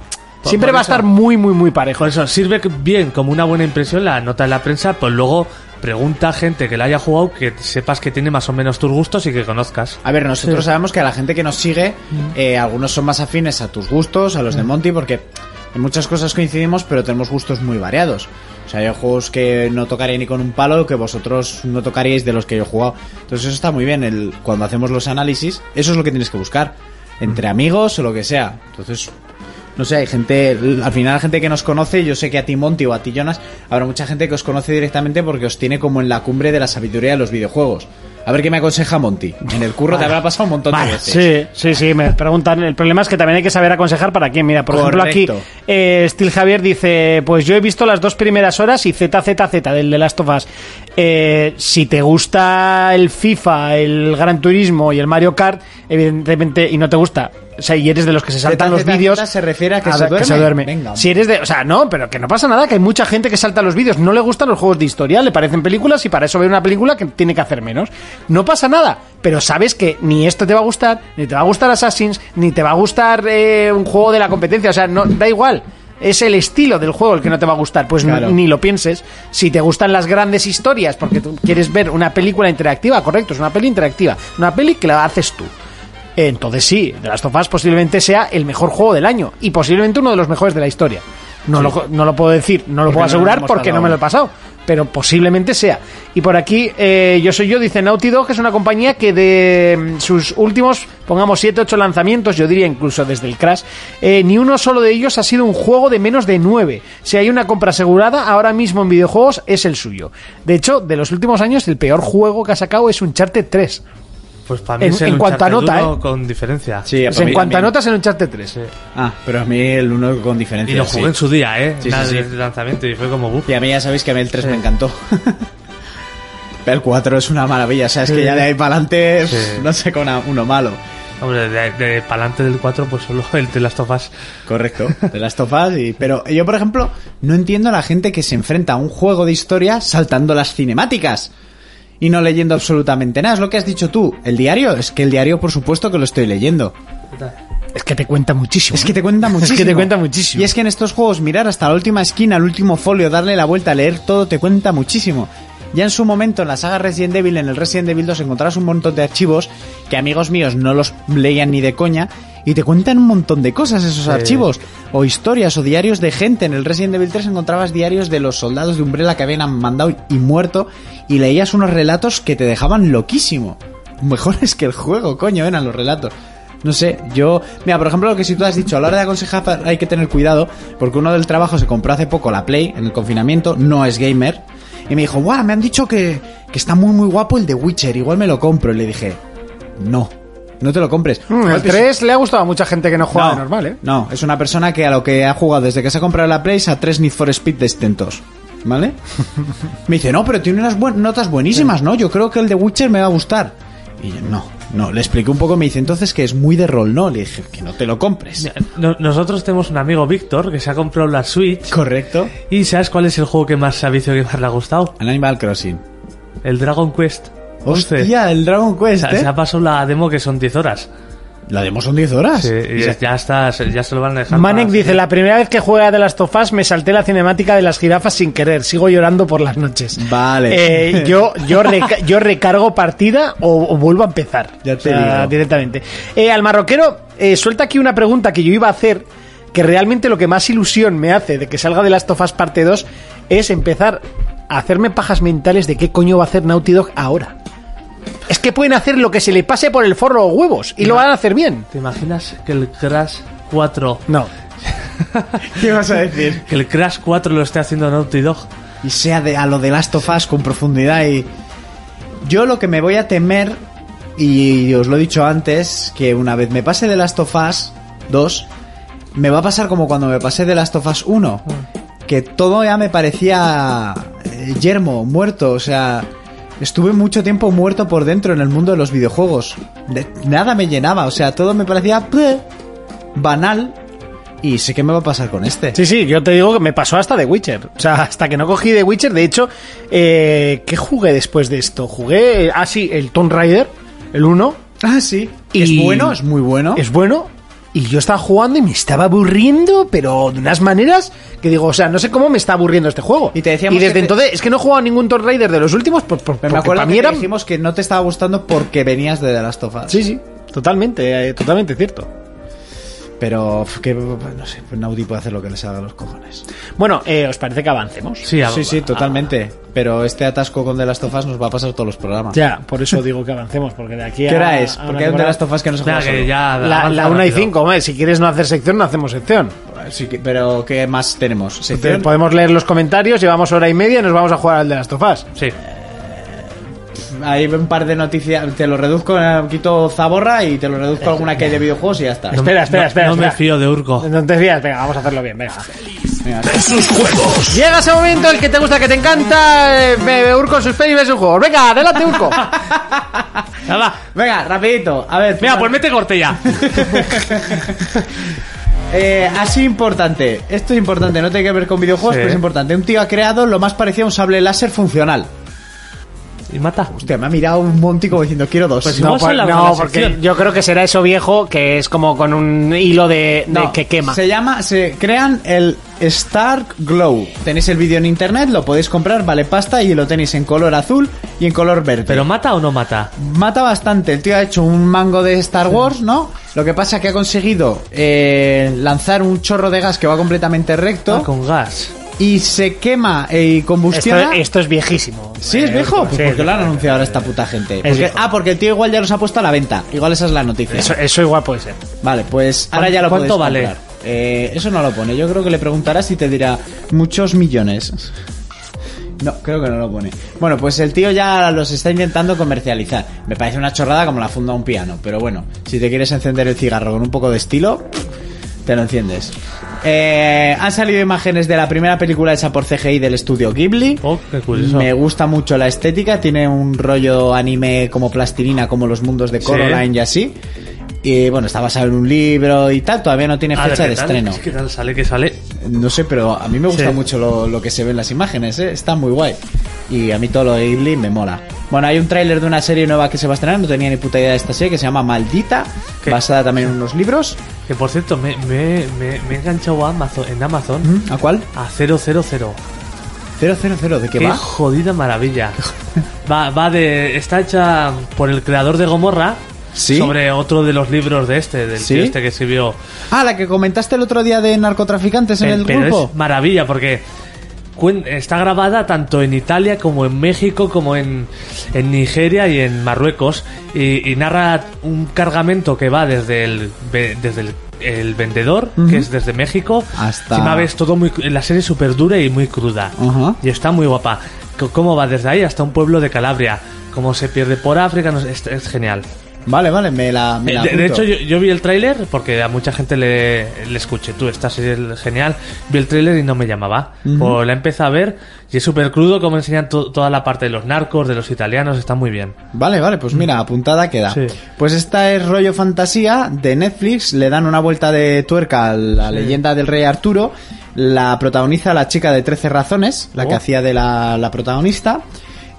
siempre por va a estar muy, muy, muy parejo. Por eso sirve bien como una buena impresión la nota de la prensa, pues luego pregunta a gente que la haya jugado que sepas que tiene más o menos tus gustos y que conozcas. A ver, nosotros sabemos que a la gente que nos sigue, eh, algunos son más afines a tus gustos, a los de Monty, porque en muchas cosas coincidimos, pero tenemos gustos muy variados. O sea, hay juegos que no tocaré ni con un palo, que vosotros no tocaríais de los que yo he jugado. Entonces eso está muy bien, el, cuando hacemos los análisis, eso es lo que tienes que buscar, entre amigos o lo que sea. Entonces, no sé, hay gente, al final la gente que nos conoce, yo sé que a ti Monty o a ti Jonas, habrá mucha gente que os conoce directamente porque os tiene como en la cumbre de la sabiduría de los videojuegos. A ver qué me aconseja Monty. En el curro te habrá pasado un montón de Vale, veces. sí, sí, sí, me preguntan. El problema es que también hay que saber aconsejar para quién. Mira, por ejemplo, aquí eh, Steel Javier dice: Pues yo he visto las dos primeras horas y ZZZ del de Last of Us. Eh, si te gusta el FIFA, el Gran Turismo y el Mario Kart, evidentemente, y no te gusta. O sea, y eres de los que se saltan los vídeos. se refiere a que se duerme. se duerme. Venga. Si eres de. O sea, no, pero que no pasa nada, que hay mucha gente que salta los vídeos. No le gustan los juegos de historia, le parecen películas y para eso ve una película que tiene que hacer menos. No pasa nada, pero sabes que ni esto te va a gustar, ni te va a gustar Assassins, ni te va a gustar eh, un juego de la competencia. O sea, no da igual. Es el estilo del juego el que no te va a gustar. Pues ni lo pienses. Si te gustan las grandes historias, porque tú quieres ver una película interactiva, correcto, es una peli interactiva. Una peli que la haces tú. Entonces sí, The Last of Us posiblemente sea el mejor juego del año y posiblemente uno de los mejores de la historia. No, lo, no lo puedo decir, no lo Porque puedo asegurar porque no me lo he pasado, pero posiblemente sea. Y por aquí, eh, yo soy yo, dice Naughty Dog, es una compañía que de mm, sus últimos, pongamos 7, 8 lanzamientos, yo diría incluso desde el Crash, eh, ni uno solo de ellos ha sido un juego de menos de 9. Si hay una compra asegurada, ahora mismo en videojuegos es el suyo. De hecho, de los últimos años, el peor juego que ha sacado es Uncharted 3. Pues para mí En- es el en cuanto a nota, 1 ¿eh? con diferencia. Sí, Pues en mí- cuanto a notas, en Uncharted 3. Ah, pero a mí el uno con diferencia. Y lo sí. jugué en su día, ¿eh? Sí, Nada sí, sí. de lanzamiento y fue como buf. Y a mí ya sabéis que a mí el 3 me encantó. El 4 es una maravilla. O sea, es que ya de ahí para adelante Sí. no sé con uno malo. Hombre, de, de pa'lante del 4, pues solo el de las tofas. Correcto. De las tofas y... Pero yo, por ejemplo, no entiendo a la gente que se enfrenta a un juego de historia saltando las cinemáticas. Y no leyendo absolutamente nada. Es lo que has dicho tú. El diario. Es que el diario, por supuesto, que lo estoy leyendo. Es que te cuenta muchísimo. Es que te cuenta muchísimo. Es que te cuenta muchísimo. Y es que en estos juegos mirar hasta la última esquina, el último folio, darle la vuelta, leer todo, te cuenta muchísimo. Ya en su momento, en la saga Resident Evil, en el Resident Evil 2, encontrarás un montón de archivos que amigos míos no los leían ni de coña y te cuentan un montón de cosas esos archivos. O historias o diarios de gente. En el Resident Evil 3 encontrabas diarios de los soldados de Umbrella que habían mandado y muerto y leías unos relatos que te dejaban loquísimo. Mejores que el juego, coño, eran los relatos. No sé, yo... Mira, por ejemplo, lo que si tú has dicho, a la hora de aconsejar hay que tener cuidado, porque uno del trabajo se compró hace poco la Play, en el confinamiento, no es gamer, y me dijo, guau, me han dicho que, que está muy muy guapo el de Witcher, igual me lo compro. Y le dije, no, no te lo compres. Mm, el pues- 3 le ha gustado a mucha gente que no juega de normal, ¿eh? no, es una persona que a lo que ha jugado desde que se ha comprado la Play es a tres Need for Speed distintos. ¿Vale? me dice, no, pero tiene unas buen- notas buenísimas, ¿no? Yo creo que el de Witcher me va a gustar. Y yo, no, no, le expliqué un poco, me dice, entonces que es muy de rol, ¿no? Le dije, que no te lo compres. No- nosotros tenemos un amigo Víctor que se ha comprado la Switch. Correcto. ¿Y sabes cuál es el juego que más se ha visto que más le ha gustado? An Animal Crossing. El Dragon Quest. 11. Hostia, el Dragon O Quest, sea, ¿eh? se ha pasado la demo que son 10 horas. La demo son 10 horas. Sí, y ya está, se- ya se lo van a dejar. Manek para- dice, la primera vez que juega de las tofas me salté la cinemática de las jirafas sin querer, sigo llorando por las noches. Vale. Eh, yo, yo, reca- yo recargo partida o, o vuelvo a empezar. Ya te O sea, digo. Directamente. Eh, al marroquero, eh, suelta aquí una pregunta que yo iba a hacer, que realmente lo que más ilusión me hace de que salga de las tofas parte 2 es empezar a hacerme pajas mentales de qué coño va a hacer Naughty Dog ahora. Es que pueden hacer lo que se le pase por el forro o huevos y lo van a hacer bien. ¿Te imaginas que el Crash 4... No. ¿Qué vas a decir? Que el Crash 4 lo esté haciendo Naughty Dog? y sea de, a lo de Last of Us con profundidad y yo lo que me voy a temer y os lo he dicho antes que una vez me pase de Last of Us 2 me va a pasar como cuando me pasé de Last of Us 1 que todo ya me parecía eh, yermo, muerto, o sea estuve mucho tiempo muerto por dentro en el mundo de los videojuegos De- nada me llenaba, o sea todo me parecía bleh, banal y sé qué me va a pasar con este Sí, sí, yo te digo que me pasó hasta de Witcher. O sea, hasta que no cogí de Witcher. De hecho, eh, ¿qué jugué después de esto? Jugué, ah, sí, el Tomb Raider, el 1. Ah, sí. Y- Es bueno, es muy bueno. Es bueno, y yo estaba jugando y me estaba aburriendo, pero de unas maneras que digo, o sea, no sé cómo me está aburriendo este juego. Y te decíamos desde que te- entonces, es que no he jugado a ningún Tomb Raider de los últimos, pues, por, Pero me porque acuerdo que te dijimos que no te estaba gustando porque venías de The Last of Us. Sí, sí, totalmente, eh, totalmente cierto. Pero que, no sé, pues Naughty puede hacer lo que les haga a los cojones. Bueno, eh, ¿os parece que avancemos? Sí, a- Sí, sí, totalmente. Pero este atasco con The Last of Us nos va a pasar todos los programas. Ya, por eso digo que avancemos, porque de aquí a... ¿Qué hora es? a Porque hay un Last of Us que no se juega que solo. ya La, la 1 y rápido. 5, hombre, si quieres no hacer sección, no hacemos sección. Sí, pero ¿qué más tenemos? Podemos leer los comentarios, llevamos hora y media y nos vamos a jugar al de las tofás. Sí. Hay un par de noticias. Te lo reduzco, eh, quito Zaborra y te lo reduzco a alguna que hay de videojuegos y ya está. Espera, espera, no, espera. No me espera. fío de Urco. No te fías, venga, vamos a hacerlo bien, venga. Venga, Versus juegos. Llega ese momento, el que te gusta, que te encanta, eh, me- Urco sus pelis sus juegos. Venga, adelante, Urco. Venga, rapidito. A ver. Venga, pues mete corte ya. Eh, así importante. Esto es importante. No tiene que ver con videojuegos, Sí. pero es importante. Un tío ha creado lo más parecido a un sable láser funcional. Y mata. Hostia, me ha mirado un monti como diciendo quiero dos. Pues No, por- no, la porque yo creo que será eso viejo, que es como con un hilo de, de No, que quema. Se llama, se crean el Stark Glow. Tenéis el vídeo en internet, lo podéis comprar, vale pasta y lo tenéis en color azul y en color verde. ¿Pero mata o no mata? Mata bastante. El tío ha hecho un mango de Star Wars, ¿no? Lo que pasa es que ha conseguido eh, lanzar un chorro de gas que va completamente recto Ah, con gas. Y se quema eh, y Esto, combustiona. esto es viejísimo. Sí, es Eh, viejo. Pues sí, porque lo han anunciado ahora esta puta gente. Es Porque- viejo. ah, porque el tío igual ya los ha puesto a la venta. Igual esa es la noticia. Eso, eso igual puede ser. Vale, pues ahora ya lo ¿Cuánto vale? Eh, eso no lo pone. Yo creo que le preguntarás y te dirá muchos millones. No, creo que no lo pone. Bueno, pues el tío ya los está intentando comercializar. Me parece una chorrada como la funda de un piano. Pero bueno, si te quieres encender el cigarro con un poco de estilo, te lo enciendes. Eh, han salido imágenes de la primera película hecha por CGI del estudio Ghibli. Oh, qué curioso. Me gusta mucho la estética, tiene un rollo anime como plastilina, como los mundos de Sí. Coraline y así. Y bueno, está basado en un libro y tal, todavía no tiene A ver, fecha de ¿qué tal? estreno. ¿Qué tal sale? ¿Qué sale? No sé, pero a mí me gusta Sí. mucho lo, lo que se ve en las imágenes, ¿eh? está muy guay. Y a mí todo lo de Ghibli me mola. Bueno, hay un tráiler de una serie nueva que se va a estrenar, no tenía ni puta idea de esta serie, que se llama Maldita, ¿Qué? basada también en unos libros. Que por cierto, me, me, me, me he enganchado a Amazon, en Amazon ¿A cuál? a 000. 000, ¿de qué, Qué va? jodida maravilla. Va, va de. Está hecha por el creador de Gomorra. ¿Sí? Sobre otro de los libros de este, del ¿Sí? tío este que escribió. Ah, la que comentaste el otro día de narcotraficantes en Eh, el pero grupo. es maravilla porque está grabada tanto en Italia como en México, como en, en Nigeria y en Marruecos. Y, y narra un cargamento que va desde el, desde el, el vendedor, que es desde México, Hasta- Encima ves todo muy. La serie es súper dura y muy cruda. Y está muy guapa. C- ¿Cómo va desde ahí hasta un pueblo de Calabria? Cómo se pierde por África, no sé, es, es genial. Vale, vale, me la, me Eh, la de, de hecho, yo, yo vi el tráiler porque a mucha gente le, le escuché, tú, esta serie es genial. Vi el tráiler y no me llamaba. Pues la empecé a ver y es súper crudo como enseñan to- toda la parte de los narcos, de los italianos, está muy bien. Vale, vale, pues mira, apuntada queda. Sí. Pues esta es rollo fantasía de Netflix, le dan una vuelta de tuerca a la leyenda del rey Arturo, la protagoniza la chica de 13 razones, la que Oh. hacía de la, la protagonista.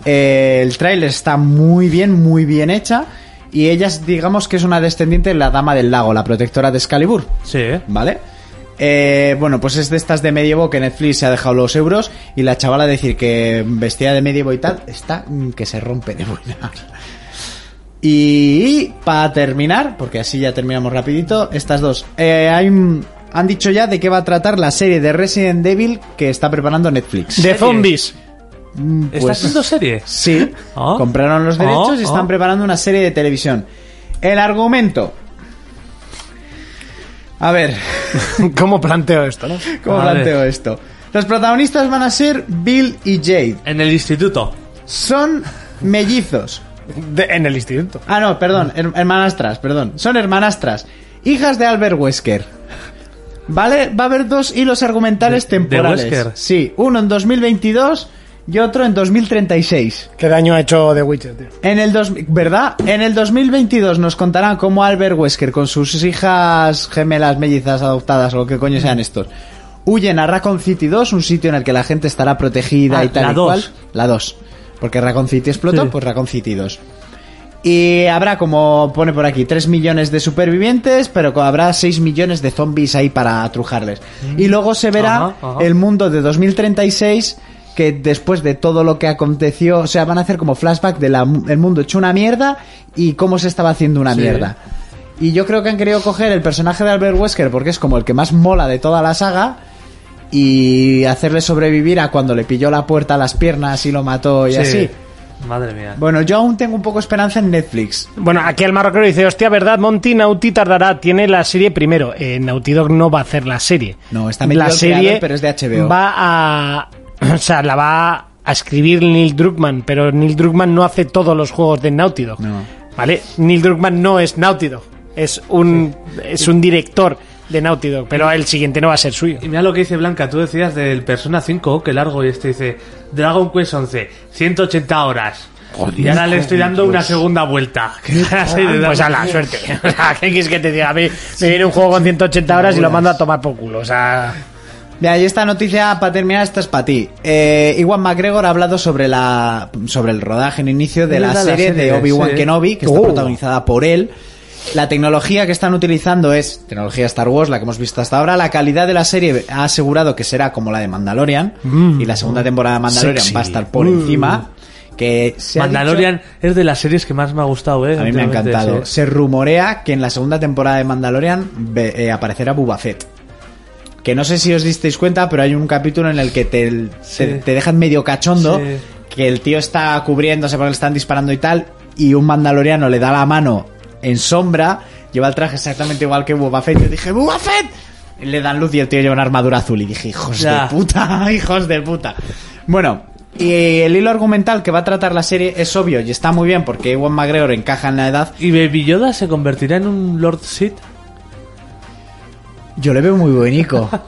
Eh, el tráiler está muy bien, muy bien hecha. Y ella, es, digamos que es una descendiente de la Dama del Lago, la protectora de Excalibur. Sí. ¿Vale? Eh, bueno, pues es de estas de medievo que Netflix se ha dejado los euros y la chavala decir que vestida de medievo y tal está mm, que se rompe de buena. Y para terminar, porque así ya terminamos rapidito, estas dos. Eh, hay han dicho ya de qué va a tratar la serie de Resident Evil que está preparando Netflix. De zombies. Mm, ¿Está pues- haciendo serie? Sí, Ah. compraron los derechos y están ah. preparando una serie de televisión. El argumento. A ver, ¿Cómo planteo esto, no? ¿cómo A ver. planteo esto? Los protagonistas van a ser Bill y Jade. En el instituto. Son mellizos. De- en el instituto. Ah, no, perdón, her- hermanastras, perdón. Son hermanastras. Hijas de Albert Wesker. ¿Vale? Va a haber dos hilos argumentales De- de temporales. Wesker. Sí, uno en 2022 y otro en 2036. ¿Qué daño ha hecho The Witcher, tío? En el dos, ¿verdad? En el 2022 nos contarán cómo Albert Wesker con sus hijas gemelas mellizas adoptadas o lo que coño sean estos huyen a Raccoon City 2, un sitio en el que la gente estará protegida Ah, y tal la y dos. cual. La 2. Porque Raccoon City explotó, Sí. pues Raccoon City 2. Y habrá, como pone por aquí, 3 millones de supervivientes, pero habrá 6 millones de zombies ahí para trujarles. Y luego se verá Ajá, ajá. el mundo de 2036, que después de todo lo que aconteció, o sea, van a hacer como flashback del mundo hecho una mierda y cómo se estaba haciendo una Sí. mierda. Y yo creo que han querido coger el personaje de Albert Wesker porque es como el que más mola de toda la saga y hacerle sobrevivir a cuando le pilló la puerta a las piernas y lo mató y Sí. así. Madre mía. Bueno, yo aún tengo un poco esperanza en Netflix. Bueno, aquí el marroquero dice, hostia, ¿verdad? Monty Naughty tardará, tiene la serie primero. Eh, Naughty Dog no va a hacer la serie. No, está metido La el serie creador, pero es de HBO. va a... O sea, la va a escribir Neil Druckmann, pero Neil Druckmann no hace todos los juegos de Naughty Dog. No. ¿Vale? Neil Druckmann no es Naughty Dog. Es un, es un director de Naughty Dog, pero el siguiente no va a ser suyo. Y mira lo que dice Blanca, tú decías del Persona 5, que largo, y este dice Dragon Quest 11, 180 horas. y ahora le estoy dando una segunda vuelta. Pues a la suerte. ¿Qué quieres que te diga? A mí me viene un juego con 180 horas y lo mando a tomar por culo. O sea... Mira, y esta noticia, para terminar, esta es para ti. Eh, Iwan McGregor ha hablado sobre la sobre el rodaje en inicio de la serie, de Obi-Wan sí. Kenobi, que está Oh. protagonizada por él. La tecnología que están utilizando es tecnología Star Wars, la que hemos visto hasta ahora. La calidad de la serie ha asegurado que será como la de Mandalorian. y la segunda temporada de Mandalorian Sexy. va a estar por encima. Que se Mandalorian dicho- es de las series que más me ha gustado, ¿eh? a mí me ha encantado. sí. Se rumorea que en la segunda temporada de Mandalorian eh, aparecerá Boba Fett. Que no sé si os disteis cuenta, pero hay un capítulo en el que te, Sí. te, te dejan medio cachondo, Sí. que el tío está cubriéndose porque le están disparando y tal, y un mandaloriano le da la mano en sombra, lleva el traje exactamente igual que Boba Fett. Yo dije, ¡Boba Fett! Y le dan luz y el tío lleva una armadura azul. Y dije, hijos Ya. de puta, hijos de puta. Bueno, y el hilo argumental que va a tratar la serie es obvio y está muy bien porque Ewan McGregor encaja en la edad. ¿Y Baby Yoda se convertirá en un Lord Sith? Yo le veo muy buenico.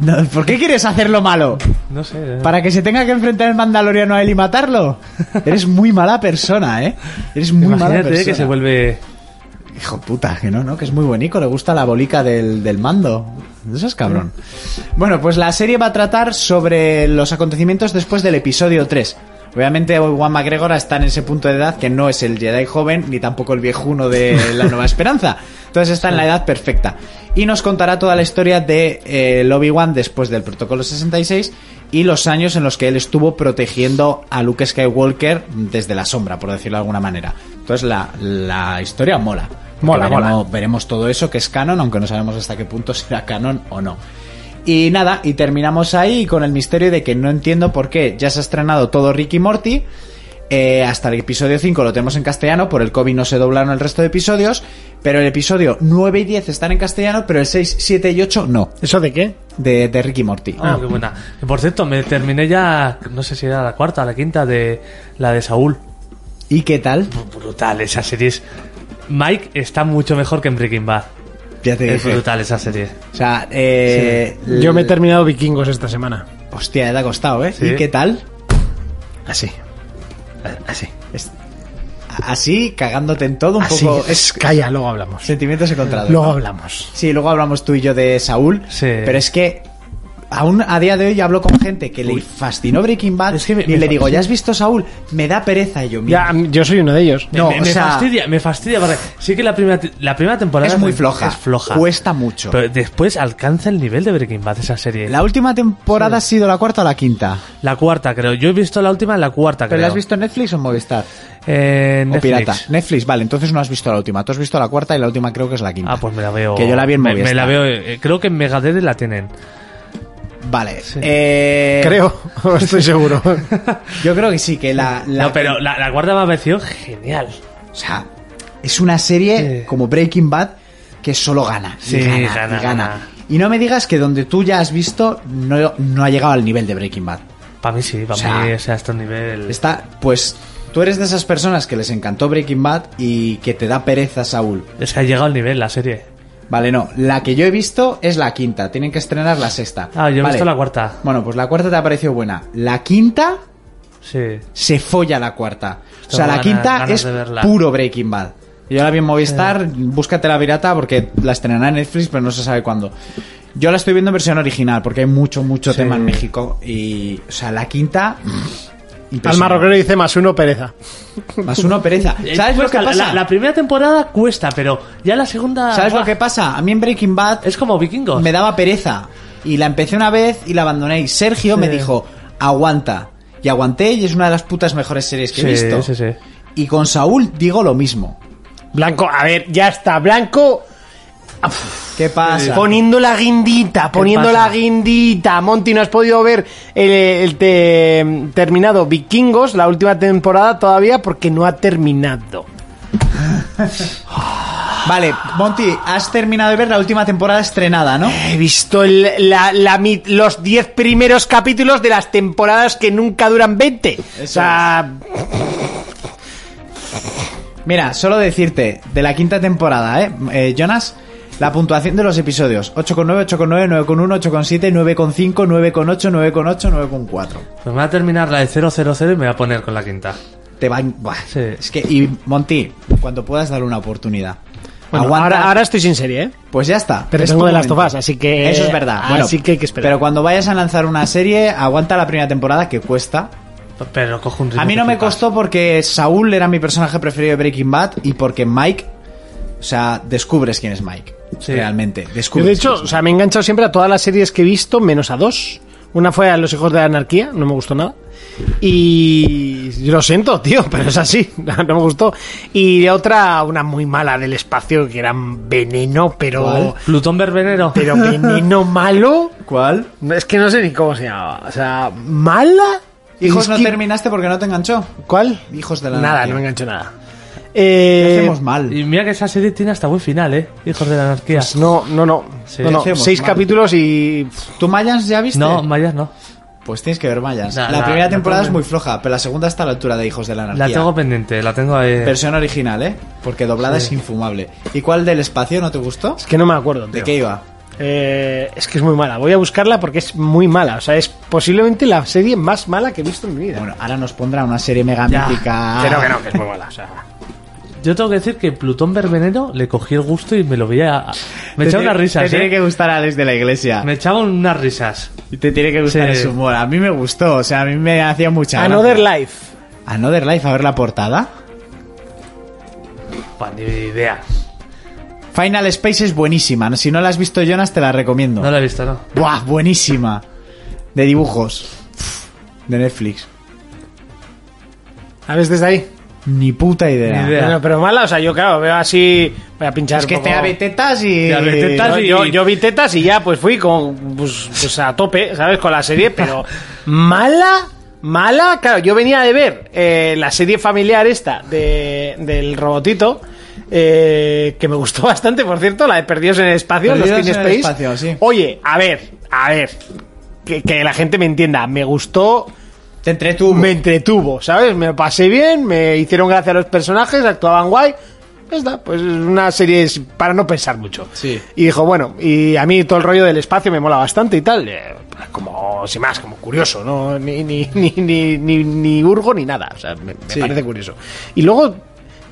No, ¿Por qué quieres hacerlo malo? No sé. ¿eh? ¿Para que se tenga que enfrentar el mandaloriano a él y matarlo? Eres muy mala persona, ¿eh? Eres muy mala Imagínate persona. que se vuelve... Hijo puta, que no, ¿no? Que es muy buenico, le gusta la bolica del, del mando. Eso es cabrón. Bueno, pues la serie va a tratar sobre los acontecimientos después del episodio 3. Obviamente Juan McGregor está en ese punto de edad que no es el Jedi joven ni tampoco el viejuno de la Nueva Esperanza. Entonces está en la edad perfecta. Y nos contará toda la historia de eh, Obi-Wan después del Protocolo 66 y los años en los que él estuvo protegiendo a Luke Skywalker desde la sombra, por decirlo de alguna manera. Entonces la, la historia mola. Mola, veremos, mola. veremos todo eso que es canon, aunque no sabemos hasta qué punto será canon o no. Y nada, y terminamos ahí con el misterio de que no entiendo por qué ya se ha estrenado todo Ricky Morty. eh, hasta el episodio 5 lo tenemos en castellano, por el COVID no se doblaron el resto de episodios, pero el episodio 9 y 10 están en castellano, pero el 6, 7 y 8 no, ¿Eso de qué? de, de Ricky Morty. Oh, qué buena. Por cierto, me terminé ya, no sé si era la cuarta o la quinta, de la de Saúl. ¿Y qué tal? Brutal, esa serie es... Mike está mucho mejor que en Breaking Bad. Ya te Es dije. brutal esa serie. O sea, eh, Yo me he terminado Vikingos esta semana. Hostia, te ha costado, ¿eh? Sí. ¿Y qué tal? Así. Así. Es- Así, cagándote en todo, un Así. poco... Es, calla, luego hablamos. Sentimientos encontrados. Luego ¿no? hablamos. Sí, luego hablamos tú y yo de Saúl. Sí. Pero es que aún a día de hoy hablo con gente que le fascinó Breaking Bad Es que me- y me le digo. ¿ya has visto Saúl? Me da pereza y yo, mira, Ya, yo soy uno de ellos. No, me, o sea- fastidia, me fastidia. porque sí que la primera, la primera temporada es muy floja. Es floja. Cuesta mucho. Pero después alcanza el nivel de Breaking Bad esa serie. La, La última temporada ha sido la cuarta o la quinta. cuarta, creo. Yo he visto la última en la cuarta, ¿Pero creo. la has visto en Netflix o en Movistar? En ¿O Netflix. pirata? Netflix, vale, entonces no has visto la última. Tú has visto la cuarta y la última creo que es la quinta. Ah, pues me la veo. Que yo la vi en me, Movistar. me la veo. eh, Creo que en Megadeth la tienen. Vale. Eh, Creo, estoy seguro. Yo creo que sí, que la... la- no, pero la, la cuarta me ha parecido genial. O sea, es una serie Sí. como Breaking Bad que solo gana. y Sí, gana, y gana, gana. gana. Y no me digas que donde tú ya has visto no, no ha llegado al nivel de Breaking Bad. Para mí sí, para O sea, mí, o sea, este nivel. Está, pues, tú eres de esas personas que les encantó Breaking Bad y que te da pereza Saúl. Es que ha llegado al nivel la serie. Vale, no. La que yo he visto es la quinta. Tienen que estrenar la sexta. Ah, yo he Vale. visto la cuarta. Bueno, pues la cuarta te ha parecido buena. La quinta Sí. se folla la cuarta. O sea, la ganas- quinta ganas es puro Breaking Bad. Yo la vi en Movistar, búscate la virata porque la estrenará en Netflix, pero no se sabe cuándo. Yo la estoy viendo en versión original porque hay mucho, mucho Sí. tema en México. Y, o sea, la quinta Al marroquero dice más uno pereza. Más uno pereza. Eh, ¿Sabes lo que pasa? La, la primera temporada cuesta, pero ya la segunda. ¿Sabes lo que pasa? A mí en Breaking Bad Es como vikingos. me daba pereza. Y la empecé una vez y la abandoné. Y Sergio me dijo, aguanta. Y aguanté y es una de las putas mejores series que he Sí, visto. sí, sí. Y con Saúl digo lo mismo. Blanco, a ver, ya está. Blanco ¿Qué pasa? poniendo la guindita, poniendo la guindita. Monty, no has podido ver el, el te- terminado Vikingos, la última temporada todavía, porque no ha terminado. Vale, Monty, has terminado de ver la última temporada estrenada, ¿no? He visto el- la- la mi- los 10 primeros capítulos de las temporadas que nunca duran 20. o sea, Mira, solo decirte, de la quinta temporada, ¿eh? Eh, Jonas, la puntuación de los episodios. 8,9, 8,9, 9,1, 8,7, 9,5, 9,8, 9,8, 9,4. Pues me va a terminar la de 000 y me voy a poner con la quinta. Te va... Buah, Sí. Es que, y Monty, cuando puedas darle una oportunidad. bueno, Aguanta. ahora, ahora estoy sin serie, ¿eh? Pues ya está. Pero es tengo de momento. Us, así que- Eso es verdad. Bueno, así que hay que esperar. Pero cuando vayas a lanzar una serie, aguanta la primera temporada que cuesta. Pero cojo un ritmo A mí no me costó porque Saúl era mi personaje preferido de Breaking Bad y porque Mike, o sea, descubres quién es Mike. Sí. Realmente. Yo, Descubres de hecho, o sea, me he enganchado siempre a todas las series que he visto, menos a dos. Una fue a Los Hijos de la Anarquía, no me gustó nada. Y yo lo siento, tío, pero es así, no me gustó. Y otra, una muy mala del espacio, que era veneno, pero... ¿Cuál? Plutón Verbenero. Pero veneno malo. ¿Cuál? Es que no sé ni cómo se llamaba. O sea, mala. Hijos Es no que- terminaste porque no te enganchó. ¿Cuál? Hijos de la Nada, anarquía. no me engancho nada. ¿Qué Eh, hacemos mal? Y mira que esa serie tiene hasta buen final, ¿eh? Hijos de la anarquía. no, no, no. Sí. no, no. Hacemos Seis mal. capítulos y. ¿Tú Mayans ya viste? No, Mayas no. Pues tienes que ver Mayans. La- la, la- primera la temporada es muy floja, pero la segunda está a la altura de Hijos de la Anarquía. La tengo pendiente, la tengo ahí. Versión original, ¿eh? Porque doblada es infumable. ¿Y cuál del espacio no te gustó? Es que no me acuerdo. ¿De tío. qué iba? Eh, es que es muy mala. Voy a buscarla porque es muy mala. O sea, es posiblemente la serie más mala que he visto en mi vida. Bueno, ahora nos pondrá una serie mega mítica. que no, que no, que es muy mala. O sea, Yo tengo que decir que Plutón Verbenero le cogí el gusto y me lo veía. Me Te echaba unas risas, Te tiene ¿eh? que gustar Alex de la Iglesia. Me echaba unas risas. Y te tiene que gustar Sí. ese humor. A mí me gustó, o sea, a mí me hacía mucha Another gracia. Life. Another Life, a ver la portada. Pues ni idea. Final Space es buenísima. Si no la has visto, Jonas, te la recomiendo. No la he visto, ¿no? Buah, buenísima. De dibujos. De Netflix. ¿La ves desde ahí? Ni puta idea. Ni idea. Bueno, pero mala, o sea, yo claro, veo así. Voy a pinchar. Es que te abre tetas y... Te abre tetas Yo, y- yo, yo vi tetas y ya pues fui con pues, pues a tope, ¿sabes? Con la serie, pero mala, mala. Claro, yo venía de ver eh, la serie familiar esta de, del robotito, eh, que me gustó bastante, por cierto, la de Perdidos en el Espacio, los Perdidos Teen en el Space. Espacio, sí. Oye, a ver, a ver, que, que la gente me entienda, me gustó, Te entretuvo. me entretuvo, ¿sabes? Me pasé bien, me hicieron gracia los personajes, actuaban guay. Está, pues es una serie para no pensar mucho. Sí. Y dijo, bueno, y a mí todo el rollo del espacio me mola bastante y tal. eh, como, sin más, como curioso, ¿no? Ni, ni, ni, ni, ni, ni urgo ni nada. O sea, me, me Sí. parece curioso. Y luego,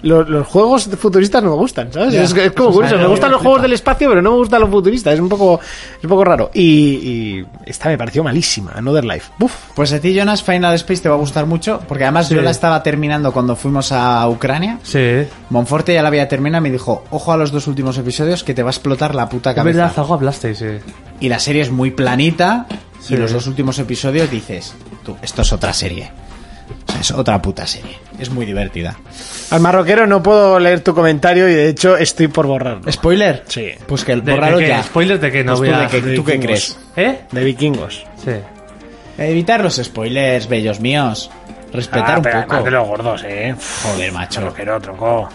lo- los juegos futuristas no me gustan, ¿sabes? Es, es como curioso. Me gustan los juegos del espacio, pero no me gustan los futuristas. Es un poco, es un poco raro. Y, y esta me pareció malísima, Another Life. Uf. Pues a ti, Jonas, Final Space te va a gustar mucho, porque además yo la estaba terminando cuando fuimos a Ucrania. Sí. Monforte ya la había terminado y me dijo, ojo a los dos últimos episodios que te va a explotar la puta Es cabeza. verdad, algo hablasteis, sí. Y la serie es muy planita Sí. y los dos últimos episodios dices, tú, esto es otra serie. O sea, es otra puta serie. Es muy divertida. Al marroquero no puedo leer tu comentario y de hecho estoy por borrarlo. ¿Spoiler? Sí. Pues que el ¿De- de borraro qué? ya. ¿Spoilers de qué? No Pues voy tú a- de qué- de ¿Tú qué crees? ¿Eh? De vikingos. Sí. Evitar los spoilers, bellos míos. Respetar un pero poco. además de los gordos, eh. Joder, macho. Marroquero, tronco.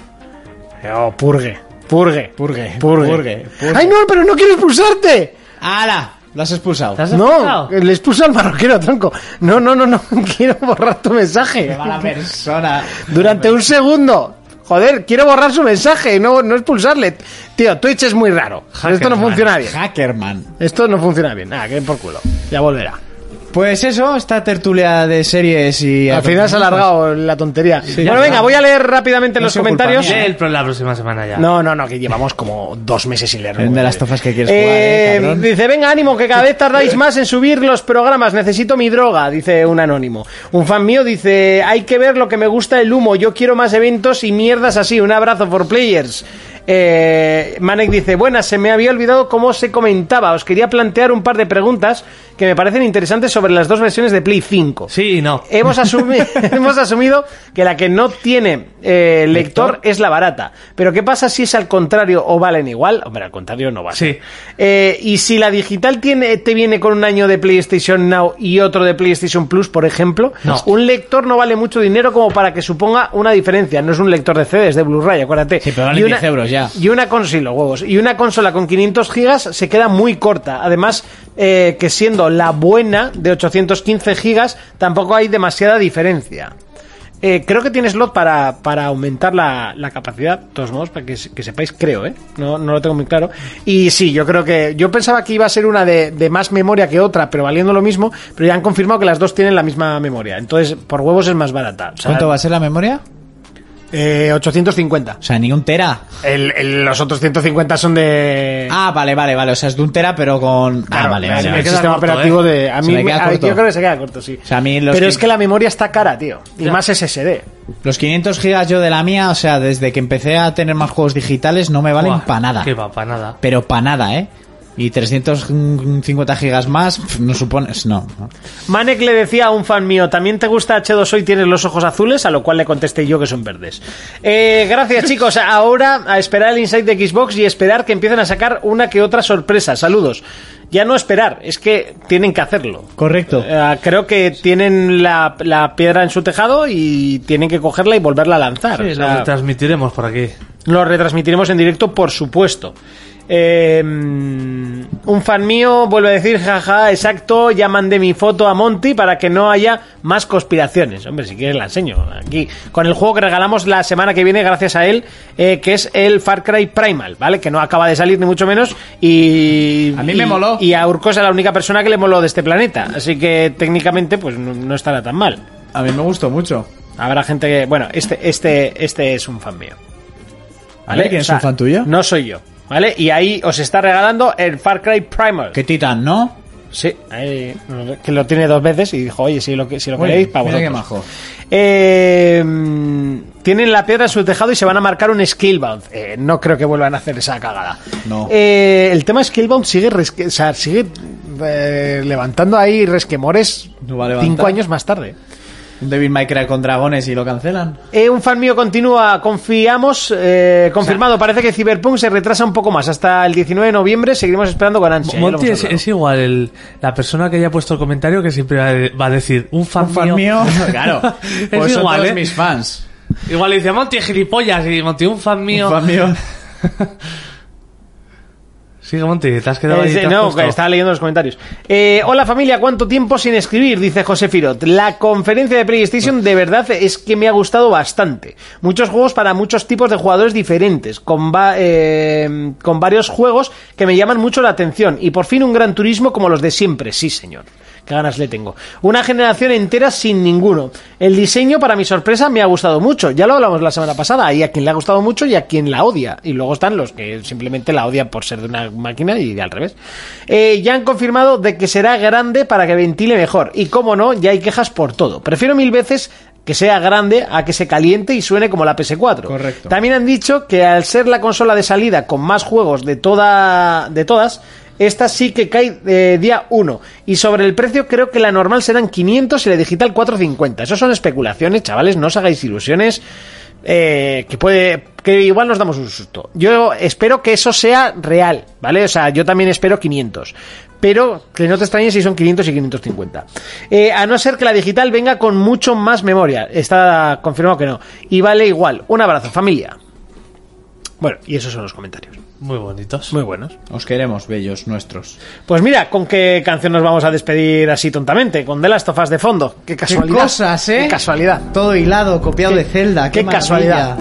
Yo, purgue. Purgue. Purgue, Purgue. purgue, purgue. ¡Ay, no! ¡Pero no quiero expulsarte! ¡Hala! Lo has expulsado. ¿Te has No, expulsado? le expulso al marroquero, tronco. No, no, no, no. Quiero borrar tu mensaje. Mala persona. Durante un segundo. Joder, quiero borrar su mensaje, no, no expulsarle. Tío, Twitch es muy raro. Esto no funciona bien. Hackerman. Esto no funciona bien. Ah, que por culo. Ya volverá. Pues eso, esta tertulia de series y... Al final se ha alargado la tontería. bueno, venga, voy a leer rápidamente No los comentarios. mía, el la próxima semana ya. No, no, no, que llevamos como dos meses sin leer. De las tofas que quieres jugar, Eh, eh, cabrón. dice, venga, ánimo, que cada vez tardáis más en subir los programas. Necesito mi droga, dice un anónimo. Un fan mío dice, hay que ver lo que me gusta el humo. Yo quiero más eventos y mierdas así. Un abrazo for players. Eh, Manek dice, buenas, se me había olvidado cómo se comentaba. Os quería plantear un par de preguntas que me parecen interesantes sobre las dos versiones de Play 5. Sí y no. Hemos, asumi- hemos asumido que la que no tiene eh, lector, es la barata. Pero ¿qué pasa si es al contrario o valen igual? Hombre, al contrario no va a ser. Sí. Eh, y si la digital tiene, te viene con un año de PlayStation Now y otro de PlayStation Plus, por ejemplo, No. un lector no vale mucho dinero como para que suponga una diferencia. No es un lector de CDs, de Blu-ray, acuérdate. Sí, pero vale Y una- 10 euros ya. Y una consola, sí, los huevos. Y una consola con 500 gigas se queda muy corta. Además, eh, que siendo la buena de 815 gigas, tampoco hay demasiada diferencia. Eh, creo que tiene slot para, para aumentar la, la capacidad, de todos modos, para que, se- que sepáis, creo, ¿eh? No, no lo tengo muy claro. Y sí, yo creo que. Yo pensaba que iba a ser una de, más memoria que otra, pero valiendo lo mismo, pero ya han confirmado que las dos tienen la misma memoria. Entonces, por huevos es más barata. ¿Cuánto va a ser la memoria? Eh, 850. O sea, ni un tera. El- el- los otros 150 son de. Ah, vale, vale, vale. O sea, es de un tera, pero con... Claro, ah, vale, el- vale. el sistema corto, operativo ¿eh? de. A Se mí me queda a- corto. yo creo que se queda corto, sí. O sea, a mí los Pero que- es que la memoria está cara, tío. Y Ya. más SSD. Los 500 gigas yo de la mía, o sea, desde que empecé a tener más juegos digitales, no me valen para nada. Que va, para nada. Pero para nada, ¿eh? Y 350 gigas más, no supones... No. Manek le decía a un fan mío, ¿también te gusta H2O y tienes los ojos azules? A lo cual le contesté yo que son verdes. Eh, gracias chicos, ahora a esperar el Insight de Xbox y esperar que empiecen a sacar una que otra sorpresa. Saludos. Ya no esperar, es que tienen que hacerlo. Correcto. Eh, creo que tienen la, la piedra en su tejado y tienen que cogerla y volverla a lanzar. Sí, O sea, lo transmitiremos por aquí. lo retransmitiremos en directo, por supuesto. Eh, un fan mío vuelve a decir, jaja, exacto, ya mandé mi foto a Monty para que no haya más conspiraciones. Hombre, si quieres la enseño aquí. Con el juego que regalamos la semana que viene, gracias a él, eh, que es el Far Cry Primal, ¿vale? Que no acaba de salir ni mucho menos. Y. A mí me y- moló. Y a Urco es la única persona que le moló de este planeta. Así que técnicamente, pues no, no estará tan mal. A mí me gustó mucho. Habrá gente que. Bueno, este, este, este es un fan mío. ¿Vale? ¿Quién es un fan tuyo? No soy yo. ¿Vale? Y ahí os está regalando el Far Cry Primal. Qué titán, ¿no? Sí, ahí, que lo tiene dos veces y dijo, oye, si lo, si lo queréis, para mira vosotros. qué majo. Eh, tienen la piedra en su tejado y se van a marcar un Skillbound. Eh, no creo que vuelvan a hacer esa cagada. No. Eh, el tema Skillbound sigue, resque- o sea, sigue eh, levantando ahí resquemores No cinco años más tarde. Un Devil May Cry con dragones y lo cancelan. Eh, un fan mío continúa, confiamos, eh, confirmado, parece que Cyberpunk se retrasa un poco más, hasta el 19 de noviembre seguiremos esperando con ansia. Monty es, es igual el- la persona que haya puesto el comentario que siempre va a- decir un fan, Un fan mío. claro. es Pues son igual, todos ¿eh? mis fans. Igual le dice Monty gilipollas y Monty un fan mío. Un fan mío. Sigue Monty, te has quedado Eh, ahí. sí, te has no, puesto. estaba leyendo los comentarios. Eh, hola familia, ¿cuánto tiempo sin escribir? Dice José Firot. La conferencia de PlayStation de verdad es que me ha gustado bastante. Muchos juegos para muchos tipos de jugadores diferentes, con, va- eh, con varios juegos que me llaman mucho la atención. Y por fin un gran turismo como los de siempre, sí señor. Qué ganas le tengo. Una generación entera sin ninguno. El diseño, para mi sorpresa, me ha gustado mucho. Ya lo hablamos la semana pasada. Hay a quien le ha gustado mucho y a quien la odia. Y luego están los que simplemente la odian por ser de una máquina y de al revés. Eh, ya han confirmado de que será grande para que ventile mejor. Y como no, ya hay quejas por todo. Prefiero mil veces que sea grande a que se caliente y suene como la PS4. Correcto. También han dicho que al ser la consola de salida con más juegos de toda de todas, esta sí que cae eh, día 1. Y sobre el precio creo que la normal serán 500 y la digital 450. Eso son especulaciones, chavales, no os hagáis ilusiones. eh, que puede que igual nos damos un susto. Yo espero que eso sea real, ¿vale? O sea, yo también espero 500. Pero que no te extrañes si son 500 y 550. Eh, a no ser que la digital venga con mucho más memoria. Está confirmado que no. Y vale igual. Un abrazo, familia. Bueno, y esos son los comentarios. Muy bonitos. Muy buenos. Os queremos, bellos nuestros. Pues mira, ¿con qué canción nos vamos a despedir así tontamente? Con The Last of Us de fondo. Qué casualidad. cosas, ¿eh? Qué casualidad. Todo hilado, copiado Qué- de Zelda. Qué, Qué, casualidad.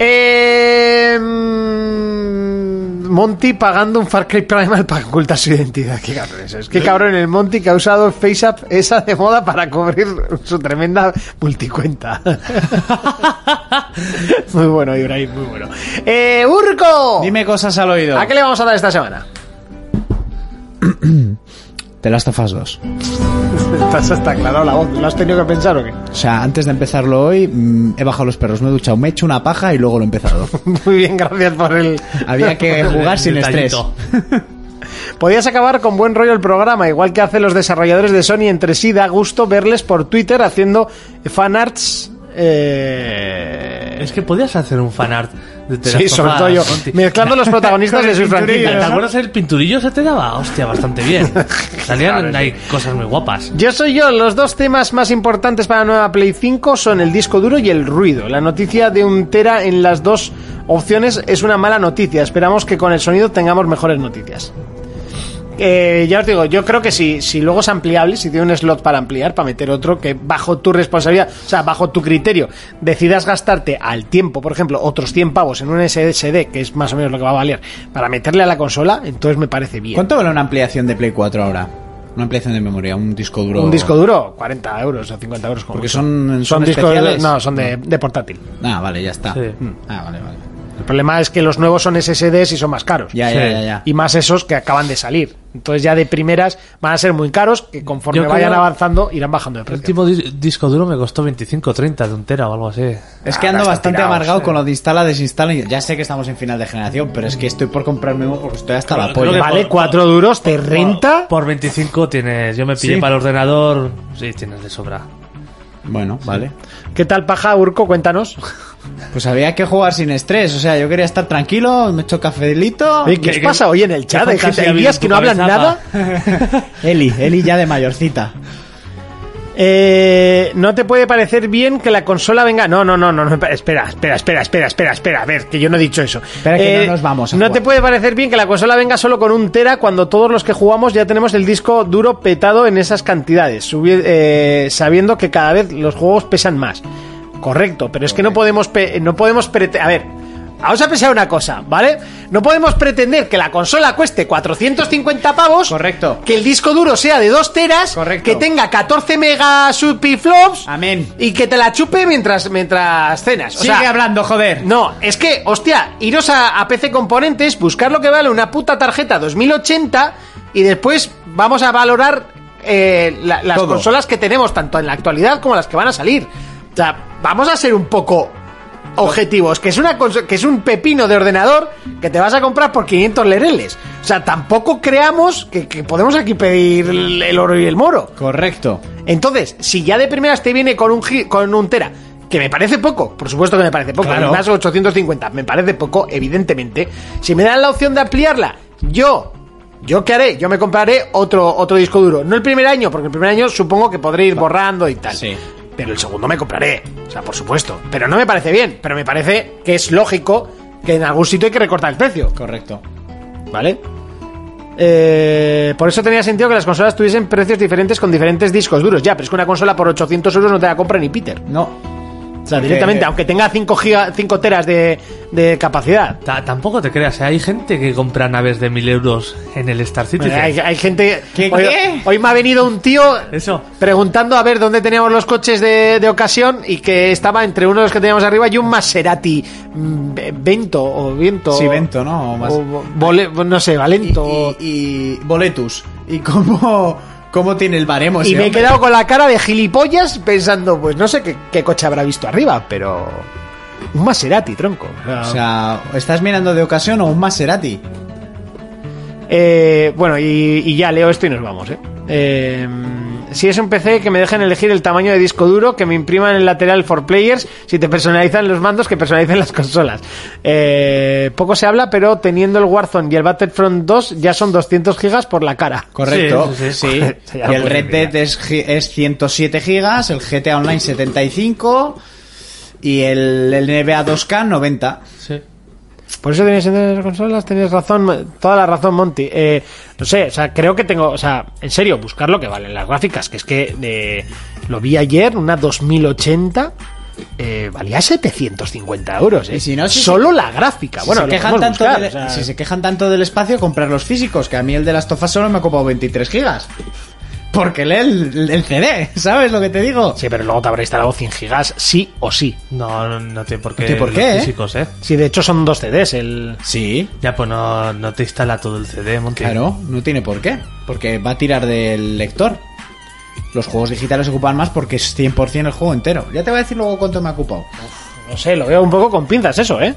Eh, mm, Monty pagando un Far Cry Primal para ocultar su identidad. Qué cabrón es. Es que cabrón el Monty que ha usado FaceApp esa de moda para cubrir su tremenda multicuenta. muy bueno, Ibrahim, muy bueno. Eh, Urco. Dime cosas al oído. ¿A qué le vamos a dar esta semana? The Last of Us 2. Estás hasta aclarado la voz. ¿Lo has tenido que pensar o qué? O sea, antes de empezarlo hoy, mm, he bajado los perros, me he duchado, me he hecho una paja y luego lo he empezado. Muy bien, gracias por el... Había que jugar sin estrés. Podías acabar con buen rollo el programa, igual que hacen los desarrolladores de Sony entre sí. Da gusto verles por Twitter haciendo fanarts. Eh... Es que podías hacer un fanart de Sí, sobre todo yo. Mezclando los protagonistas de sus ¿Te franquicias. acuerdas el pinturillo? Se te daba, hostia, bastante bien. Salían ahí cosas muy guapas. Yo soy yo. Los dos temas más importantes para la nueva Play 5 son el disco duro y el ruido. La noticia de un tera en las dos opciones es una mala noticia. Esperamos que con el sonido tengamos mejores noticias. Eh, ya os digo, yo creo que si, si luego es ampliable, si tiene un slot para ampliar, para meter otro, que bajo tu responsabilidad, o sea, bajo tu criterio, decidas gastarte al tiempo, por ejemplo, otros 100 pavos en un SSD, que es más o menos lo que va a valer, para meterle a la consola, entonces me parece bien. ¿Cuánto vale una ampliación de Play 4 ahora? Una ampliación de memoria, un disco duro. Un disco duro, 40 euros o 50 euros. como Porque son- son discos, no, son de, de portátil. Ah, vale, ya está. Sí. Ah, vale, vale. El problema es que los nuevos son SSDs y son más caros. Ya, Sí. ya, ya, ya. Y más esos que acaban de salir. Entonces ya de primeras van a ser muy caros que conforme Yo vayan creo- avanzando irán bajando de El precio. último dis- disco duro me costó 25 30 de un tera o algo así. Es que Ah, ando bastante amargado con lo de instala, desinstala. y- Ya sé que estamos en final de generación, pero es que estoy por comprarme uno porque estoy hasta la polla. Vale, por- cuatro duros, te renta. Por 25 tienes. Yo me pillé Sí. para el ordenador. Sí, tienes de sobra. Bueno, vale. ¿Qué tal paja, Urco? Cuéntanos. Pues había que jugar sin estrés. O sea, yo quería estar tranquilo, me he hecho cafelito. ¿Qué os ¿Qué- pasa hoy en el chat? Hay, gente, fantasía hay días vive que no hablan nada. Eli, Eli ya de mayorcita. Eh, no te puede parecer bien que la consola venga. No, no, no, no, no, espera, espera, espera, espera, espera, espera. A ver, que yo no he dicho eso. Espera que no nos vamos a No jugar. te puede parecer bien que la consola venga solo con un tera cuando todos los que jugamos ya tenemos el disco duro petado en esas cantidades, eh, sabiendo que cada vez los juegos pesan más. Correcto, pero es que no podemos, no podemos prete- a ver. Vamos a pensar una cosa, ¿vale? No podemos pretender que la consola cueste 450 pavos. Correcto. Que el disco duro sea de 2 teras. Correcto. Que tenga 14 megas flops. Amén. Y que te la chupe mientras, mientras cenas. O Sigue sea, hablando, joder. no, es que, hostia, iros a, a PC Componentes, buscar lo que vale una puta tarjeta 2080 y después vamos a valorar eh, la- las Todo. consolas que tenemos, tanto en la actualidad como las que van a salir. O sea, vamos a ser un poco objetivos, que es una que es un pepino de ordenador que te vas a comprar por 500 lereles. O sea, tampoco creamos que, que podemos aquí pedir el, el oro y el moro. Correcto. Entonces, si ya de primeras te viene con un, con un tera, que me parece poco, por supuesto que me parece poco, Claro. además 850, me parece poco, evidentemente. Si me dan la opción de ampliarla, yo, ¿yo qué haré? Yo me compraré otro, otro disco duro. No el primer año, porque el primer año supongo que podré ir borrando y tal. Sí. Pero el segundo me compraré, o sea, por supuesto. Pero no me parece bien, pero me parece que es lógico que en algún sitio hay que recortar el precio. Correcto. ¿Vale? Eh, por eso tenía sentido que las consolas tuviesen precios diferentes con diferentes discos duros. Ya, pero es que una consola por 800 euros no te la compra ni Peter. No. O sea, directamente, aunque tenga 5, giga, 5 teras de, de capacidad. Ta- tampoco te creas, ¿eh? hay gente que compra naves de 1000 euros en el Star Citizen. Eh, Hay, hay gente... ¿Qué, hoy, qué? hoy me ha venido un tío Eso. preguntando a ver dónde teníamos los coches de, de ocasión y que estaba entre uno de los que teníamos arriba y un Maserati mm, Vento o Viento. Sí, Vento, ¿no? O más- o Vole- no sé, Valento. Y, y- y Boletus. ¿Y cómo, cómo tiene el baremo Y me he quedado con la cara de gilipollas pensando, pues no sé qué, qué coche habrá visto arriba, pero... Un Maserati, tronco. O sea, ¿estás mirando de ocasión o un Maserati? Eh, bueno, y, y ya leo esto y nos vamos, ¿eh? Eh, Si es un PC, que me dejen elegir el tamaño de disco duro, que me impriman el lateral for players, si te personalizan los mandos, que personalicen las consolas. Eh, poco se habla, pero teniendo el Warzone y el Battlefront 2 ya son 200 gigas por la cara. Correcto, Sí, sí. sí, sí. Ya y lo el Red Dead es, es 107 gigas, el GTA Online 75 y el, el NBA 2K 90. Sí. Por eso tenéis en las consolas, tenéis razón, toda la razón, Monty. Eh, no sé, o sea, creo que tengo, o sea, en serio, buscar lo que valen las gráficas, que es que eh, lo vi ayer, una 2080. eh, valía 750 euros. ¿eh? Y si no, si Solo la gráfica. Si, bueno, se quejan tanto buscar, del, o sea, si se quejan tanto del espacio, comprar los físicos, que a mí el de las tofas solo me ha ocupado 23 gigas. Porque lee el, el CD, ¿sabes lo que te digo? Sí, pero luego te habrá instalado 100 gigas, sí o sí. No, no, no tiene por qué. No tiene por qué, ¿eh? físicos, ¿eh? Sí, de hecho son dos CDs. El... Sí, Ya, pues no, no te instala todo el CD, Monty. claro, no tiene por qué. Porque va a tirar del lector. Los juegos digitales ocupan más porque es 100% el juego entero. Ya te voy a decir luego cuánto me ha ocupado. No sé, lo veo un poco con pinzas eso, ¿eh?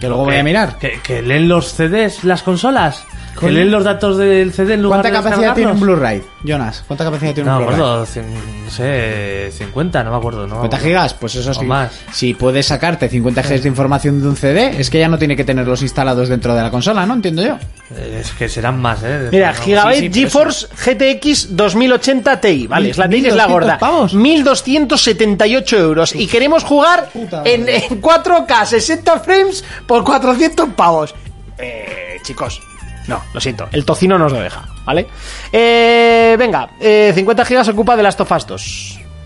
Que luego voy a mirar. ¿Que, que leen los CDs las consolas? ¿Que leen los datos del CD en lugar ¿Cuánta de capacidad tiene un descargarlos? Blu-ray? Jonas, ¿cuánta capacidad tiene No un me Blu-ray? acuerdo, cin- no sé, 50, no me acuerdo, ¿no? 50 gigas, pues eso O sí. más. Si puedes sacarte 50 gigas de información de un CD, es que ya no tiene que tenerlos instalados dentro de la consola, ¿no? Entiendo yo. Eh, Es que serán más, ¿eh? Mira, No, Gigabyte sí, GeForce GTX 2080 Ti, vale, es la Ti que es la 1200 gorda. pavos. 1278 euros. Y queremos jugar en, madre. en 4K 60 frames por 400 pavos. Eh, chicos, no, lo siento, el tocino nos lo deja, ¿vale? Eh, venga, eh, 50 gigas ocupa de las 2.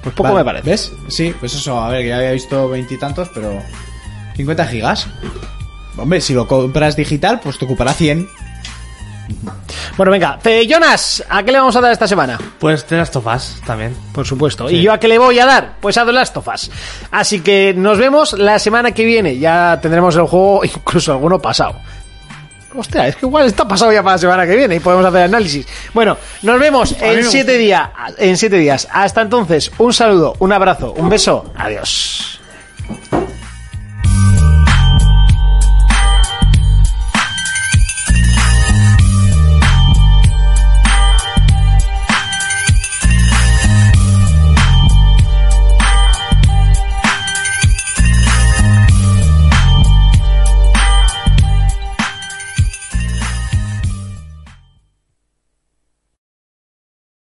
Pues poco Vale, me parece. ¿Ves? Sí, pues eso, a ver, que ya había visto veintitantos, pero... 50 gigas. Hombre, si lo compras digital, pues te ocupará 100. Bueno, venga, eh, Jonas, ¿a qué le vamos a dar esta semana? Pues te las tofas también. Por supuesto. ¿Y yo a qué le voy a dar? Pues a The Last of Us. Así que nos vemos la semana que viene. Ya tendremos el juego, incluso alguno pasado. Hostia, es que igual está pasado ya para la semana que viene y podemos hacer análisis. Bueno, nos vemos en siete, días, en siete días. Hasta entonces, un saludo, un abrazo, un beso. Adiós.